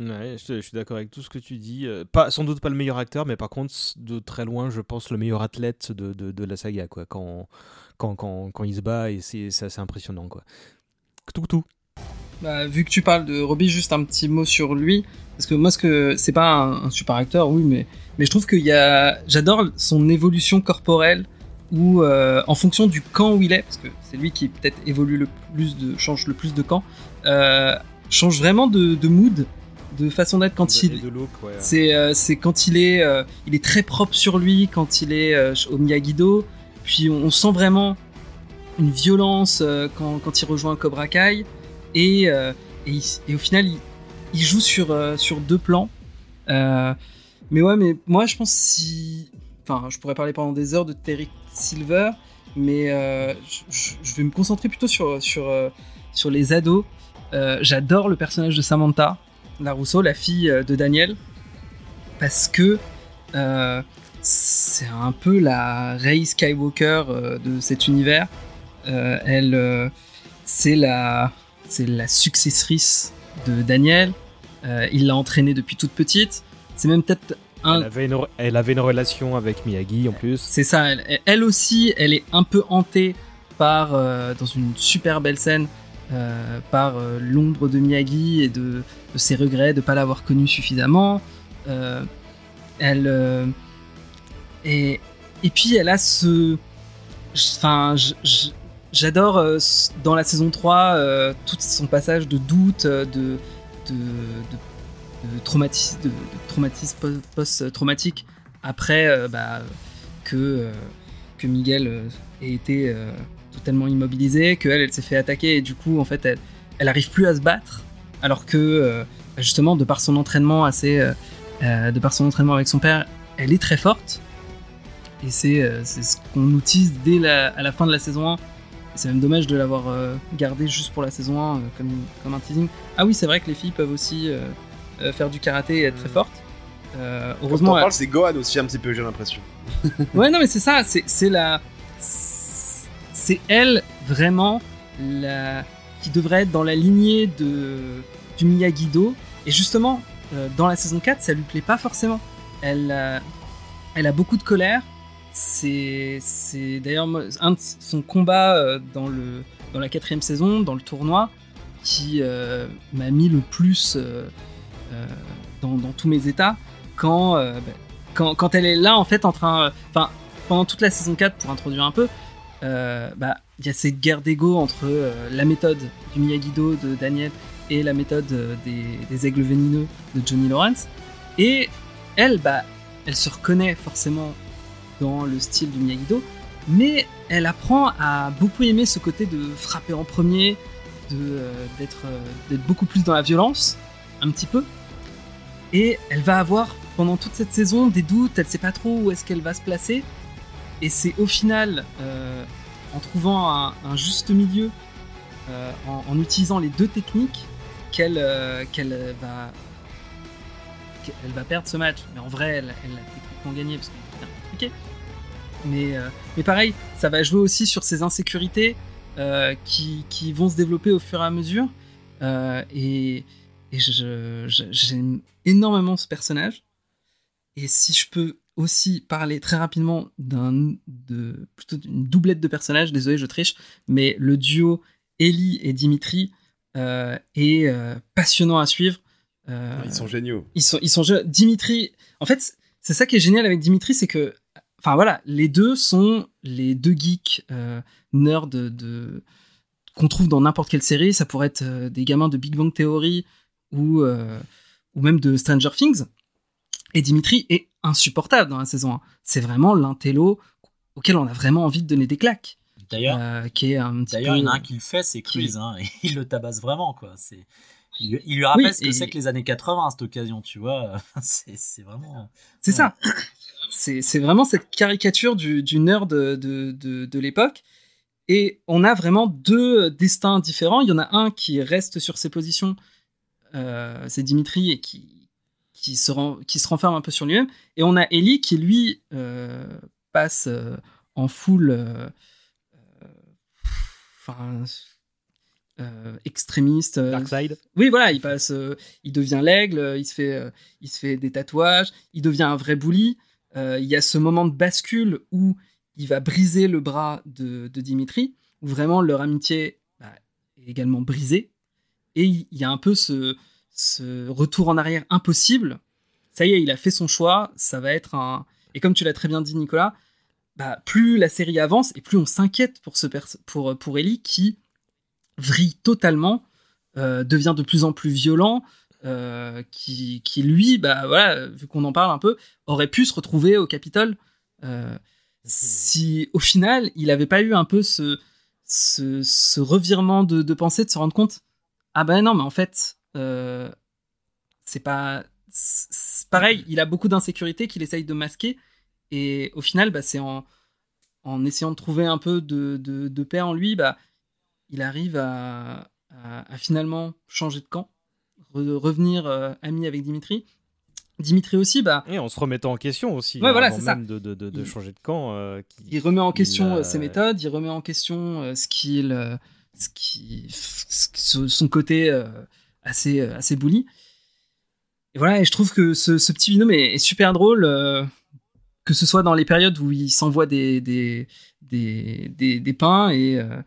Je, suis d'accord avec tout ce que tu dis. Euh, Pas, sans doute pas le meilleur acteur, mais par contre, de très loin, je pense le meilleur athlète de, de, la saga, quoi. Quand, quand, quand, quand il se bat, et c'est assez impressionnant, quoi. Tout, tout. Bah, vu que tu parles de Robbie, juste un petit mot sur lui. Parce que moi, ce que c'est pas un, super acteur, oui, mais, mais je trouve qu'il y a. J'adore son évolution corporelle où, euh, en fonction du camp où il est, parce que c'est lui qui peut-être évolue le plus de. change le plus de camp, euh, change vraiment de mood, de façon d'être quand il. ouais. C'est euh, c'est quand il est, euh, il est très propre sur lui, quand il est euh, au Miyagi-Do. Puis on, on sent vraiment une violence quand, quand il rejoint Cobra Kai. Et, et, il- et au final, il, il joue sur, sur deux plans. Mais ouais, mais moi je pense si. Enfin, je pourrais parler pendant des heures de Terry Silver, mais je, je- vais me concentrer plutôt sur, sur, sur les ados. J'adore le personnage de Samantha, la Rousseau, la fille euh, de Daniel, parce que euh, c'est un peu la Rey Skywalker euh, de cet univers. Euh, elle, c'est la, c'est la successrice de Daniel. Il l'a entraînée depuis toute petite. C'est même peut-être un, Elle avait, une, elle avait une relation avec Miyagi en plus. c'est ça, elle, elle aussi, elle est un peu hantée par, dans une super belle scène, euh, par euh, l'ombre de Miyagi et de, ses regrets de ne pas l'avoir connu suffisamment. Euh, elle. et, et puis elle a ce. Enfin, j'adore dans la saison 3 euh, tout son passage de doute, de. de, de, traumatisme, de, traumatisme po- post-traumatique après bah, que, que Miguel ait été totalement immobilisé, qu'elle elle, s'est fait attaquer et du coup en fait elle, elle arrive plus à se battre. Alors que euh, justement de par son entraînement assez euh, euh, de par son entraînement avec son père elle est très forte. Et c'est euh, c'est ce qu'on nous tease dès la, à la fin de la saison 1 c'est même dommage de l'avoir euh, gardé juste pour la saison 1 euh, comme, comme un teasing. Ah oui c'est vrai que les filles peuvent aussi euh, euh, faire du karaté et être très fortes. Euh, Quand heureusement on elle- parle, c'est Gohan aussi un petit peu, j'ai l'impression. ouais, non, mais c'est ça, c'est c'est la. C'est elle, vraiment, qui devrait être dans la lignée de... du Miyagi-Do. Et justement, euh, dans la saison 4, ça lui plaît pas forcément. Elle, a- elle a beaucoup de colère. C'est d'ailleurs son combat euh, dans, la quatrième saison, dans le tournoi, qui euh, m'a mis le plus euh, euh, dans, tous mes états. Quand, euh, bah, quand, quand elle est là, en fait, en train. Enfin, pendant toute la saison 4, pour introduire un peu, euh, bah, il y a cette guerre d'ego entre euh, la méthode du Miyagi-Do de Daniel et la méthode euh, des, aigles vénineux de Johnny Lawrence. Et elle, bah, elle se reconnaît forcément dans le style du Miyagi-Do, mais elle apprend à beaucoup aimer ce côté de frapper en premier, d'être beaucoup plus dans la violence, un petit peu. Et elle va avoir pendant toute cette saison des doutes, elle sait pas trop où est-ce qu'elle va se placer. Et c'est au final, euh, en trouvant un, juste milieu, euh, en, utilisant les deux techniques, qu'elle euh, va qu'elle va perdre ce match. Mais en vrai, elle, elle l'a techniquement gagné parce qu'elle est bien compliquée. Mais, euh, mais pareil, ça va jouer aussi sur ses insécurités qui, qui vont se développer au fur et à mesure. Et et j'aime énormément ce personnage. Et si je peux aussi parler très rapidement d'un de plutôt d'une doublette de personnages, désolé je triche, mais le duo Ellie et Dimitri euh, est euh, passionnant à suivre. Euh, Ils sont géniaux. ils sont, ils sont. Dimitri, en fait, c'est ça qui est génial avec Dimitri, c'est que, enfin voilà, les deux sont les deux geeks nerds de, de- qu'on trouve dans n'importe quelle série. Ça pourrait être des gamins de Big Bang Theory ou, ou même de Stranger Things. Et Dimitri est insupportable dans la saison 1. C'est vraiment l'intello auquel on a vraiment envie de donner des claques. D'ailleurs, euh, qui est un petit D'ailleurs, peu- il y en a un qui le fait, c'est qui- Cruz. Hein, et il le tabasse vraiment, quoi. C'est, il, lui- il lui rappelle Oui, ce que et- c'est que les années 80 à cette occasion, tu vois. C'est, c'est vraiment. C'est ça. C'est c'est vraiment cette caricature du, du nerd de, de, de, de l'époque. Et on a vraiment deux destins différents. Il y en a un qui reste sur ses positions, euh, c'est Dimitri, et qui, qui, se ren- qui se renferme un peu sur lui-même. Et on a Ellie qui, lui, euh, passe euh, en full. euh, euh, Enfin. extrémiste. Darkseid. oui, voilà, il passe, il devient l'aigle, il se fait, il se fait des tatouages, il devient un vrai bully. Il y a ce moment de bascule où il va briser le bras de, de Dimitri, où vraiment leur amitié bah, est également brisée. Et il y a un peu ce, ce retour en arrière impossible. Ça y est, il a fait son choix, ça va être un. Et comme tu l'as très bien dit, Nicolas, bah, plus la série avance et plus on s'inquiète pour, ce perso- pour, pour Ellie qui vrille totalement, euh, devient de plus en plus violent, euh, qui, qui lui, bah voilà, vu qu'on en parle un peu, aurait pu se retrouver au Capitole euh, si au final il n'avait pas eu un peu ce, ce, ce revirement de, de pensée, de se rendre compte, ah ben non, mais en fait, euh, c'est pas. pareil, il a beaucoup d'insécurité qu'il essaye de masquer, et au final, bah, c'est en, en essayant de trouver un peu de, de, de paix en lui, bah, il arrive à, à- à finalement changer de camp, re- revenir euh, ami avec Dimitri. Dimitri aussi, bah, Et en se remettant en question aussi. Ouais, hein, voilà, c'est ça. de, de- de- Il- changer de camp. euh, qui- il remet en question il, euh, ses méthodes, il remet en question ce qu'il, ce qui, son côté assez, euh, assez bully. Et voilà, et je trouve que ce, ce petit binôme est, est super drôle, euh, que ce soit dans les périodes où il s'envoie des, des, des, des, des pains, et euh,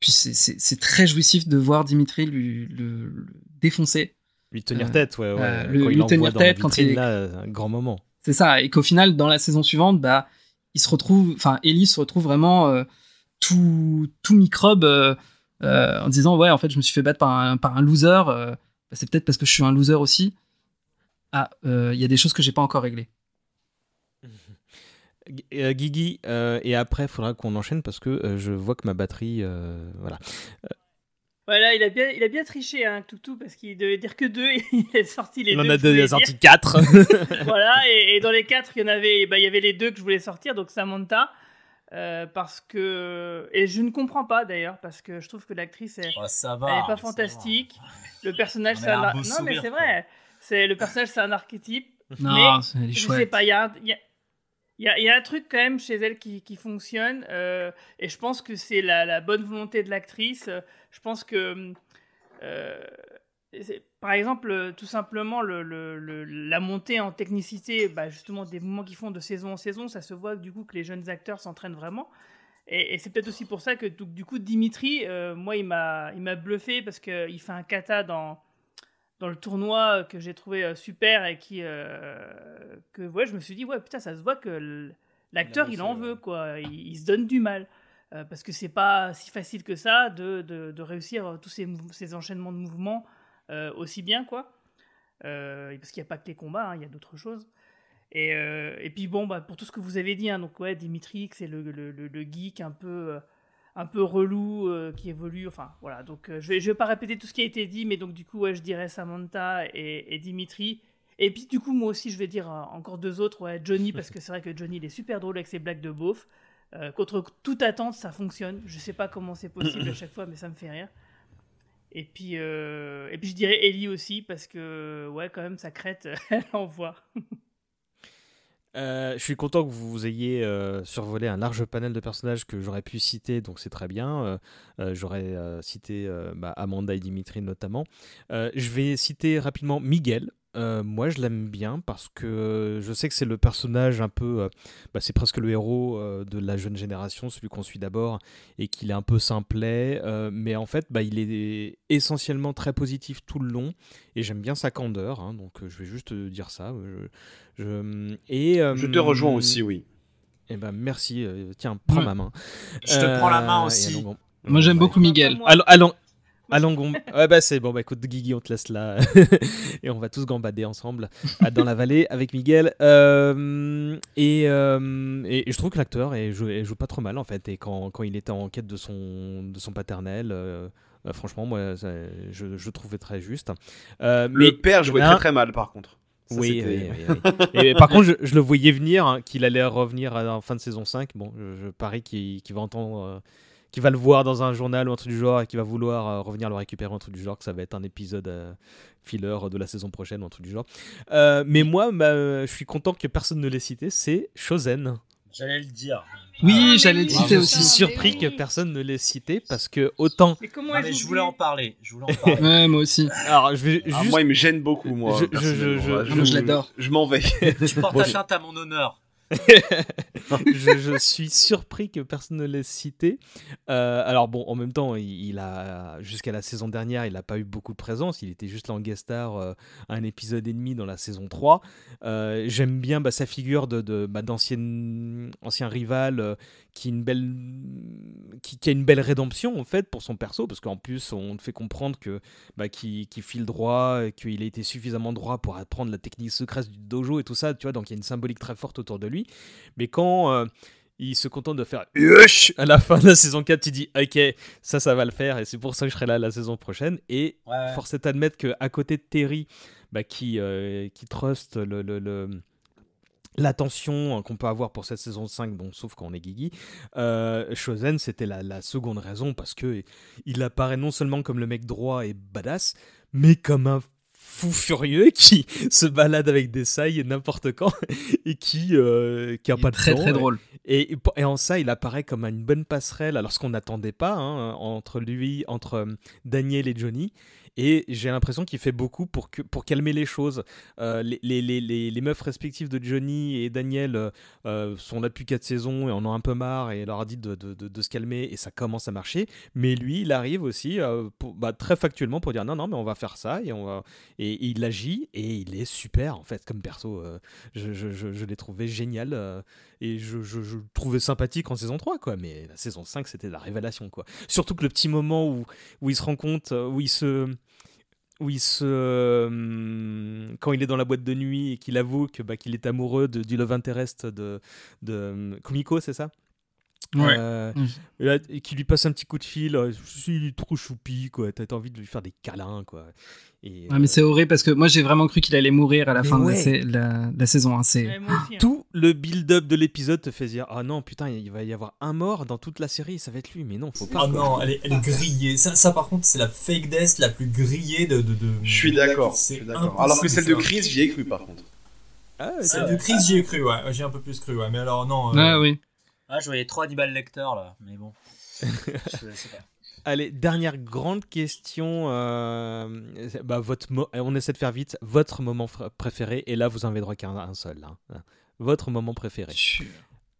puis c'est- très jouissif de voir Dimitri lui, le, le défoncer. Lui tenir tête, ouais. ouais. Quand il lui tenir dans la tête quand vitrine, il est- là, un grand moment. C'est ça, et qu'au final, dans la saison suivante, bah, il se retrouve, enfin, Ellie se retrouve vraiment tout, tout microbe euh, euh, en disant ouais, en fait, je me suis fait battre par un, par un loser. euh, bah, c'est peut-être parce que je suis un loser aussi. Ah, euh, il y a des choses que j'ai pas encore réglées. Gu- euh, Guigui, euh, et après, il faudra qu'on enchaîne parce que euh, je vois que ma batterie. euh, voilà. Voilà, il a bien, il a bien triché, hein, Toutou, parce qu'il devait dire que deux, et il a sorti les Il deux. en a que je voulais sorti quatre. voilà, et, et dans les quatre, il y en avait, bah, il y avait les deux que je voulais sortir, donc Samantha, euh, parce que et je ne comprends pas d'ailleurs, parce que je trouve que l'actrice, elle, Oh, ça va. elle est pas fantastique. Le personnage, On c'est un, un non mais c'est vrai, c'est le personnage, c'est un archétype. Non, mais je sais chouette. pas, il y a, un- il y a- il y a- il y a un truc quand même chez elle qui, qui fonctionne, euh, et je pense que c'est la, la bonne volonté de l'actrice. Euh, Je pense que, euh, par exemple, euh, tout simplement, le, le- le- la montée en technicité, bah, justement, des mouvements qu'ils font de saison en saison, ça se voit du coup que les jeunes acteurs s'entraînent vraiment. Et, et c'est peut-être aussi pour ça que du coup Dimitri, euh, moi, il m'a, il m'a bluffé parce qu'il fait un kata dans, dans le tournoi que j'ai trouvé euh, super et qui euh, que ouais, je me suis dit ouais putain ça se voit que l'acteur il, en veut quoi, il, il se donne du mal Euh, parce que c'est pas si facile que ça de, de, de réussir tous ces, ces enchaînements de mouvements aussi bien quoi. Euh, parce qu'il n'y a pas que les combats, hein, il y a d'autres choses. Et, euh, et puis bon, bah, pour tout ce que vous avez dit, hein, donc ouais, Dimitri, c'est le, le, geek un peu, euh, un peu relou euh, qui évolue. Enfin voilà, donc euh, je vais, vais pas répéter tout ce qui a été dit, mais donc du coup, ouais, je dirais Samantha et, Dimitri. Et puis du coup, moi aussi, je vais dire euh, encore deux autres, ouais, Johnny, parce que c'est vrai que Johnny, il est super drôle avec ses blagues de beauf. Euh, contre toute attente, ça fonctionne. Je sais pas comment c'est possible à chaque fois, mais ça me fait rire. Et puis, euh, et puis je dirais Ellie aussi, parce que, ouais, quand même, sa crête, elle envoie. Euh, je suis content que vous ayez euh, survolé un large panel de personnages que j'aurais pu citer, donc c'est très bien. J'aurais cité bah, Amanda et Dimitri notamment. Je vais citer rapidement Miguel. Euh, moi, je l'aime bien parce que je sais que c'est le personnage un peu, euh, bah, c'est presque le héros euh, de la jeune génération, celui qu'on suit d'abord, et qu'il est un peu simplet, euh, mais en fait, bah, il est essentiellement très positif tout le long, et j'aime bien sa candeur, hein, donc euh, je vais juste euh, dire ça. Je, je- et, euh, Je te rejoins aussi, oui. Eh ben merci, euh, tiens, prends Ouais. ma main. Je te prends la main Euh, aussi. bon, Moi, j'aime ouais. beaucoup Miguel. Moi. Allons, Allons, gom- ouais, bah c'est bon, bah écoute, Guigui, on te laisse là. et on va tous gambader ensemble à- dans la vallée avec Miguel. Euh, et, euh, et, et je trouve que l'acteur joue, joue pas trop mal en fait. Et quand, quand il était en quête de son, de son paternel, euh, franchement, moi, ça- je, je trouvais très juste. Le père jouait hein, très très mal par contre. Ça, oui, oui, oui, oui. Et par contre, je, je le voyais venir, hein, qu'il allait revenir à- en fin de saison 5. Bon, je, je parie qu'il va entendre, euh, qu'il va le voir dans un journal ou un truc du genre et qu'il va vouloir euh, revenir le récupérer ou un truc du genre, que ça va être un épisode euh, filler de la saison prochaine ou un truc du genre. Euh, mais moi, bah, je suis content que personne ne l'ait cité, c'est Shozen. J'allais le dire. Oui, j'allais le Je citer suis aussi. surpris que personne ne l'ait cité parce que autant. Mais comment Non, mais je voulais en parler. Je voulais en parler. Ouais, moi aussi. Alors, je vais Ah, juste. moi, il me gêne beaucoup, moi. Je- je- je- Ouais, je- je l'adore. Je m'en vais. tu portes atteinte à mon honneur. je, suis surpris que personne ne l'ait cité. Euh, alors bon, en même temps, il, a jusqu'à la saison dernière, il n'a pas eu beaucoup de présence. Il était juste là en guest star euh, un épisode et demi dans la saison 3. Euh, J'aime bien bah, sa figure bah, d'ancien ancien rival qui, qui, qui a une belle rédemption en fait pour son perso, parce qu'en plus on te fait comprendre que bah, qu'il qu'il file droit, qu'il a été suffisamment droit pour apprendre la technique secrète du dojo et tout ça, tu vois, donc il y a une symbolique très forte autour de lui. Mais quand euh, il se contente de faire à la fin de la saison 4, tu dis ok, ça, ça va le faire, et c'est pour ça que je serai là la saison prochaine. Et Ouais, force est d'admettre qu'à côté de Terry, bah, qui, euh, qui trust le. le- le- L'attention qu'on peut avoir pour cette saison 5, bon, sauf quand on est Guigui, euh, c'était la, la seconde raison parce que il apparaît non seulement comme le mec droit et badass, mais comme un fou furieux qui se balade avec des sailles n'importe quand et qui, euh, qui a Il pas est de très temps, très et- drôle. et, et en ça, il apparaît comme une bonne passerelle, alors ce qu'on n'attendait pas, hein, entre lui, entre euh, Daniel et Johnny. Et j'ai l'impression qu'il fait beaucoup pour, calmer les choses. Euh, les, meufs respectives de Johnny et Daniel euh, euh, sont là depuis 4 saisons et en ont un peu marre et leur a dit de, se calmer et ça commence à marcher. Mais lui, il arrive aussi bah, très factuellement pour dire non, non, mais on va faire ça et, il agit et il est super en fait comme perso. je l'ai trouvé génial. et je, le trouvais sympathique en saison 3 quoi mais la saison 5 c'était la révélation quoi surtout que le petit moment où, où il se rend compte où il se où il se euh, quand il est dans la boîte de nuit et qu'il avoue bah, qu'il est amoureux de, du love interest de, de euh, Kumiko c'est ça? Ouais. Euh, Mm. et là, et qui lui passe un petit coup de fil euh, il est trop choupi quoi t'as envie de lui faire des câlins quoi et, Ouais, mais c'est horrible parce que moi j'ai vraiment cru qu'il allait mourir à la Mais fin de la, saison 1. C'est Ouais, moi aussi, hein. tout le build-up de l'épisode te fait dire ah non putain il va y avoir un mort dans toute la série ça va être lui mais non faut pas Ah non, elle est, elle est grillée. Ça, ça, par contre, c'est la fake death la plus grillée de. de, de- Je suis d'accord. Alors que celle de. Chris, j'y ai cru par contre. Ah, Celle de Chris, j'y ai cru, ouais. J'y ai un peu plus cru, ouais. Mais alors, non. euh, Ah oui. Ah, je voyais trop Hannibal Lecter là, mais bon. je, sais pas. Allez, dernière grande question. euh, bah, votre mo- on essaie de faire vite. Votre moment préféré, et là, vous en avez droit qu'à un, un seul. hein. Votre moment préféré.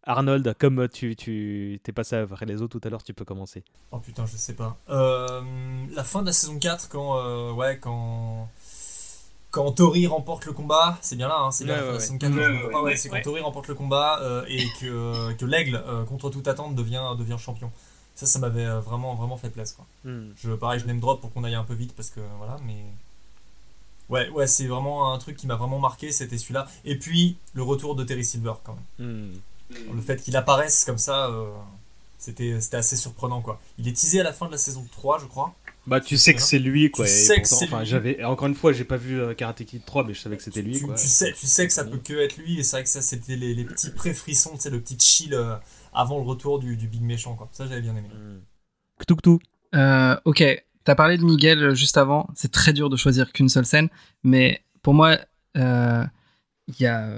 Arnold, comme tu, tu t'es passé après les autres tout à l'heure, tu peux commencer. Oh putain, je sais pas. Euh, la fin de la saison 4, quand. euh, ouais, quand. Quand Tori remporte le combat, c'est bien là, hein, c'est bien Ouais, la fin de la ouais, saison 4, ouais. je me trompe pas, ouais, c'est quand Ouais. Tori remporte le combat euh, et que, que l'aigle, euh, contre toute attente, devient, devient champion. Ça, ça m'avait euh, vraiment, vraiment fait plaisir. Quoi. Hmm. Je, pareil, je name drop pour qu'on aille un peu vite parce que voilà, mais. Ouais, ouais, c'est vraiment un truc qui m'a vraiment marqué, c'était celui-là. Et puis, le retour de Terry Silver quand même. Hmm. Le fait qu'il apparaisse comme ça, euh, c'était c'était assez surprenant quoi. Il est teasé à la fin de la saison 3, je crois. Bah, tu sais que c'est lui, quoi. Tu et sais que pourtant, c'est enfin, j'avais, encore une fois, j'ai pas vu euh, Karate Kid 3, mais je savais que c'était lui, Tu, quoi. tu sais, tu sais que ça peut que être lui, et c'est vrai que ça c'était les, les petits pré-frissons, tu sais, le petit chill euh, avant le retour du, du big méchant quoi. Ça j'avais bien aimé. Ktuk Euh, ok, t'as parlé de Miguel euh, juste avant. C'est très dur de choisir qu'une seule scène, mais pour moi, euh, il y a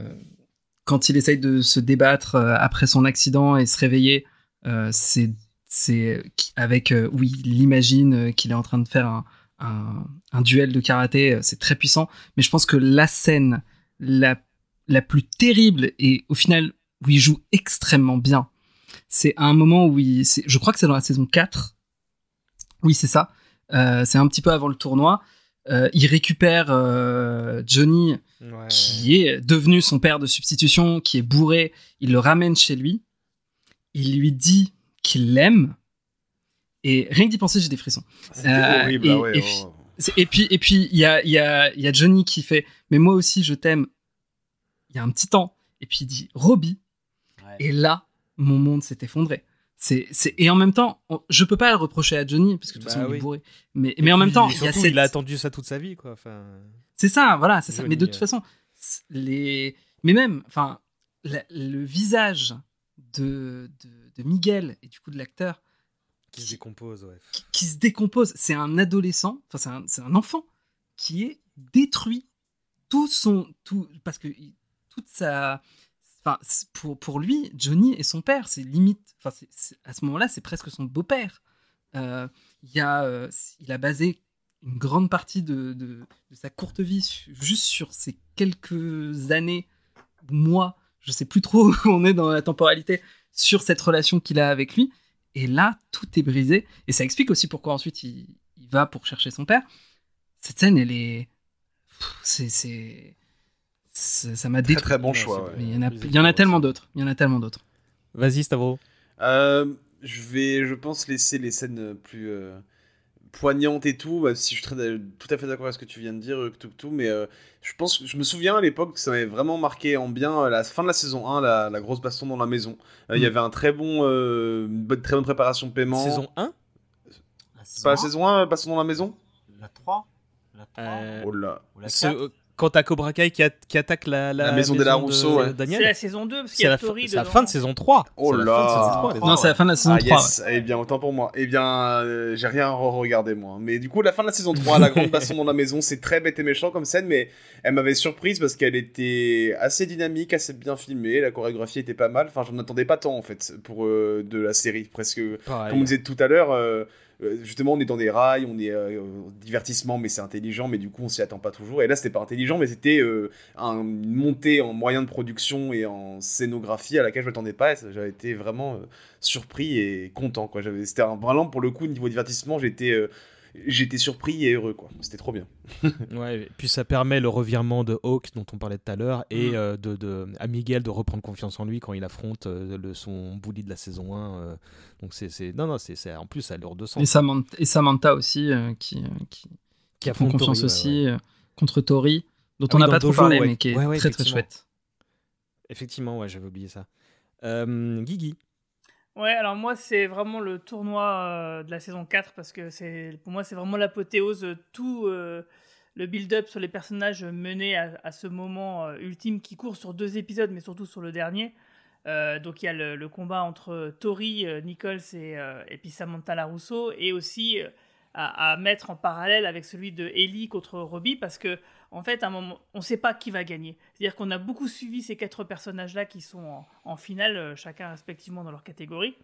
quand il essaye de se débattre après son accident et se réveiller, euh, c'est c'est qui- avec euh, oui, il imagine euh, qu'il est en train de faire un, un, un duel de karaté. euh, C'est très puissant, mais je pense que la scène la la plus terrible et au final où il joue extrêmement bien, c'est à un moment où il, je crois que c'est dans la saison 4. Oui, c'est ça. Euh, c'est un petit peu avant le tournoi. Euh, il récupère euh, Johnny, qui est devenu son père de substitution, qui est bourré. Il le ramène chez lui. Il lui dit qu'il l'aime. Et rien que d'y penser, j'ai des frissons. C'était Euh, horrible, et, ah ouais, et oh. puis- c'est- et puis, et puis, il y a, il y, a, il y a Johnny qui fait, mais moi aussi, je t'aime. Il y a un petit temps. Et puis il dit, Robbie. Et là, mon monde s'est effondré. C'est, c'est, et en même temps, on- je peux pas le reprocher à Johnny, parce que de toute Bah façon, il est bourré. Mais, mais en même temps, il y a surtout, cette... il a attendu ça toute sa vie, quoi. Enfin, C'est ça, voilà, c'est ça. Mais de toute euh. façon, c'est- les, mais même, enfin, la- le visage de, de, de Miguel et du coup de l'acteur qui se décompose, ouais. qui, qui se décompose, c'est un adolescent, enfin c'est un, enfant qui est détruit. Tout son, tout, parce que toute sa, enfin pour pour lui, Johnny est son père, c'est limite, enfin à ce moment-là, c'est presque son beau-père. Euh, Il y a, euh, il a basé une grande partie de, de, de sa courte vie juste sur ces quelques années, mois, je sais plus trop où on est dans la temporalité, sur cette relation qu'il a avec lui. Et là, tout est brisé. Et ça explique aussi pourquoi ensuite il, il va pour chercher son père. Cette scène, elle est. C'est. c'est- c'est- Ça m'a Très, détruit. très bon choix, ouais. Il y en a, il y en a tellement d'autres. Il y en a tellement d'autres. Vas-y, Stavro. Euh, je vais, je pense, laisser les scènes plus euh, poignantes et tout, même si je suis très- tout à fait d'accord avec ce que tu viens de dire, euh, tout, tout, mais euh, je pense, je me souviens à l'époque que ça m'avait vraiment marqué en bien euh, la fin de la saison 1, la, la grosse baston dans la maison. Euh, Il y Mm. avait un très bon, euh, une bonne, très bonne préparation de paiement. Saison 1 C'est pas la saison 1, baston dans la maison? La 3 La 3 Euh, Oh là. Ou la ce- 4 euh, quand t'as Cobra Kai qui, a- qui attaque la, la, La maison des Larousseau, ouais. Daniel. C'est la saison 2, parce qu'il C'est y a la, fin- Tori c'est la fin de saison 3. Oh la là. fin de saison 3, les Non, c'est la fin de la saison Ah 3. yes, eh bien autant pour moi. Eh bien, euh, j'ai rien re-regardé moi. Mais du coup, la fin de la saison 3, la grande baston dans la maison, c'est très bête et méchant comme scène, mais elle m'avait surprise parce qu'elle était assez dynamique, assez bien filmée, la chorégraphie était pas mal. Enfin, j'en attendais pas tant en fait pour euh, de la série, presque. Pareil. Comme on disait tout à l'heure, euh, justement, on est dans des rails, on est euh, divertissement, mais c'est intelligent, mais du coup, on s'y attend pas toujours. Et là, c'était pas intelligent, mais c'était euh, un- une montée en moyens de production et en scénographie à laquelle je m'attendais pas. J'avais été vraiment euh, surpris et content. Quoi. J'avais, c'était un, vraiment pour le coup, niveau divertissement, j'étais, euh, j'étais surpris et heureux. Quoi. C'était trop bien. Ouais, et puis ça permet le revirement de Hawk dont on parlait tout à l'heure et Mm. euh, de, de, à Miguel de reprendre confiance en lui quand il affronte euh, le, son bully de la saison 1. euh. donc c'est, c'est non non c'est, c'est en plus ça a l'air de sens. Et Samantha, et Samantha aussi, euh, qui, euh, qui, qui prend affronte confiance Tori, ouais, aussi euh, contre Tori, dont Ah on n'a pas trop Dojo, parlé, ouais. mais qui est Ouais, ouais, très très effectivement. chouette. Effectivement ouais j'avais oublié ça. Euh, Guigui. Ouais, alors moi, c'est vraiment le tournoi euh, de la saison 4 parce que pour moi, c'est vraiment l'apothéose de tout euh, le build-up sur les personnages menés à, ce moment euh, ultime qui court sur deux épisodes, mais surtout sur le dernier. Euh, donc il y a le, combat entre Tori, euh, Nichols et, euh, puis Samantha Larousseau, et aussi euh, à, à mettre en parallèle avec celui de Ellie contre Robbie, parce que en fait, à un moment, on ne sait pas qui va gagner. C'est-à-dire qu'on a beaucoup suivi ces quatre personnages-là qui sont en, en finale, euh, chacun respectivement dans leur catégorie.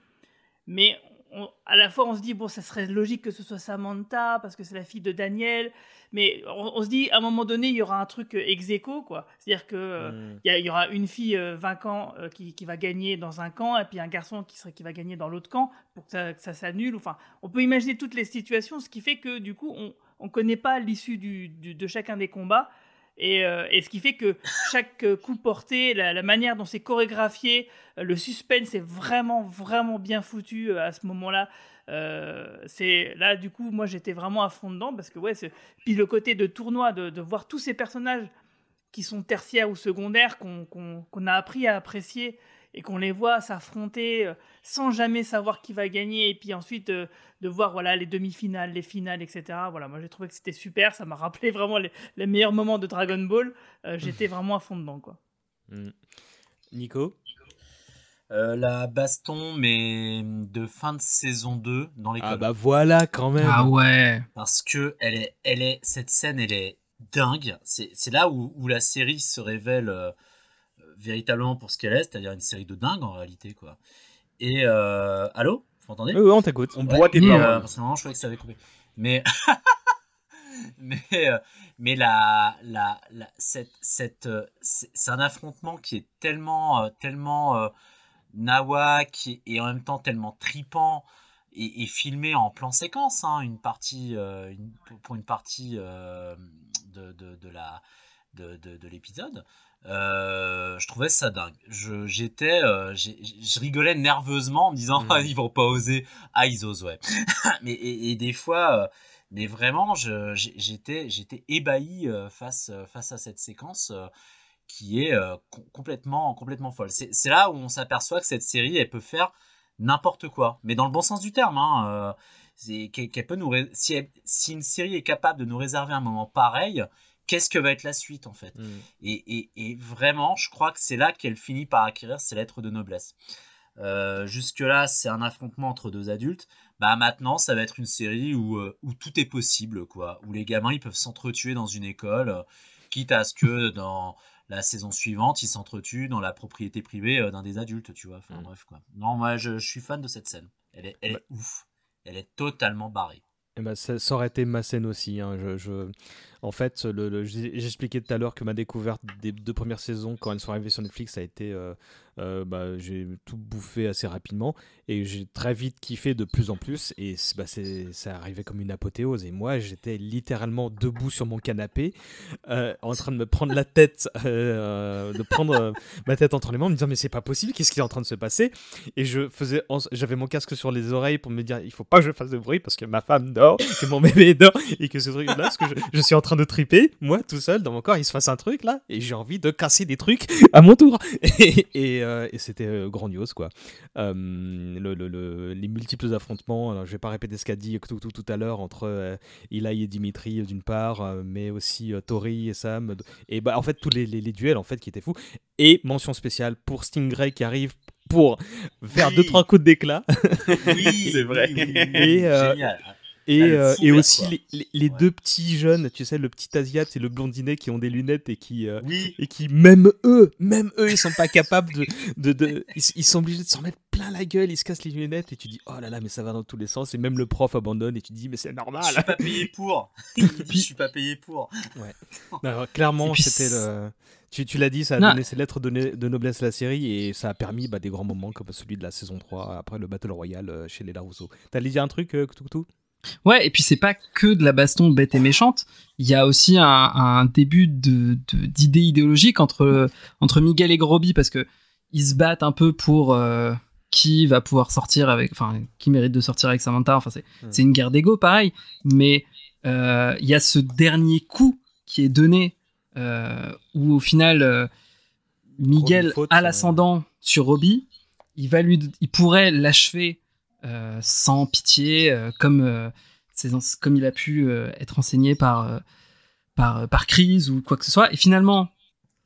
Mais on- à la fois, on se dit, bon, ça serait logique que ce soit Samantha, parce que c'est la fille de Daniel. Mais on, on se dit, à un moment donné, il y aura un truc euh, ex aequo, quoi. C'est-à-dire que euh, Mm. il y, aura une fille euh, euh, qui, qui va gagner dans un camp, et puis un garçon qui, serait, qui va gagner dans l'autre camp, pour que ça, ça s'annule. Enfin, on peut imaginer toutes les situations, ce qui fait que, du coup, on ne connaît pas l'issue de chacun des combats. Et, euh, et ce qui fait que chaque coup porté, la, manière dont c'est chorégraphié, le suspense est vraiment, vraiment bien foutu euh, à ce moment-là. Euh, c'est là, du coup, moi j'étais vraiment à fond dedans parce que, ouais, puis le côté de tournoi, de, voir tous ces personnages qui sont tertiaires ou secondaires, qu'on a appris à apprécier et qu'on les voit s'affronter euh, sans jamais savoir qui va gagner, et puis ensuite euh, de voir voilà les demi-finales, les finales, etc. Voilà, moi j'ai trouvé que c'était super, ça m'a rappelé vraiment les, les meilleurs moments de Dragon Ball. Euh, J'étais vraiment à fond dedans, quoi. Mm. Nico? Euh, la baston, mais de fin de saison 2 dans l'école. Ah bah voilà quand même. Ah ouais. Parce que elle est, elle est, cette scène, elle est dingue. C'est c'est là où, où la série se révèle euh, véritablement pour ce qu'elle est, c'est-à-dire une série de dingue en réalité, quoi. Et euh, allô, vous m'entendez? Oui, oui, on t'écoute. On boit tes Et, paroles. euh, parce que je croyais que ça avait coupé. Mais, mais, euh, mais la, la, la, cette, cette, euh, c'est un affrontement qui est tellement, euh, tellement euh, nawak et, et en même temps tellement tripant et, et filmé en plan séquence. hein, une partie, euh, une- pour- une partie euh, de, de, de la de, de, de l'épisode. Euh, je trouvais ça dingue. Je, j'étais, euh, je rigolais nerveusement en me disant Mm. ah, ils vont pas oser. Ah ils osent ouais. mais et, et des fois, euh, mais vraiment, je, j'étais, j'étais ébahi face face à cette séquence qui est com- complètement complètement folle. C'est, c'est là où on s'aperçoit que cette série elle peut faire n'importe quoi, mais dans le bon sens du terme. Hein, c'est qu'elle, qu'elle peut nous ré- si, elle- si une série est capable de nous réserver un moment pareil, qu'est-ce que va être la suite en fait et, et- et vraiment, je crois que c'est là qu'elle finit par acquérir ses lettres de noblesse. Euh, Jusque-là, c'est un affrontement entre deux adultes. Bah maintenant, ça va être une série où, euh, où tout est possible, quoi. Où les gamins, ils peuvent s'entretuer dans une école, euh, quitte à ce que dans la saison suivante, ils s'entretuent dans la propriété privée d'un des adultes, tu vois. Enfin bref, quoi. Non, moi, je, je suis fan de cette scène. Elle est, elle est ouf. Elle est totalement barrée. Eh ben, ça, ça aurait été ma scène aussi. hein. Je, je- En fait, le, le- j'expliquais tout à l'heure que ma découverte des deux premières saisons, quand elles sont arrivées sur Netflix, ça a été. euh, euh, bah, j'ai tout bouffé assez rapidement et j'ai très vite kiffé de plus en plus. Et bah, ça arrivait comme une apothéose. Et moi, j'étais littéralement debout sur mon canapé, euh, en train de me prendre la tête, de prendre ma tête entre les mains, en me disant Mais c'est pas possible, qu'est-ce qui est en train de se passer? Et je faisais, j'avais mon casque sur les oreilles pour me dire Il faut pas que je fasse de bruit parce que ma femme dort, que mon bébé dort et que ce truc-là, parce que je, je suis en train de triper, moi tout seul dans mon corps, il se passe un truc là, et j'ai envie de casser des trucs à mon tour. Et, et, euh, et c'était euh, grandiose quoi. Euh, le- le- le- les multiples affrontements, alors, je vais pas répéter ce qu'a dit tout, tout, tout à l'heure entre euh, Eli et Dimitri d'une part, mais aussi Tori et Sam, et bah en fait tous les, les- les duels en fait qui étaient fous. Et mention spéciale pour Stingray qui arrive pour faire Oui. deux trois coups d'éclat. Oui, C'est vrai. Et, euh, Génial. Et, euh, et aussi les, les- deux petits jeunes, tu sais, le petit Asiat et le blondinet qui ont des lunettes et qui, euh, Oui. et qui même eux, même eux, ils sont pas capables de. de, de- ils, ils sont obligés de s'en mettre plein la gueule, ils se cassent les lunettes et tu dis, oh là là, mais ça va dans tous les sens. Et même le prof abandonne et tu dis, mais c'est Je normal. suis pas payé pour. Je suis pas payé pour. Alors, clairement, c'était le. Tu, tu l'as dit, ça a Non. donné ses lettres de, de noblesse à la série et ça a permis bah, des grands moments comme celui de la saison 3 après le Battle Royale euh, chez les Larousseau. T'allais dire un truc, euh, Koutou Ouais, et puis c'est pas que de la baston bête et méchante. Il y a aussi un, un début de d'idées idéologiques entre entre Miguel et Groby parce que ils se battent un peu pour euh, qui va pouvoir sortir avec, enfin, qui mérite de sortir avec Samantha. Enfin, c'est Hmm. c'est une guerre d'ego, pareil. Mais euh, il y a ce dernier coup qui est donné euh, où au final Miguel faute, a l'ascendant sur Roby. Il va lui, il pourrait l'achever sans pitié, euh, comme euh, comme il a pu euh, être enseigné par euh, par par Chris ou quoi que ce soit. Et finalement,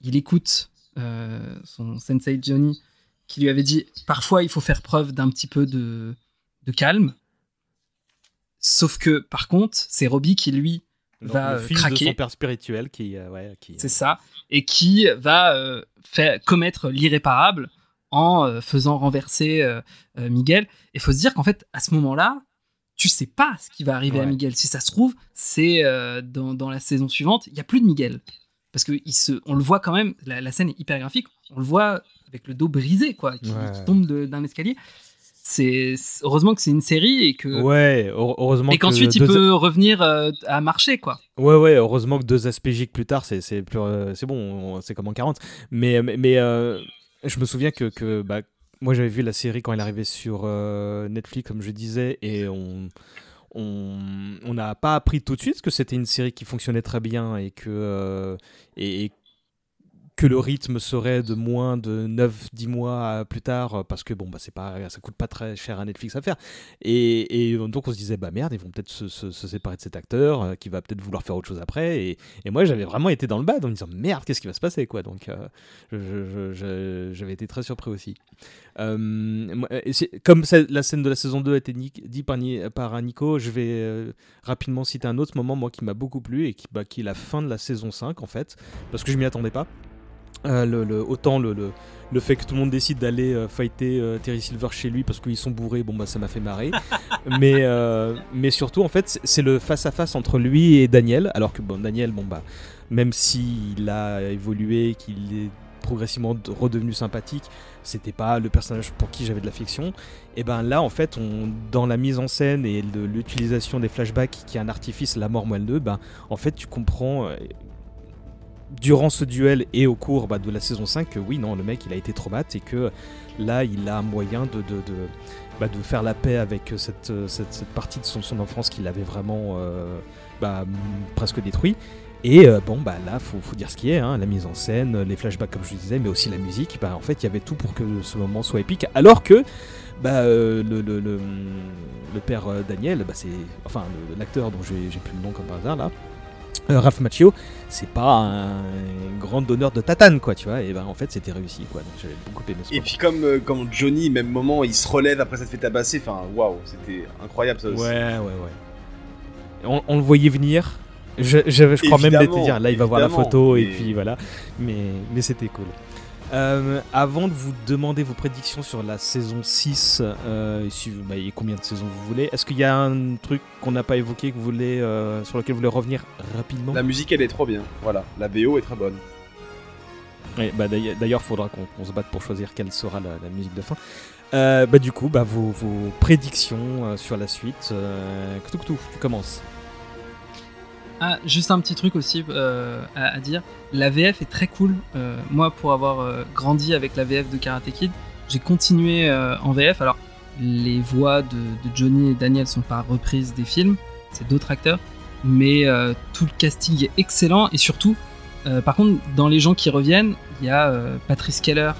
il écoute euh, son sensei Johnny qui lui avait dit parfois il faut faire preuve d'un petit peu de de calme. Sauf que par contre, c'est Roby qui lui Donc, va le euh, fils de craquer. son père spirituel qui, euh, ouais, qui C'est ça. Et qui va euh, faire, commettre l'irréparable en euh, faisant renverser euh, euh, Miguel. Et faut se dire qu'en fait, à ce moment-là, tu sais pas ce qui va arriver à. Miguel. Si ça se trouve, c'est euh, dans, dans la saison suivante, il y a plus de Miguel. Parce que il se, on le voit quand même, la, la scène est hyper graphique, on le voit avec le dos brisé, quoi, qui, Ouais. qui tombe d'un escalier. C'est heureusement que c'est une série et que Ouais, heure- heureusement et que qu'ensuite il peut revenir euh, à marcher, quoi. Ouais, ouais, heureusement que deux aspects gigs plus tard, c'est plus, euh, c'est bon, on- c'est comme en 40. Mais, mais, je me souviens que, que bah, moi j'avais vu la série quand elle arrivait sur euh, Netflix, comme je disais, et on on n'a pas appris tout de suite que c'était une série qui fonctionnait très bien et que euh, que le rythme serait de moins de 9-10 mois plus tard euh, parce que bon bah c'est pas ça coûte pas très cher à Netflix à faire. Et, et donc on se disait bah merde ils vont peut-être se, se- séparer de cet acteur euh, qui va peut-être vouloir faire autre chose après. Et, et moi j'avais vraiment été dans le bad en me disant merde qu'est-ce qui va se passer quoi. Donc euh, j'avais été très surpris aussi. Euh, comme la scène de la saison 2 a été dit par, par Nico, je vais euh, rapidement citer un autre moment moi qui m'a beaucoup plu et qui, bah, qui est la fin de la saison 5 en fait, parce que je m'y attendais pas. Euh, le, le- autant le, le, le fait que tout le monde décide d'aller euh, fighter euh, Terry Silver chez lui parce qu'ils sont bourrés, bon bah ça m'a fait marrer. mais, mais surtout en fait c'est- le face à face entre lui et Daniel, alors que bon Daniel bon bah même s'il a évolué, qu'il est progressivement de- redevenu sympathique, c'était pas le personnage pour qui j'avais de l'affection. Et ben là, en fait, on, dans la mise en scène et de l'utilisation des flashbacks, qui est un artifice, la mort moelle 2, ben en fait, tu comprends. Euh, durant ce duel et au cours bah, de la saison 5 que oui, non, le mec il a été traumatisé et que là il a moyen de, de, de, bah, de faire la paix avec cette, cette, cette partie de son, son enfance qu'il avait vraiment euh, bah, presque détruit. Et euh, bon, bah là, faut, faut dire ce qui est, hein, la mise en scène, les flashbacks, comme je disais, mais aussi la musique. Bah, en fait, il y avait tout pour que ce moment soit épique. Alors que bah, euh, le, le, le, père euh, Daniel, c'est. Enfin, l'acteur dont j'ai plus le nom comme par hasard là, euh, Ralph Macchio, c'est pas un grand donneur de tatane, quoi, tu vois. Et ben en fait, c'était réussi, quoi. Donc j'avais beaucoup aimé ce Et moment. puis comme, euh, comme Johnny, même moment, il se relève après s'être fait tabasser, enfin waouh, c'était incroyable ça aussi. Ouais, ouais, ouais. On, on le voyait venir. Je, je, je crois même dire, là il va voir la photo et puis voilà. Mais, mais c'était cool. Euh, avant de vous demander vos prédictions sur la saison 6, euh, et si, bah, et combien de saisons vous voulez, est-ce qu'il y a un truc qu'on n'a pas évoqué que vous voulez, euh, sur lequel vous voulez revenir rapidement? La musique elle est trop bien, voilà, la BO est très bonne. Ouais, bah, d'ailleurs, d'ailleurs, faudra qu'on se batte pour choisir quelle sera la, la musique de fin. Euh, bah, du coup, bah, vos, vos prédictions sur la suite. Koutou, tu commences. Ah, juste un petit truc aussi euh, à, dire. La VF est très cool. Euh, moi, pour avoir euh, grandi avec la VF de Karate Kid, j'ai continué en VF. Alors, les voix de, Johnny et Daniel sont pas reprises des films, c'est d'autres acteurs, mais tout le casting est excellent et surtout, par contre, dans les gens qui reviennent, il y a Patrice Keller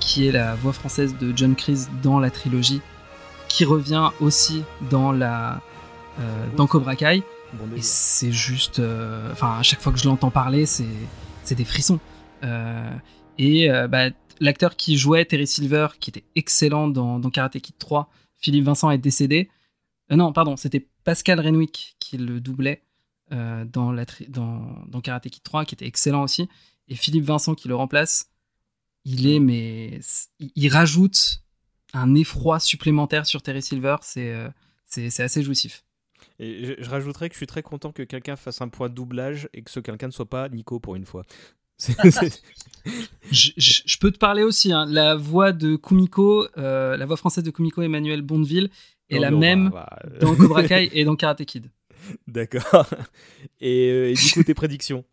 qui est la voix française de John Kreese dans la trilogie, qui revient aussi dans la dans Cobra Kai. Bon Et c'est juste. euh, Enfin, à chaque fois que je l'entends parler, c'est des frissons. Euh, et euh, bah, l'acteur qui jouait Terry Silver, qui était excellent dans, dans Karate Kid 3, Philippe Vincent est décédé. Non, pardon, c'était Pascal Renwick qui le doublait dans, la dans, dans Karate Kid 3, qui était excellent aussi. Et Philippe Vincent qui le remplace, il est, mais. Il, il rajoute un effroi supplémentaire sur Terry Silver, c'est euh, c'est c'est assez jouissif. Et je, je rajouterais que je suis très content que quelqu'un fasse un point doublage et que ce quelqu'un ne soit pas Nico pour une fois. C'est- c'est- je, je- je peux te parler aussi. hein. La voix de Kumiko, euh, la voix française de Kumiko Emmanuel Bondeville est Non, la même dans Cobra Kai et dans Karate Kid. D'accord. Et, euh, et du coup, tes prédictions?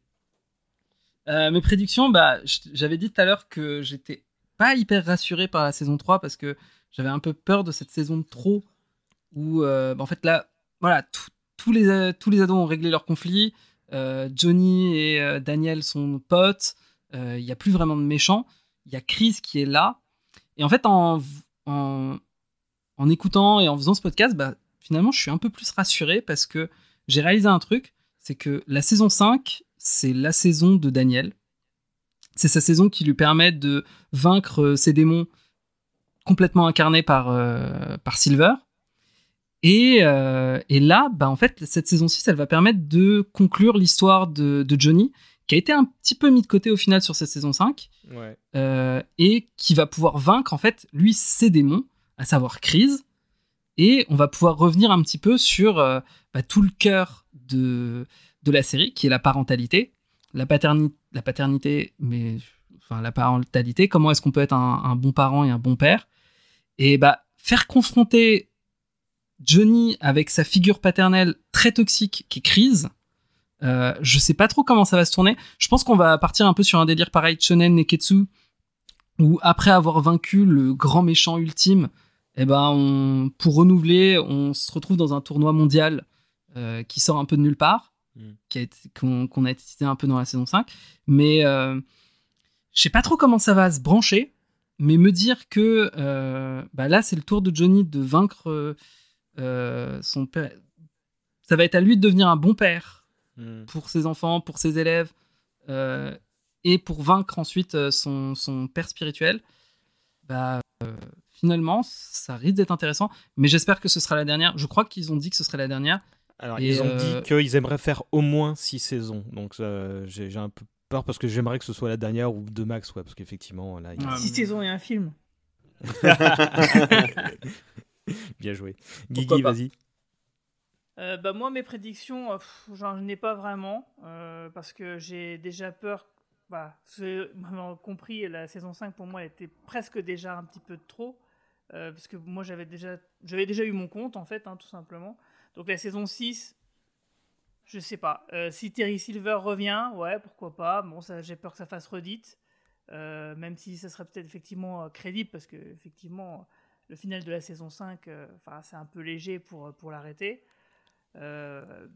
Euh, mes prédictions, bah, j'avais dit tout à l'heure que j'étais pas hyper rassuré par la saison 3 parce que j'avais un peu peur de cette saison de trop où, bah, en fait, là, voilà, tous les, euh, tous les ados ont réglé leur conflit. Euh, Johnny et euh, Daniel sont potes. Euh, Il n'y a plus vraiment de méchants. Il y a Chris qui est là. Et en fait, en, en, écoutant et en faisant ce podcast, bah, finalement, je suis un peu plus rassuré parce que j'ai réalisé un truc c'est que la saison 5, c'est la saison de Daniel. C'est sa saison qui lui permet de vaincre euh, ses démons complètement incarnés par, euh, par Silver. Et, euh, et là, bah, en fait, cette saison 6, elle va permettre de conclure l'histoire de, de Johnny, qui a été un petit peu mis de côté au final sur cette saison 5, Ouais. euh, et qui va pouvoir vaincre, en fait, lui, ses démons, à savoir Crise. Et on va pouvoir revenir un petit peu sur euh, bah, tout le cœur de, de la série, qui est la parentalité. La, paterni- la paternité, mais enfin la parentalité, comment est-ce qu'on peut être un, un bon parent et un bon père? Et bah, faire confronter Johnny avec sa figure paternelle très toxique qui est Crise, euh, je sais pas trop comment ça va se tourner. Je pense qu'on va partir un peu sur un délire pareil, Shonen Neketsu, où après avoir vaincu le grand méchant ultime, eh ben on, pour renouveler, on se retrouve dans un tournoi mondial euh, qui sort un peu de nulle part, Mm. qui a été- qu'on qu'on cité un peu dans la saison 5. Mais euh, je sais pas trop comment ça va se brancher, mais me dire que euh, bah là, c'est le tour de Johnny de vaincre euh, son père. Ça va être à lui de devenir un bon père Mm. pour ses enfants, pour ses élèves, euh, et pour vaincre ensuite euh, son, son père spirituel. Bah, euh, finalement, ça risque d'être intéressant, mais j'espère que ce sera la dernière. Je crois qu'ils ont dit que ce serait la dernière. Alors, Et, ils ont euh, dit qu'ils aimeraient faire au moins 6 saisons. Donc, euh, j'ai j'ai un peu peur parce que j'aimerais que ce soit la dernière ou deux max, ouais, parce qu'effectivement, là. il y a- Six saisons et un film. Bien joué. Guigui, vas-y. Euh, bah moi mes prédictions, euh, j'en ai pas vraiment euh, parce que j'ai déjà peur. Bah, j'ai vraiment compris la saison 5 pour moi était presque déjà un petit peu de trop euh, parce que moi j'avais déjà j'avais déjà eu mon compte en fait hein, tout simplement. Donc la saison 6 Je sais pas. Euh, si Terry Silver revient, ouais, pourquoi pas. Bon, ça, j'ai peur que ça fasse redite. Euh, même si ça serait peut-être effectivement crédible, parce que effectivement, le final de la saison 5, enfin, c'est un peu léger pour, pour l'arrêter. Il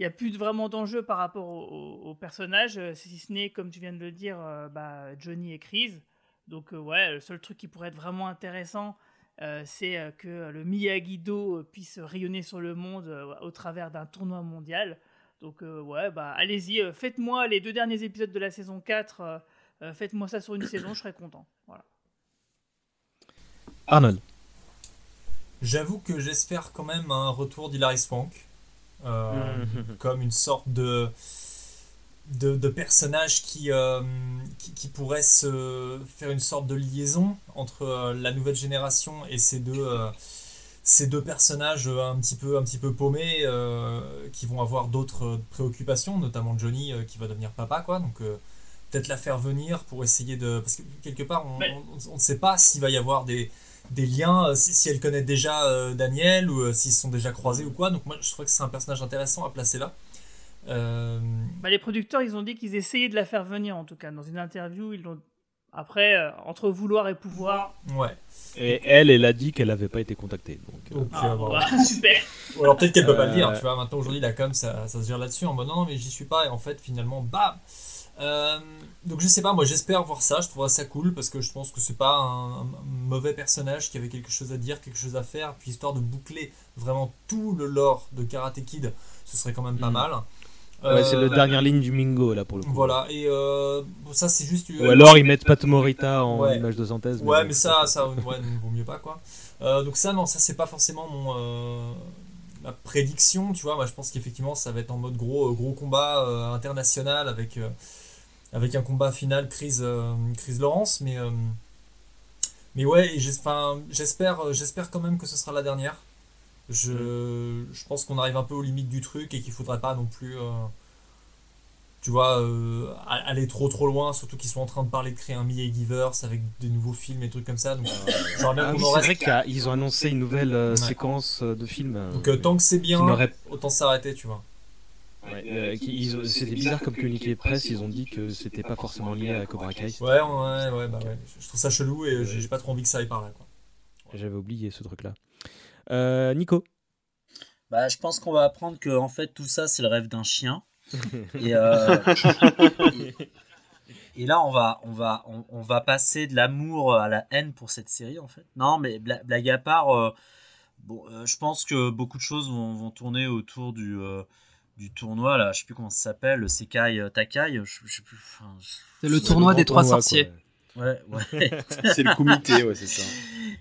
n'y a plus vraiment d'enjeu par rapport au, personnage, si ce n'est, comme tu viens de le dire, bah, Johnny et Chris. Donc, ouais, le seul truc qui pourrait être vraiment intéressant, euh, c'est euh, que le Miyagi-Do puisse rayonner sur le monde euh, au travers d'un tournoi mondial. Donc ouais, bah allez-y, faites-moi les deux derniers épisodes de la saison 4, faites-moi ça sur une saison, je serais content. Arnold. J'avoue que j'espère quand même un retour d'Hilary Swank. comme une sorte de de, personnages qui, euh, qui, qui, pourraient se faire une sorte de liaison entre euh, la nouvelle génération et ces deux, euh, ces deux personnages un petit peu, un petit peu paumés qui vont avoir d'autres préoccupations, notamment Johnny qui va devenir papa. Quoi, donc peut-être la faire venir pour essayer de... Parce que quelque part, on ne sait pas s'il va y avoir des, des liens, si, si elle connaît déjà Daniel ou s'ils sont déjà croisés ou quoi. Donc moi, je trouve que c'est un personnage intéressant à placer là. Euh, bah, les producteurs, ils ont dit qu'ils essayaient de la faire venir, en tout cas. Dans une interview, ils l'ont. Après, euh, entre vouloir et pouvoir. Ouais. Et elle, elle a dit qu'elle n'avait pas été contactée. Donc, euh. ah, bah, super. Ou alors peut-être qu'elle peut pas le dire, tu vois. Maintenant, aujourd'hui, la com, ça, ça se gère là-dessus en mode non, non, mais j'y suis pas. Et en fait, finalement, bam Donc, je sais pas, moi, j'espère voir ça. Je trouverais ça cool parce que je pense que c'est pas un, mauvais personnage qui avait quelque chose à dire, quelque chose à faire. Puis, histoire de boucler vraiment tout le lore de Karate Kid, ce serait quand même pas mm. mal. Ouais, c'est la euh, dernière ligne du Mingo là pour le coup. Voilà, et euh, ça c'est juste. Ou alors ils mettent Pat Morita en image de synthèse. Ouais, mais, ça, ça ouais, vaut mieux pas quoi. Euh, donc ça, non, ça c'est pas forcément mon ma prédiction, tu vois. Moi je pense qu'effectivement ça va être en mode gros gros combat international avec avec un combat final crise crise Laurence, mais mais ouais, j'espère j'espère quand même que ce sera la dernière. Je, je pense qu'on arrive un peu aux limites du truc et qu'il faudrait pas non plus, euh, tu vois, euh, aller trop trop loin, surtout qu'ils sont en train de parler de créer un Miyagi-verse avec des nouveaux films et trucs comme ça. Donc, euh, ah c'est vrai qu'ils ont annoncé une nouvelle séquence de films. Donc tant que c'est bien, autant s'arrêter, tu vois. C'était bizarre comme communiqué presse, ils ont dit que c'était pas forcément lié à Cobra Kai. Ouais, ouais, ouais, bah ouais. Je trouve ça chelou et j'ai pas trop envie que ça aille par là. J'avais oublié ce truc là. Euh, Nico bah, Je pense qu'on va apprendre que en fait, tout ça, c'est le rêve d'un chien. Euh, et, là, on va, on, va, on, va passer de l'amour à la haine pour cette série, en fait. Non, mais blague à part, euh, bon, je pense que beaucoup de choses vont, tourner autour du du tournoi là, je sais plus comment ça s'appelle, le Sekai Takai, je, sais plus. c'est le tournoi des trois sorciers. Ouais, ouais. c'est le comité, ouais, c'est ça.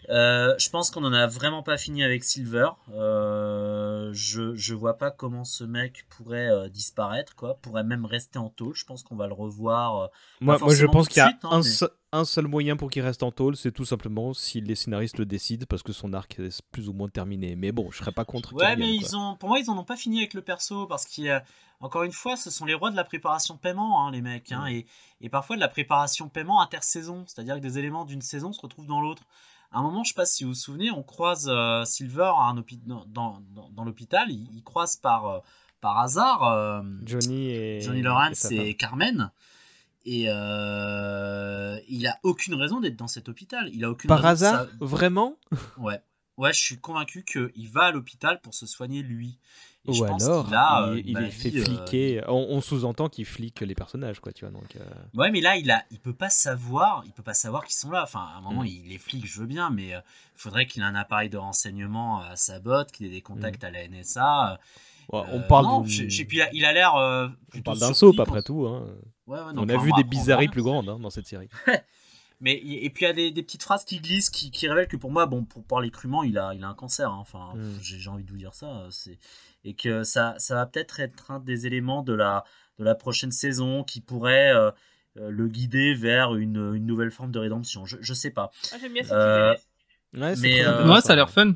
Euh, je pense qu'on en a vraiment pas fini avec Silver. Euh, je, je vois pas comment ce mec pourrait euh, disparaître, quoi. Pourrait même rester en tôle. Je pense qu'on va le revoir. moi, moi, je pense qu'il y a hein, un, seul moyen pour qu'il reste en tôle, c'est tout simplement si les scénaristes le décident, parce que son arc est plus ou moins terminé. Mais bon, je serais pas contre. Ouais, mais ils ont, pour moi, ils en ont pas fini avec le perso, parce qu'il y a encore une fois, ce sont les rois de la préparation paiement, hein, les mecs. Hein, et, et, parfois de la préparation paiement intersaison, c'est-à-dire que des éléments d'une saison se retrouvent dans l'autre. À un moment, je ne sais pas si vous vous souvenez, on croise euh, Silver à un dans, dans, dans l'hôpital, il, croise par, euh, par hasard euh, Johnny, et, Johnny Lawrence et, Carmen. Et il a aucune raison d'être dans cet hôpital. Il a aucune par hasard, vraiment? Ouais. Ouais, je suis convaincu qu'il va à l'hôpital pour se soigner lui. Ou alors, il, il est fait fliquer. On, sous-entend qu'il flique les personnages, quoi, tu vois. Donc, euh. Ouais, mais là, il a, il peut pas savoir, il peut pas savoir qu'ils sont là. Enfin, à un moment, mm. il les flique, je veux bien, mais euh, il faudrait qu'il ait un appareil de renseignement à sa botte, qu'il ait des contacts mm. à la NSA. On euh, parle. puis il a l'air. on parle d'un soap après tout. Hein. on a vu des bizarreries plus grandes hein, dans cette série. Mais et puis il y a des, des, petites phrases qui glissent, qui, qui, révèlent que pour moi, bon, pour parler crûment, il a, il a un cancer. Hein. Enfin, mm. j'ai envie de vous dire ça. C'est et que ça, ça va peut-être être un des éléments de la, de la prochaine saison qui pourrait euh, euh, le guider vers une, une, nouvelle forme de rédemption. Je, je sais pas. Ah, J'aime bien cette euh, Ouais, mais, ouais, ça a l'air fun.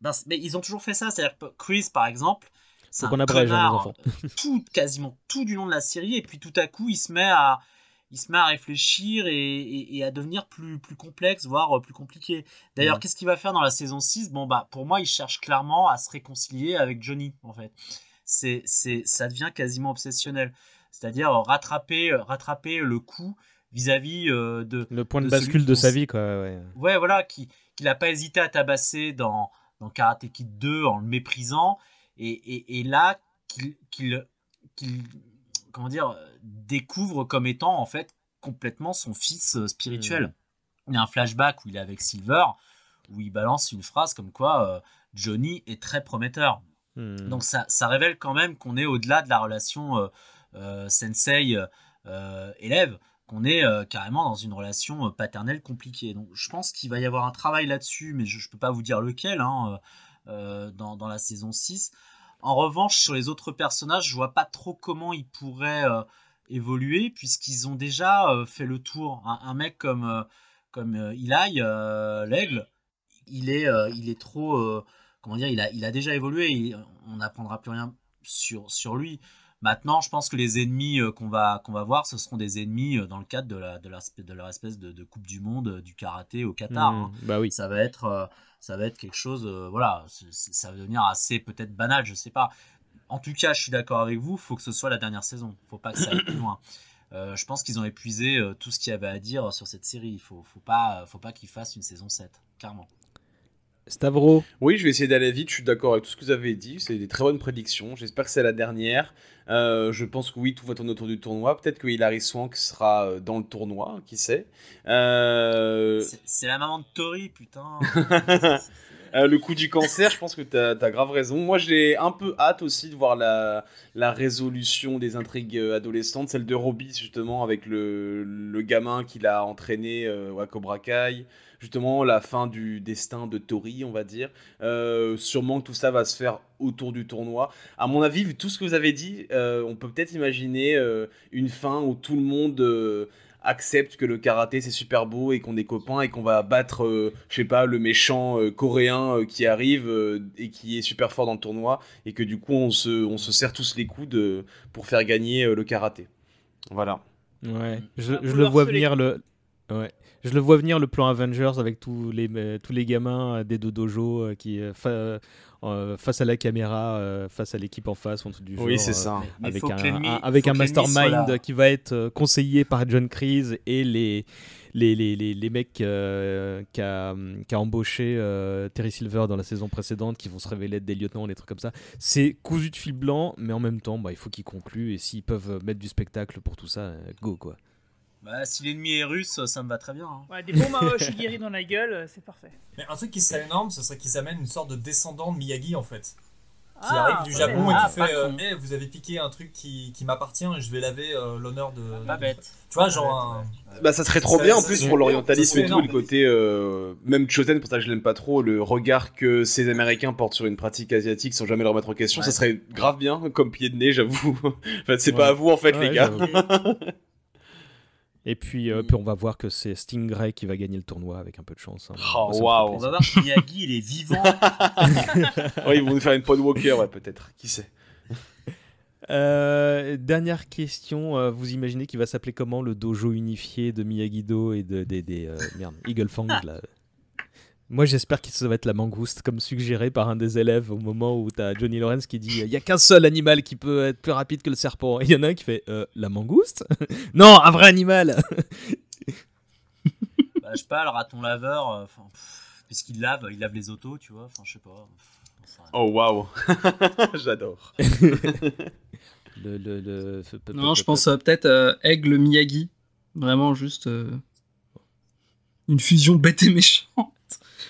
Ben, mais ils ont toujours fait ça. C'est-à-dire que Chris, par exemple, c'est qu'on abrège hein, les enfants. tout, quasiment tout du long de la série, et puis tout à coup, il se met à, il se met à réfléchir et, à devenir plus, plus complexe, voire euh, plus compliqué. D'ailleurs, qu'est-ce qu'il va faire dans la saison 6 Bon, bah, pour moi, il cherche clairement à se réconcilier avec Johnny, en fait. c'est, c'est, ça devient quasiment obsessionnel. C'est-à-dire rattraper, rattraper le coup vis-à-vis de. Le point de, de bascule de sa vie, quoi. Ouais. Ouais, voilà, qui qu'il n'a pas hésité à tabasser dans, dans Karate Kid 2 en le méprisant, et, et, et là, qu'il comment dire, découvre comme étant en fait complètement son fils euh, spirituel. Il y a un flashback où il est avec Silver, où il balance une phrase comme quoi euh, Johnny est très prometteur. Hmm. Donc ça, ça révèle quand même qu'on est au-delà de la relation euh, euh, sensei-élève, qu'on est euh, carrément dans une relation paternelle compliquée. Donc je pense qu'il va y avoir un travail là-dessus, mais je ne peux pas vous dire lequel hein, dans, dans la saison 6. En revanche, sur les autres personnages, je vois pas trop comment ils pourraient euh, évoluer, puisqu'ils ont déjà euh, fait le tour. Un, mec comme, euh, comme euh, Eli, euh, l'aigle, il est, euh, il est trop... euh, comment dire, il a, il a déjà évolué, et on n'apprendra plus rien sur, sur lui. Maintenant, je pense que les ennemis euh, qu'on va, qu'on va voir, ce seront des ennemis euh, dans le cadre de, la, de, leur, de leur espèce de, de Coupe du Monde euh, du karaté au Qatar. Hmm, hein. Bah oui. Ça va être, ça va être quelque chose, euh, voilà, ça va devenir assez peut-être banal, je sais pas. En tout cas, je suis d'accord avec vous, faut que ce soit la dernière saison, faut pas que ça aille plus loin. Euh, je pense qu'ils ont épuisé tout ce qu'il y avait à dire sur cette série. Il faut, faut pas, faut pas qu'ils fassent une saison 7, clairement. Stavro Oui, je vais essayer d'aller vite. Je suis d'accord avec tout ce que vous avez dit. C'est des très bonnes prédictions. J'espère que c'est la dernière. Euh, je pense que oui, tout va tourner autour du tournoi. Peut-être que Hilary Swank sera euh, dans le tournoi, qui sait. Euh, C'est- C'est la maman de Tori, putain. Euh, le coup du cancer, je pense que tu as, grave raison. Moi, j'ai un peu hâte aussi de voir la, résolution des intrigues euh, adolescentes, celle de Robbie, justement, avec le, le gamin qu'il a entraîné euh, à Cobra Kai. Justement, la fin du destin de Tori, on va dire. Euh, sûrement que tout ça va se faire autour du tournoi. À mon avis, vu tout ce que vous avez dit, on peut peut-être imaginer une fin où tout le monde accepte que le karaté c'est super beau et qu'on est copains et qu'on va battre, euh, je sais pas, le méchant euh, coréen euh, qui arrive euh, et qui est super fort dans le tournoi et que du coup on se, on se serre tous les coudes euh, pour faire gagner euh, le karaté. Voilà. Ouais, je, le vois venir le. Ouais. Je le vois venir le plan Avengers avec tous les, euh, tous les gamins euh, des deux dojos euh, qui fa- face à la caméra, face à l'équipe en face, un truc du genre. Oui, c'est ça. Avec un, avec un mastermind qui va être conseillé par John Kreese et les, les, les, les, les mecs qu'a qu'a embauché Terry Silver dans la saison précédente qui vont se révéler être des lieutenants, des trucs comme ça. C'est cousu de fil blanc, mais en même temps, bah, il faut qu'ils concluent et s'ils peuvent mettre du spectacle pour tout ça, go quoi. Bah, si l'ennemi est russe, ça me va très bien. hein. Ouais, des bons Mao Shigeri dans la gueule, euh, c'est parfait. Mais un truc qui serait énorme, ce serait qu'ils amènent une sorte de descendant de Miyagi en fait. Qui Ah, arrive du Japon et Ah, qui pas fait euh, con. Eh, vous avez piqué un truc qui, qui m'appartient et je vais laver euh, l'honneur de. Pas bête. Tu vois, genre un. Bah ça serait trop Ça- bien en ça plus pour l'orientalisme ça et tout, le côté euh, même Chosen pour ça que je l'aime pas trop, le regard que ces Américains portent sur une pratique asiatique sans jamais le remettre en question, Ouais. ça serait grave bien comme pied de nez, j'avoue. enfin, c'est Ouais. pas à vous en fait Ouais, les gars. j'avoue. Et puis, euh, Mm. puis on va voir que c'est Stingray qui va gagner le tournoi avec un peu de chance. hein. Oh, waouh. fera On va voir si Miyagi il est vivant. ouais, ils vont nous faire une Pod Walker, ouais, peut-être, qui sait? Euh, dernière question, euh, vous imaginez qu'il va s'appeler comment le dojo unifié de Miyagi-Do et de, des des, euh, merde, Eagle Fang là? Moi j'espère que ça va être la mangouste comme suggéré par un des élèves au moment où t'as Johnny Lawrence qui dit il y a qu'un seul animal qui peut être plus rapide que le serpent. Et il y en a un qui fait Euh, la mangouste? Non, un vrai animal bah, je sais pas, le raton laveur, euh, puisqu'il lave, il lave les autos, tu vois. Enfin, je sais pas. Oh waouh. J'adore. le, le, le- Non, je pense euh, peut-être euh, Aigle Miyagi. Vraiment juste euh, une fusion bête et méchante.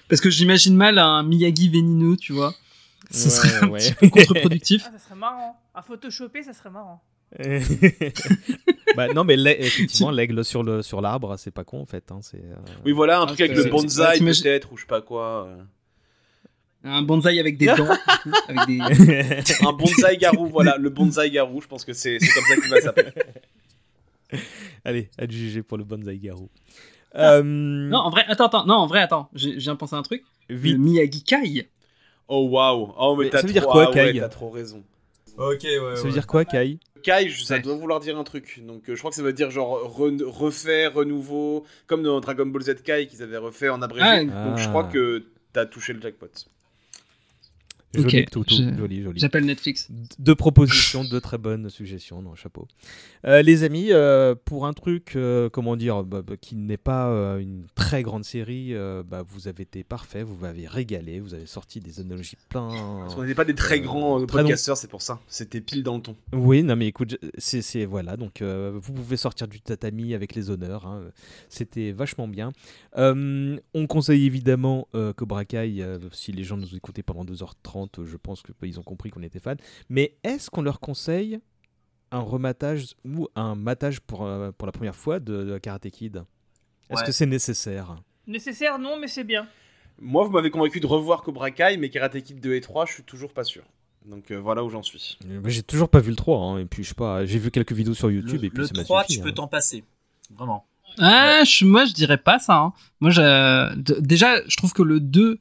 Parce que j'imagine mal un Miyagi vénineux, tu vois. Ce Ouais, serait un ouais. petit peu contre-productif. Ah, ça serait marrant. À photoshopper, ça serait marrant. bah, non mais effectivement l'aigle sur le sur l'arbre c'est pas con en fait. hein, c'est, euh, Oui, voilà, un Ah, truc avec le c'est- bonsaï peut-être, ou je sais pas quoi. euh. Un bonsaï avec des dents. avec des... un bonsaï garou, voilà, le bonsaï garou, je pense que c'est c'est comme ça qu'il va s'appeler. Allez, à juger pour le bonsaï garou. Euh, Non, en vrai, attends, attends, non, en vrai, attends. J'ai je viens de penser à un truc. vite. Le Miyagi Kai. Oh waouh, oh mais, Mais t'as veut dire trop- quoi, ah ouais, Kai t'as trop raison. Ok, ouais. Ça ouais. veut dire quoi, Kai? Kai, ça Ouais. doit vouloir dire un truc. Donc euh, je crois que ça veut dire genre re- refait, renouveau, comme dans Dragon Ball Z Kai qu'ils avaient refait en abrégé. Ah, Donc je Ah. crois que t'as touché le jackpot. Joli, Ok, Toutou, je- joli, joli. J'appelle Netflix. Deux propositions, deux très bonnes suggestions, non, chapeau. Euh, les amis, euh, pour un truc, euh, comment dire, bah, bah, qui n'est pas euh, une très grande série, euh, bah, vous avez été parfait, vous m'avez régalé, vous avez sorti des analogies plein. Parce qu'on n'était pas des très grands euh, très long. podcasteurs, c'est pour ça. C'était pile dans le ton. Oui, non mais écoute, c'est c'est- voilà, donc euh, vous pouvez sortir du tatami avec les honneurs, hein, c'était vachement bien. Euh, on conseille évidemment euh, Cobra Kai, euh, si les gens nous écoutaient pendant 2h30, je pense qu'ils ont compris qu'on était fans. Mais est-ce qu'on leur conseille un rematage ou un matage pour, euh, pour la première fois de, de Karate Kid? Est-ce Ouais. que c'est nécessaire? Nécessaire, non, mais c'est bien. Moi, vous m'avez convaincu de revoir Cobra Kai, mais Karate Kid 2 et 3, je suis toujours pas sûr. Donc euh, voilà où j'en suis. Euh, J'ai toujours pas vu le 3, hein, et puis je sais pas, j'ai vu quelques vidéos sur YouTube Le, et puis le ça m'a 3, suffi, tu peux hein. t'en passer. Vraiment. Ah, je- moi, je dirais pas ça. hein. Moi, je- déjà, je trouve que le 2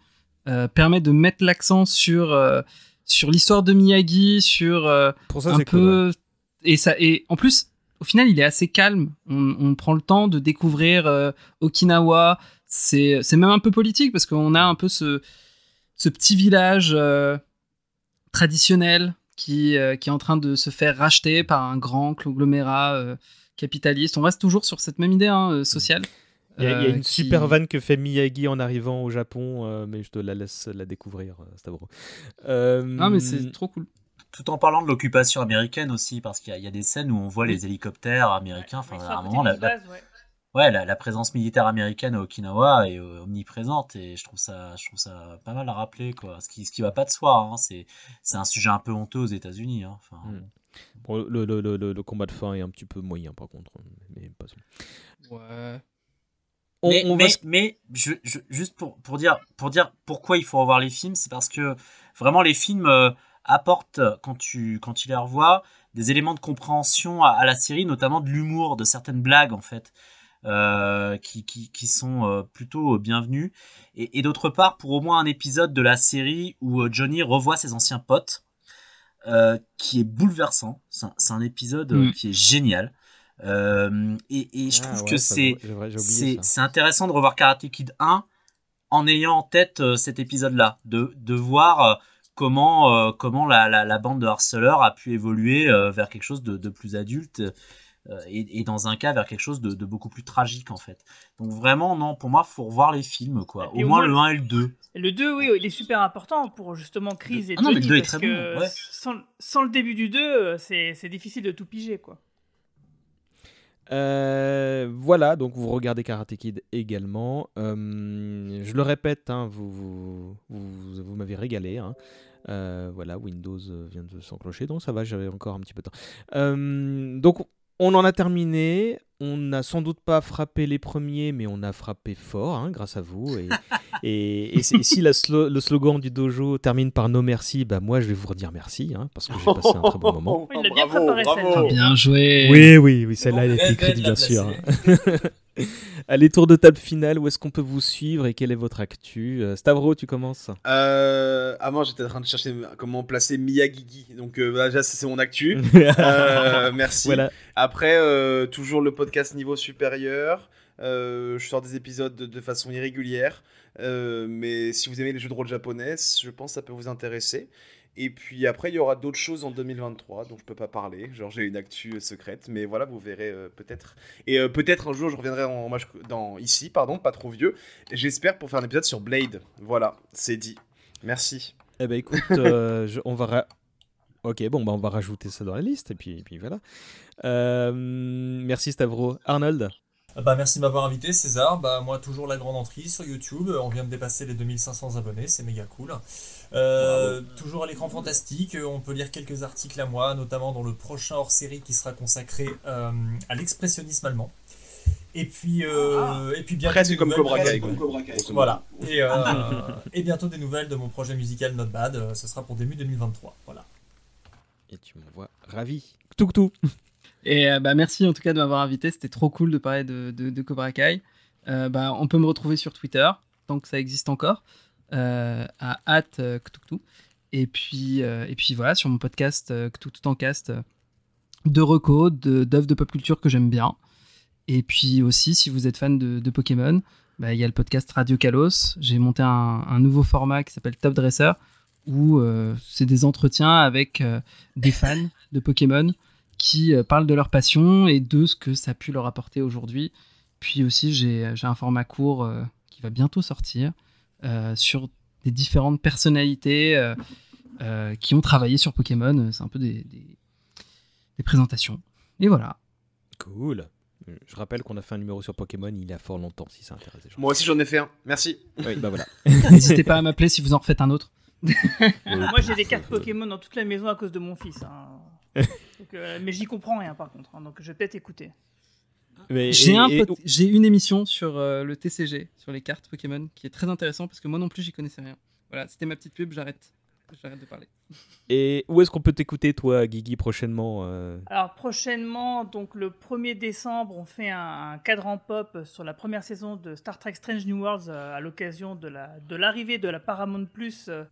euh, permet de mettre l'accent sur, euh, sur l'histoire de Miyagi, sur euh, Pour ça, un cool, peu. Et, ça, et en plus, au final, il est assez calme. On, on prend le temps de découvrir Okinawa. C'est c'est même un peu politique parce qu'on a un peu ce, ce petit village traditionnel qui, qui est en train de se faire racheter par un grand conglomérat capitaliste. On reste toujours sur cette même idée hein, sociale. Il y a, il y a euh, une qui- super vanne que fait Miyagi en arrivant au Japon, euh, mais je te la laisse la découvrir, euh, Stavro. Euh, Non, mais c'est trop cool. Tout en parlant de l'occupation américaine aussi, parce qu'il y, y a des scènes où on voit les hélicoptères américains. Enfin, sont à un moment, la, la- ouais. ouais, la, la présence militaire américaine à Okinawa est omniprésente et je trouve ça, je trouve ça pas mal à rappeler, quoi. Ce qui, ce qui va pas de soi. hein. C'est, un sujet un peu honteux aux États-Unis. hein. Enfin, Hmm. Bon, le, le- le- le- le combat de fin est un petit peu moyen, par contre. Mais passons. Ouais. On- mais, on va mais, se- mais je- je- juste pour, pour, dire, pour dire pourquoi il faut revoir les films, c'est parce que vraiment les films euh, apportent, quand tu, quand tu les revois, des éléments de compréhension à, à la série, notamment de l'humour, de certaines blagues en fait, euh, qui, qui, qui sont euh, plutôt euh, bienvenues. Et, et d'autre part, pour au moins un épisode de la série où euh, Johnny revoit ses anciens potes, euh, qui est bouleversant. C'est un, épisode euh, Mm. qui est génial. Euh, et, et je Ah trouve ouais, que c'est c'est intéressant de revoir Karate Kid 1 en ayant en tête euh, cet épisode-là, de, de voir euh, comment, euh, comment la, la, la bande de harceleurs a pu évoluer euh, vers quelque chose de, de plus adulte euh, et, et dans un cas vers quelque chose de, de beaucoup plus tragique en fait. Donc vraiment, non, pour moi, faut revoir les films, quoi. Au au moins moins, le 1 et le 2. Et Le 2, oui, il est super important pour justement Chris et Ah non, mais le Johnny, 2 est parce très que bon, ouais. sans, sans le début du 2, euh, c'est c'est difficile de tout piger, quoi. Euh, voilà, donc vous regardez Karate Kid également. Euh, je le répète, hein, vous, vous, m'avez régalé. hein. Euh, voilà, Windows vient de s'enclencher, donc ça va, j'avais encore un petit peu de temps. Donc on en a terminé. On n'a sans doute pas frappé les premiers, mais on a frappé fort, hein, grâce à vous. Et, et, et si si la slo- le slogan du dojo termine par no merci, bah moi je vais vous redire merci, hein, parce que j'ai passé un très bon moment. Il a bien Bravo, préparé bravo. celle-là. Bien joué. Oui, oui, oui, celle-là, elle a été Elle écrite, va bien sûr. Allez, tour de table finale, où est-ce qu'on peut vous suivre et quelle est votre actu? Euh, Stavro, tu commences Euh, avant, j'étais en train de chercher comment placer Miyagi. Donc, euh, déjà, c'est mon actu. Euh, merci. Voilà. Après, toujours le podcast niveau supérieur. Je sors des épisodes de, de façon irrégulière. Mais si vous aimez les jeux de rôle japonais, je pense que ça peut vous intéresser. Et puis après, il y aura d'autres choses en 2023 dont je peux pas parler. Genre, j'ai une actu euh, secrète, mais voilà, vous verrez euh, peut-être. Et euh, peut-être un jour, je reviendrai en match dans ici, pardon, pas trop vieux. J'espère pour faire un épisode sur Blade. Voilà, c'est dit. Merci. Eh ben écoute, euh, je- on va... ra- Ok, bon, bah, on va rajouter ça dans la liste, et puis, et puis voilà. Merci Stavro. Arnold? Bah, merci de m'avoir invité, César. Bah, moi, toujours la grande entrée sur YouTube. On vient de dépasser les 2500 abonnés, c'est méga cool. Euh, toujours à l'écran fantastique. On peut lire quelques articles à moi, notamment dans le prochain hors série qui sera consacré euh, à l'expressionnisme allemand. Et puis, euh, et puis bientôt Presque des comme nouvelles- Cobra Kai. Voilà. Et, euh, et bientôt des nouvelles de mon projet musical Not Bad. Ce sera pour début 2023. Voilà. Et tu m'envoies ravi. Toutou Et euh, bah, merci en tout cas de m'avoir invité. C'était trop cool de parler de, de, de Cobra Kai. Euh, bah, on peut me retrouver sur Twitter, tant que ça existe encore, euh, à at euh, Ktuktu. Et puis, et puis voilà, sur mon podcast Ktuktu en cast, de recos, de- d'œuvres de, pop culture que j'aime bien. Et puis aussi, si vous êtes fan de, de Pokémon, bah, il y a le podcast Radio Kalos. J'ai monté un, nouveau format qui s'appelle Top Dresser, où c'est des entretiens avec des fans de Pokémon qui euh, parlent de leur passion et de ce que ça a pu leur apporter aujourd'hui. Puis aussi, j'ai j'ai un format court euh, qui va bientôt sortir euh, sur des différentes personnalités euh, euh, qui ont travaillé sur Pokémon. C'est un peu des, des, des présentations. Et voilà. Cool. Je rappelle qu'on a fait un numéro sur Pokémon il y a fort longtemps, si ça intéresse les gens. Moi aussi j'en ai fait un. Merci. Oui, bah voilà. N'hésitez pas à m'appeler si vous en refaites un autre. Moi j'ai des cartes Pokémon dans toute la maison à cause de mon fils. hein. Donc, euh, mais j'y comprends rien par contre, hein, donc je vais peut-être écouter. J'ai et- un et- pot- j'ai une émission sur euh, le TCG, sur les cartes Pokémon, qui est très intéressant parce que moi non plus j'y connaissais rien. Voilà, c'était ma petite pub, j'arrête. J'arrête de parler. Et où est-ce qu'on peut t'écouter, toi, Guigui, prochainement euh Alors prochainement, donc le 1er décembre, on fait un, un cadran pop sur la première saison de Star Trek Strange New Worlds euh, à l'occasion de la de l'arrivée de la Paramount Plus euh,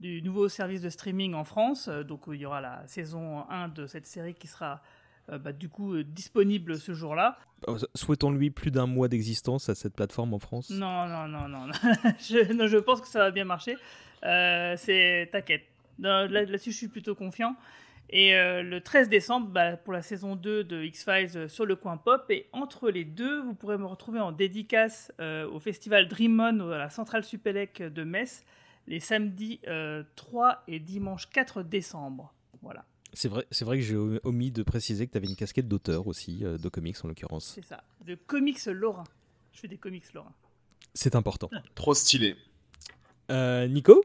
du nouveau service de streaming en France. Euh, donc il y aura la saison 1 de cette série qui sera euh, bah, du coup euh, disponible ce jour-là. Euh, Souhaitons-lui plus d'un mois d'existence à cette plateforme en France? Non, non, non, non. non. je, non, je pense que ça va bien marcher. Euh, c'est t'inquiète. Là-dessus, je suis plutôt confiant. Et euh, le 13 décembre, bah, pour la saison 2 de X-Files euh, sur le coin pop. Et entre les deux, vous pourrez me retrouver en dédicace euh, au festival Dream On à la Centrale Supélec de Metz les samedis euh, 3 et dimanche 4 décembre. Voilà, C'est vrai, c'est vrai que j'ai omis de préciser que tu avais une casquette d'auteur aussi, euh, de comics en l'occurrence. c'est ça. De comics lorrain. Je fais des comics lorrains. C'est important. Trop stylé. Euh, Nico?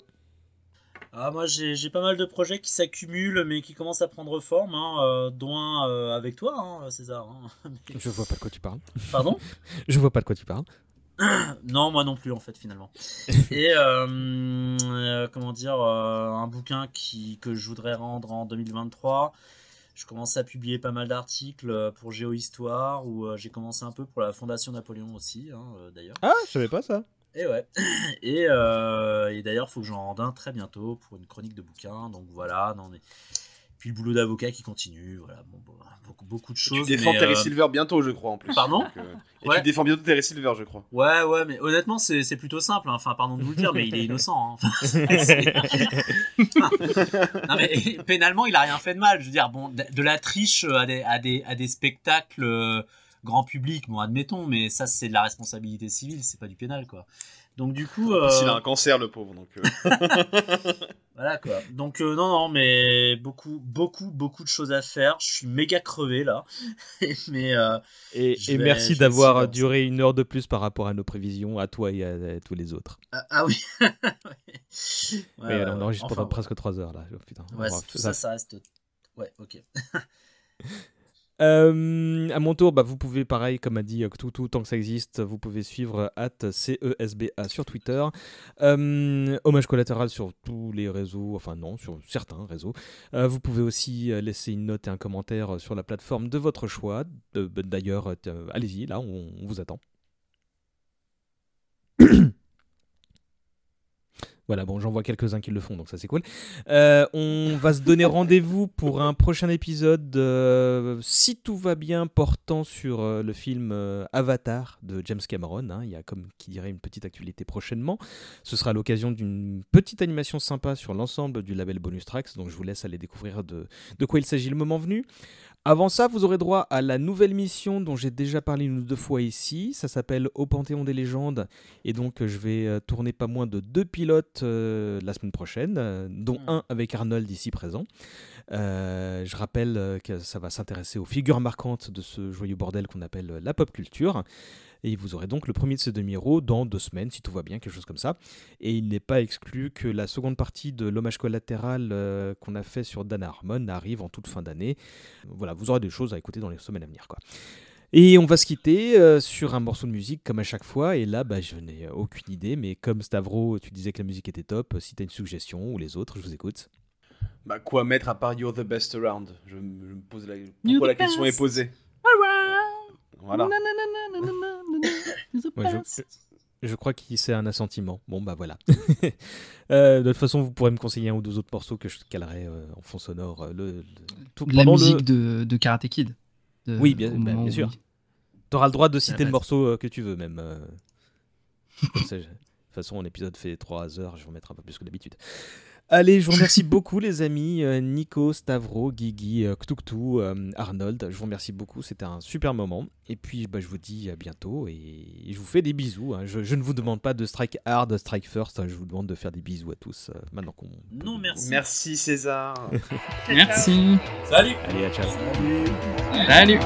Ah, moi, j'ai j'ai pas mal de projets qui s'accumulent, mais qui commencent à prendre forme, hein, euh, dont un euh, avec toi, hein, César. hein. Mais- Je vois pas de quoi tu parles. Pardon? Je vois pas de quoi tu parles. Non, moi non plus, en fait, finalement. Et, euh, comment dire, euh, un bouquin qui, que je voudrais rendre en 2023. Je commence à publier pas mal d'articles euh, pour Géohistoire, où j'ai commencé un peu pour la Fondation Napoléon aussi, hein, d'ailleurs. Ah, je savais pas ça. Et ouais. Et, euh, et d'ailleurs, il faut que j'en rende un très bientôt pour une chronique de bouquin. Donc voilà. Non, mais... Puis le boulot d'avocat qui continue. Voilà. Bon, bon, beaucoup, beaucoup de choses. Tu défends mais, Terry euh, Silver bientôt, je crois, en plus. Pardon Donc, euh, Et Ouais. tu défends bientôt Terry Silver, je crois. Ouais, ouais, mais honnêtement, c'est c'est plutôt simple. hein. Enfin, pardon de vous le dire, mais il est innocent. hein. Enfin, non, mais pénalement, il a rien fait de mal. Je veux dire, bon, de, de la triche à des, à des, à des spectacles euh, grand public, bon, admettons, mais ça, c'est de la responsabilité civile, c'est pas du pénal, quoi. Donc, du coup. En plus, euh, il a un cancer, le pauvre. Donc, euh. Voilà quoi. Donc euh, non non mais beaucoup beaucoup beaucoup de choses à faire. Je suis méga crevé là. mais euh, Et, je et vais- merci d'avoir duré une heure de plus par rapport à nos prévisions, à toi et à, à tous les autres. Ah, ah oui. Ouais, Mais on enregistre Enfin, pendant ouais. presque 3 heures là. Oh, putain. Ouais, Bref, tout ça ça reste. Ouais ok. Euh, à mon tour, bah, vous pouvez, pareil, comme a dit euh, tout, tout tant que ça existe, vous pouvez suivre at CESBA sur Twitter, euh, Hommage collatéral sur tous les réseaux, enfin non, sur certains réseaux. Euh, vous pouvez aussi euh, laisser une note et un commentaire euh, sur la plateforme de votre choix. Bah, D'ailleurs, euh, euh, allez-y, là, on, on vous attend. Voilà, bon, j'en vois quelques-uns qui le font, donc ça c'est cool. Euh, on va se donner rendez-vous pour un prochain épisode, euh, si tout va bien, portant sur euh, le film Avatar de James Cameron. hein. Il y a comme qui dirait une petite actualité prochainement. Ce sera l'occasion d'une petite animation sympa sur l'ensemble du label Bonus Tracks, donc je vous laisse aller découvrir de, de quoi il s'agit le moment venu. Avant ça, vous aurez droit à la nouvelle mission dont j'ai déjà parlé une ou deux fois ici. Ça s'appelle Au Panthéon des légendes. Et donc, euh, je vais euh, tourner pas moins de deux pilotes euh, la semaine prochaine, euh, dont un avec Arnold ici présent. Euh, je rappelle que ça va s'intéresser aux figures marquantes de ce joyeux bordel qu'on appelle la pop culture. Et vous aurez donc le premier de ces demi-héros dans deux semaines, si tout va bien, quelque chose comme ça. Et il n'est pas exclu que la seconde partie de l'hommage collatéral euh, qu'on a fait sur Dan Harmon arrive en toute fin d'année. Voilà, vous aurez des choses à écouter dans les semaines à venir. Quoi. Et on va se quitter euh, sur un morceau de musique comme à chaque fois. Et là, bah, je n'ai aucune idée, mais comme Stavro, tu disais que la musique était top, si tu as une suggestion ou les autres, je vous écoute. Bah, quoi mettre à part You're the best around? Je, me- je me pose la, pourquoi la question best. est posée. Voilà. Ouais, je, je crois qu'il c'est un assentiment. Bon, bah voilà. Euh, de toute façon, vous pourrez me conseiller un ou deux autres morceaux que je calerai euh, en fond sonore. euh, Le, le- tout- De la pendant le- musique de, de Karate Kid. De- Oui, bien, bah, bien sûr. il- Tu auras le droit de citer le base. morceau euh, que tu veux, même. euh. Comme ça, je- De toute façon, un épisode fait 3 heures, je vais en mettre un peu plus que d'habitude. Allez, je vous remercie beaucoup les amis, euh, Nico, Stavro, Guigui, euh, Ktuktu, euh, Arnold. Je vous remercie beaucoup, c'était un super moment. Et puis bah, je vous dis à bientôt et je vous fais des bisous. hein. Je, je ne vous demande pas de strike hard, strike first. hein. Je vous demande de faire des bisous à tous euh, maintenant qu'on. Non, merci. Merci César. Merci. Salut. Allez, à ciao. Salut.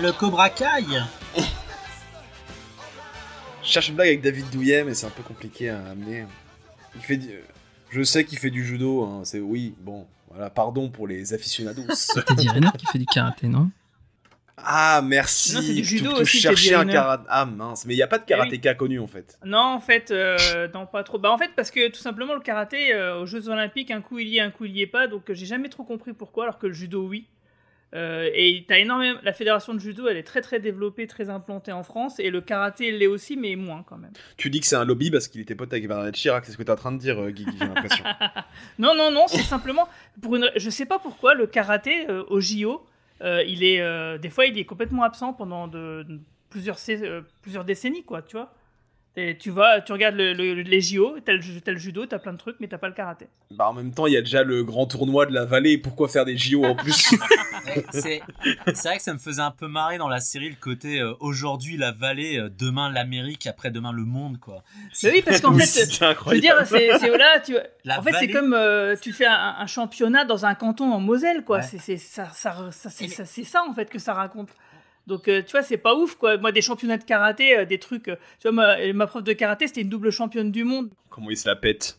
Le Cobra Kai. Je cherche une blague avec David Douillet, mais c'est un peu compliqué à amener. Il fait du- Je sais qu'il fait du judo, hein, c'est oui, bon, voilà, pardon pour les aficionados. C'était Renner qui fait du karaté, non? Ah, merci. Non, c'est du judo aussi, cherchais Teddy un karaté. Ah mince, mais il n'y a pas de karatéka connu en fait. Non, en fait, euh, non, pas trop. Bah, en fait, parce que tout simplement, le karaté, euh, aux Jeux Olympiques, un coup il y est, un coup il y est pas, donc euh, j'ai jamais trop compris pourquoi, alors que le judo, oui. Euh, et t'as énormément. La fédération de judo, elle est très très développée, très implantée en France, et le karaté l'est aussi, mais moins quand même. Tu dis que c'est un lobby parce qu'il était pote avec Bernadette Chirac, c'est ce que tu es en train de dire, euh, Guigui, j'ai l'impression. Non, non, non, c'est simplement pour une. Je sais pas pourquoi le karaté euh, au JO, euh, il est euh, des fois il est complètement absent pendant de, de plusieurs plusieurs décennies, quoi, tu vois. Et tu vas, tu regardes le- le- les JO, t'as le, ju- t'as le judo, t'as plein de trucs, mais t'as pas le karaté. bah en même temps, il y a déjà le grand tournoi de la vallée, pourquoi faire des JO en plus? Ouais, C'est c'est vrai que ça me faisait un peu marrer dans la série le côté euh, aujourd'hui la vallée, euh, demain l'Amérique, après demain le monde quoi. Mais oui, parce qu'en Oui, fait, je veux incroyable. dire, c'est c'est- voilà, tu La en fait, c'est comme euh, tu fais un, un championnat dans un canton en Moselle, quoi. Ouais. C'est c'est ça, ça, ça- c'est ça, c'est ça, en fait que ça raconte. Donc euh, tu vois, c'est pas ouf quoi. Moi, des championnats de karaté, euh, des trucs. euh, tu vois, ma, ma prof de karaté, c'était une double championne du monde. Comment il se la pète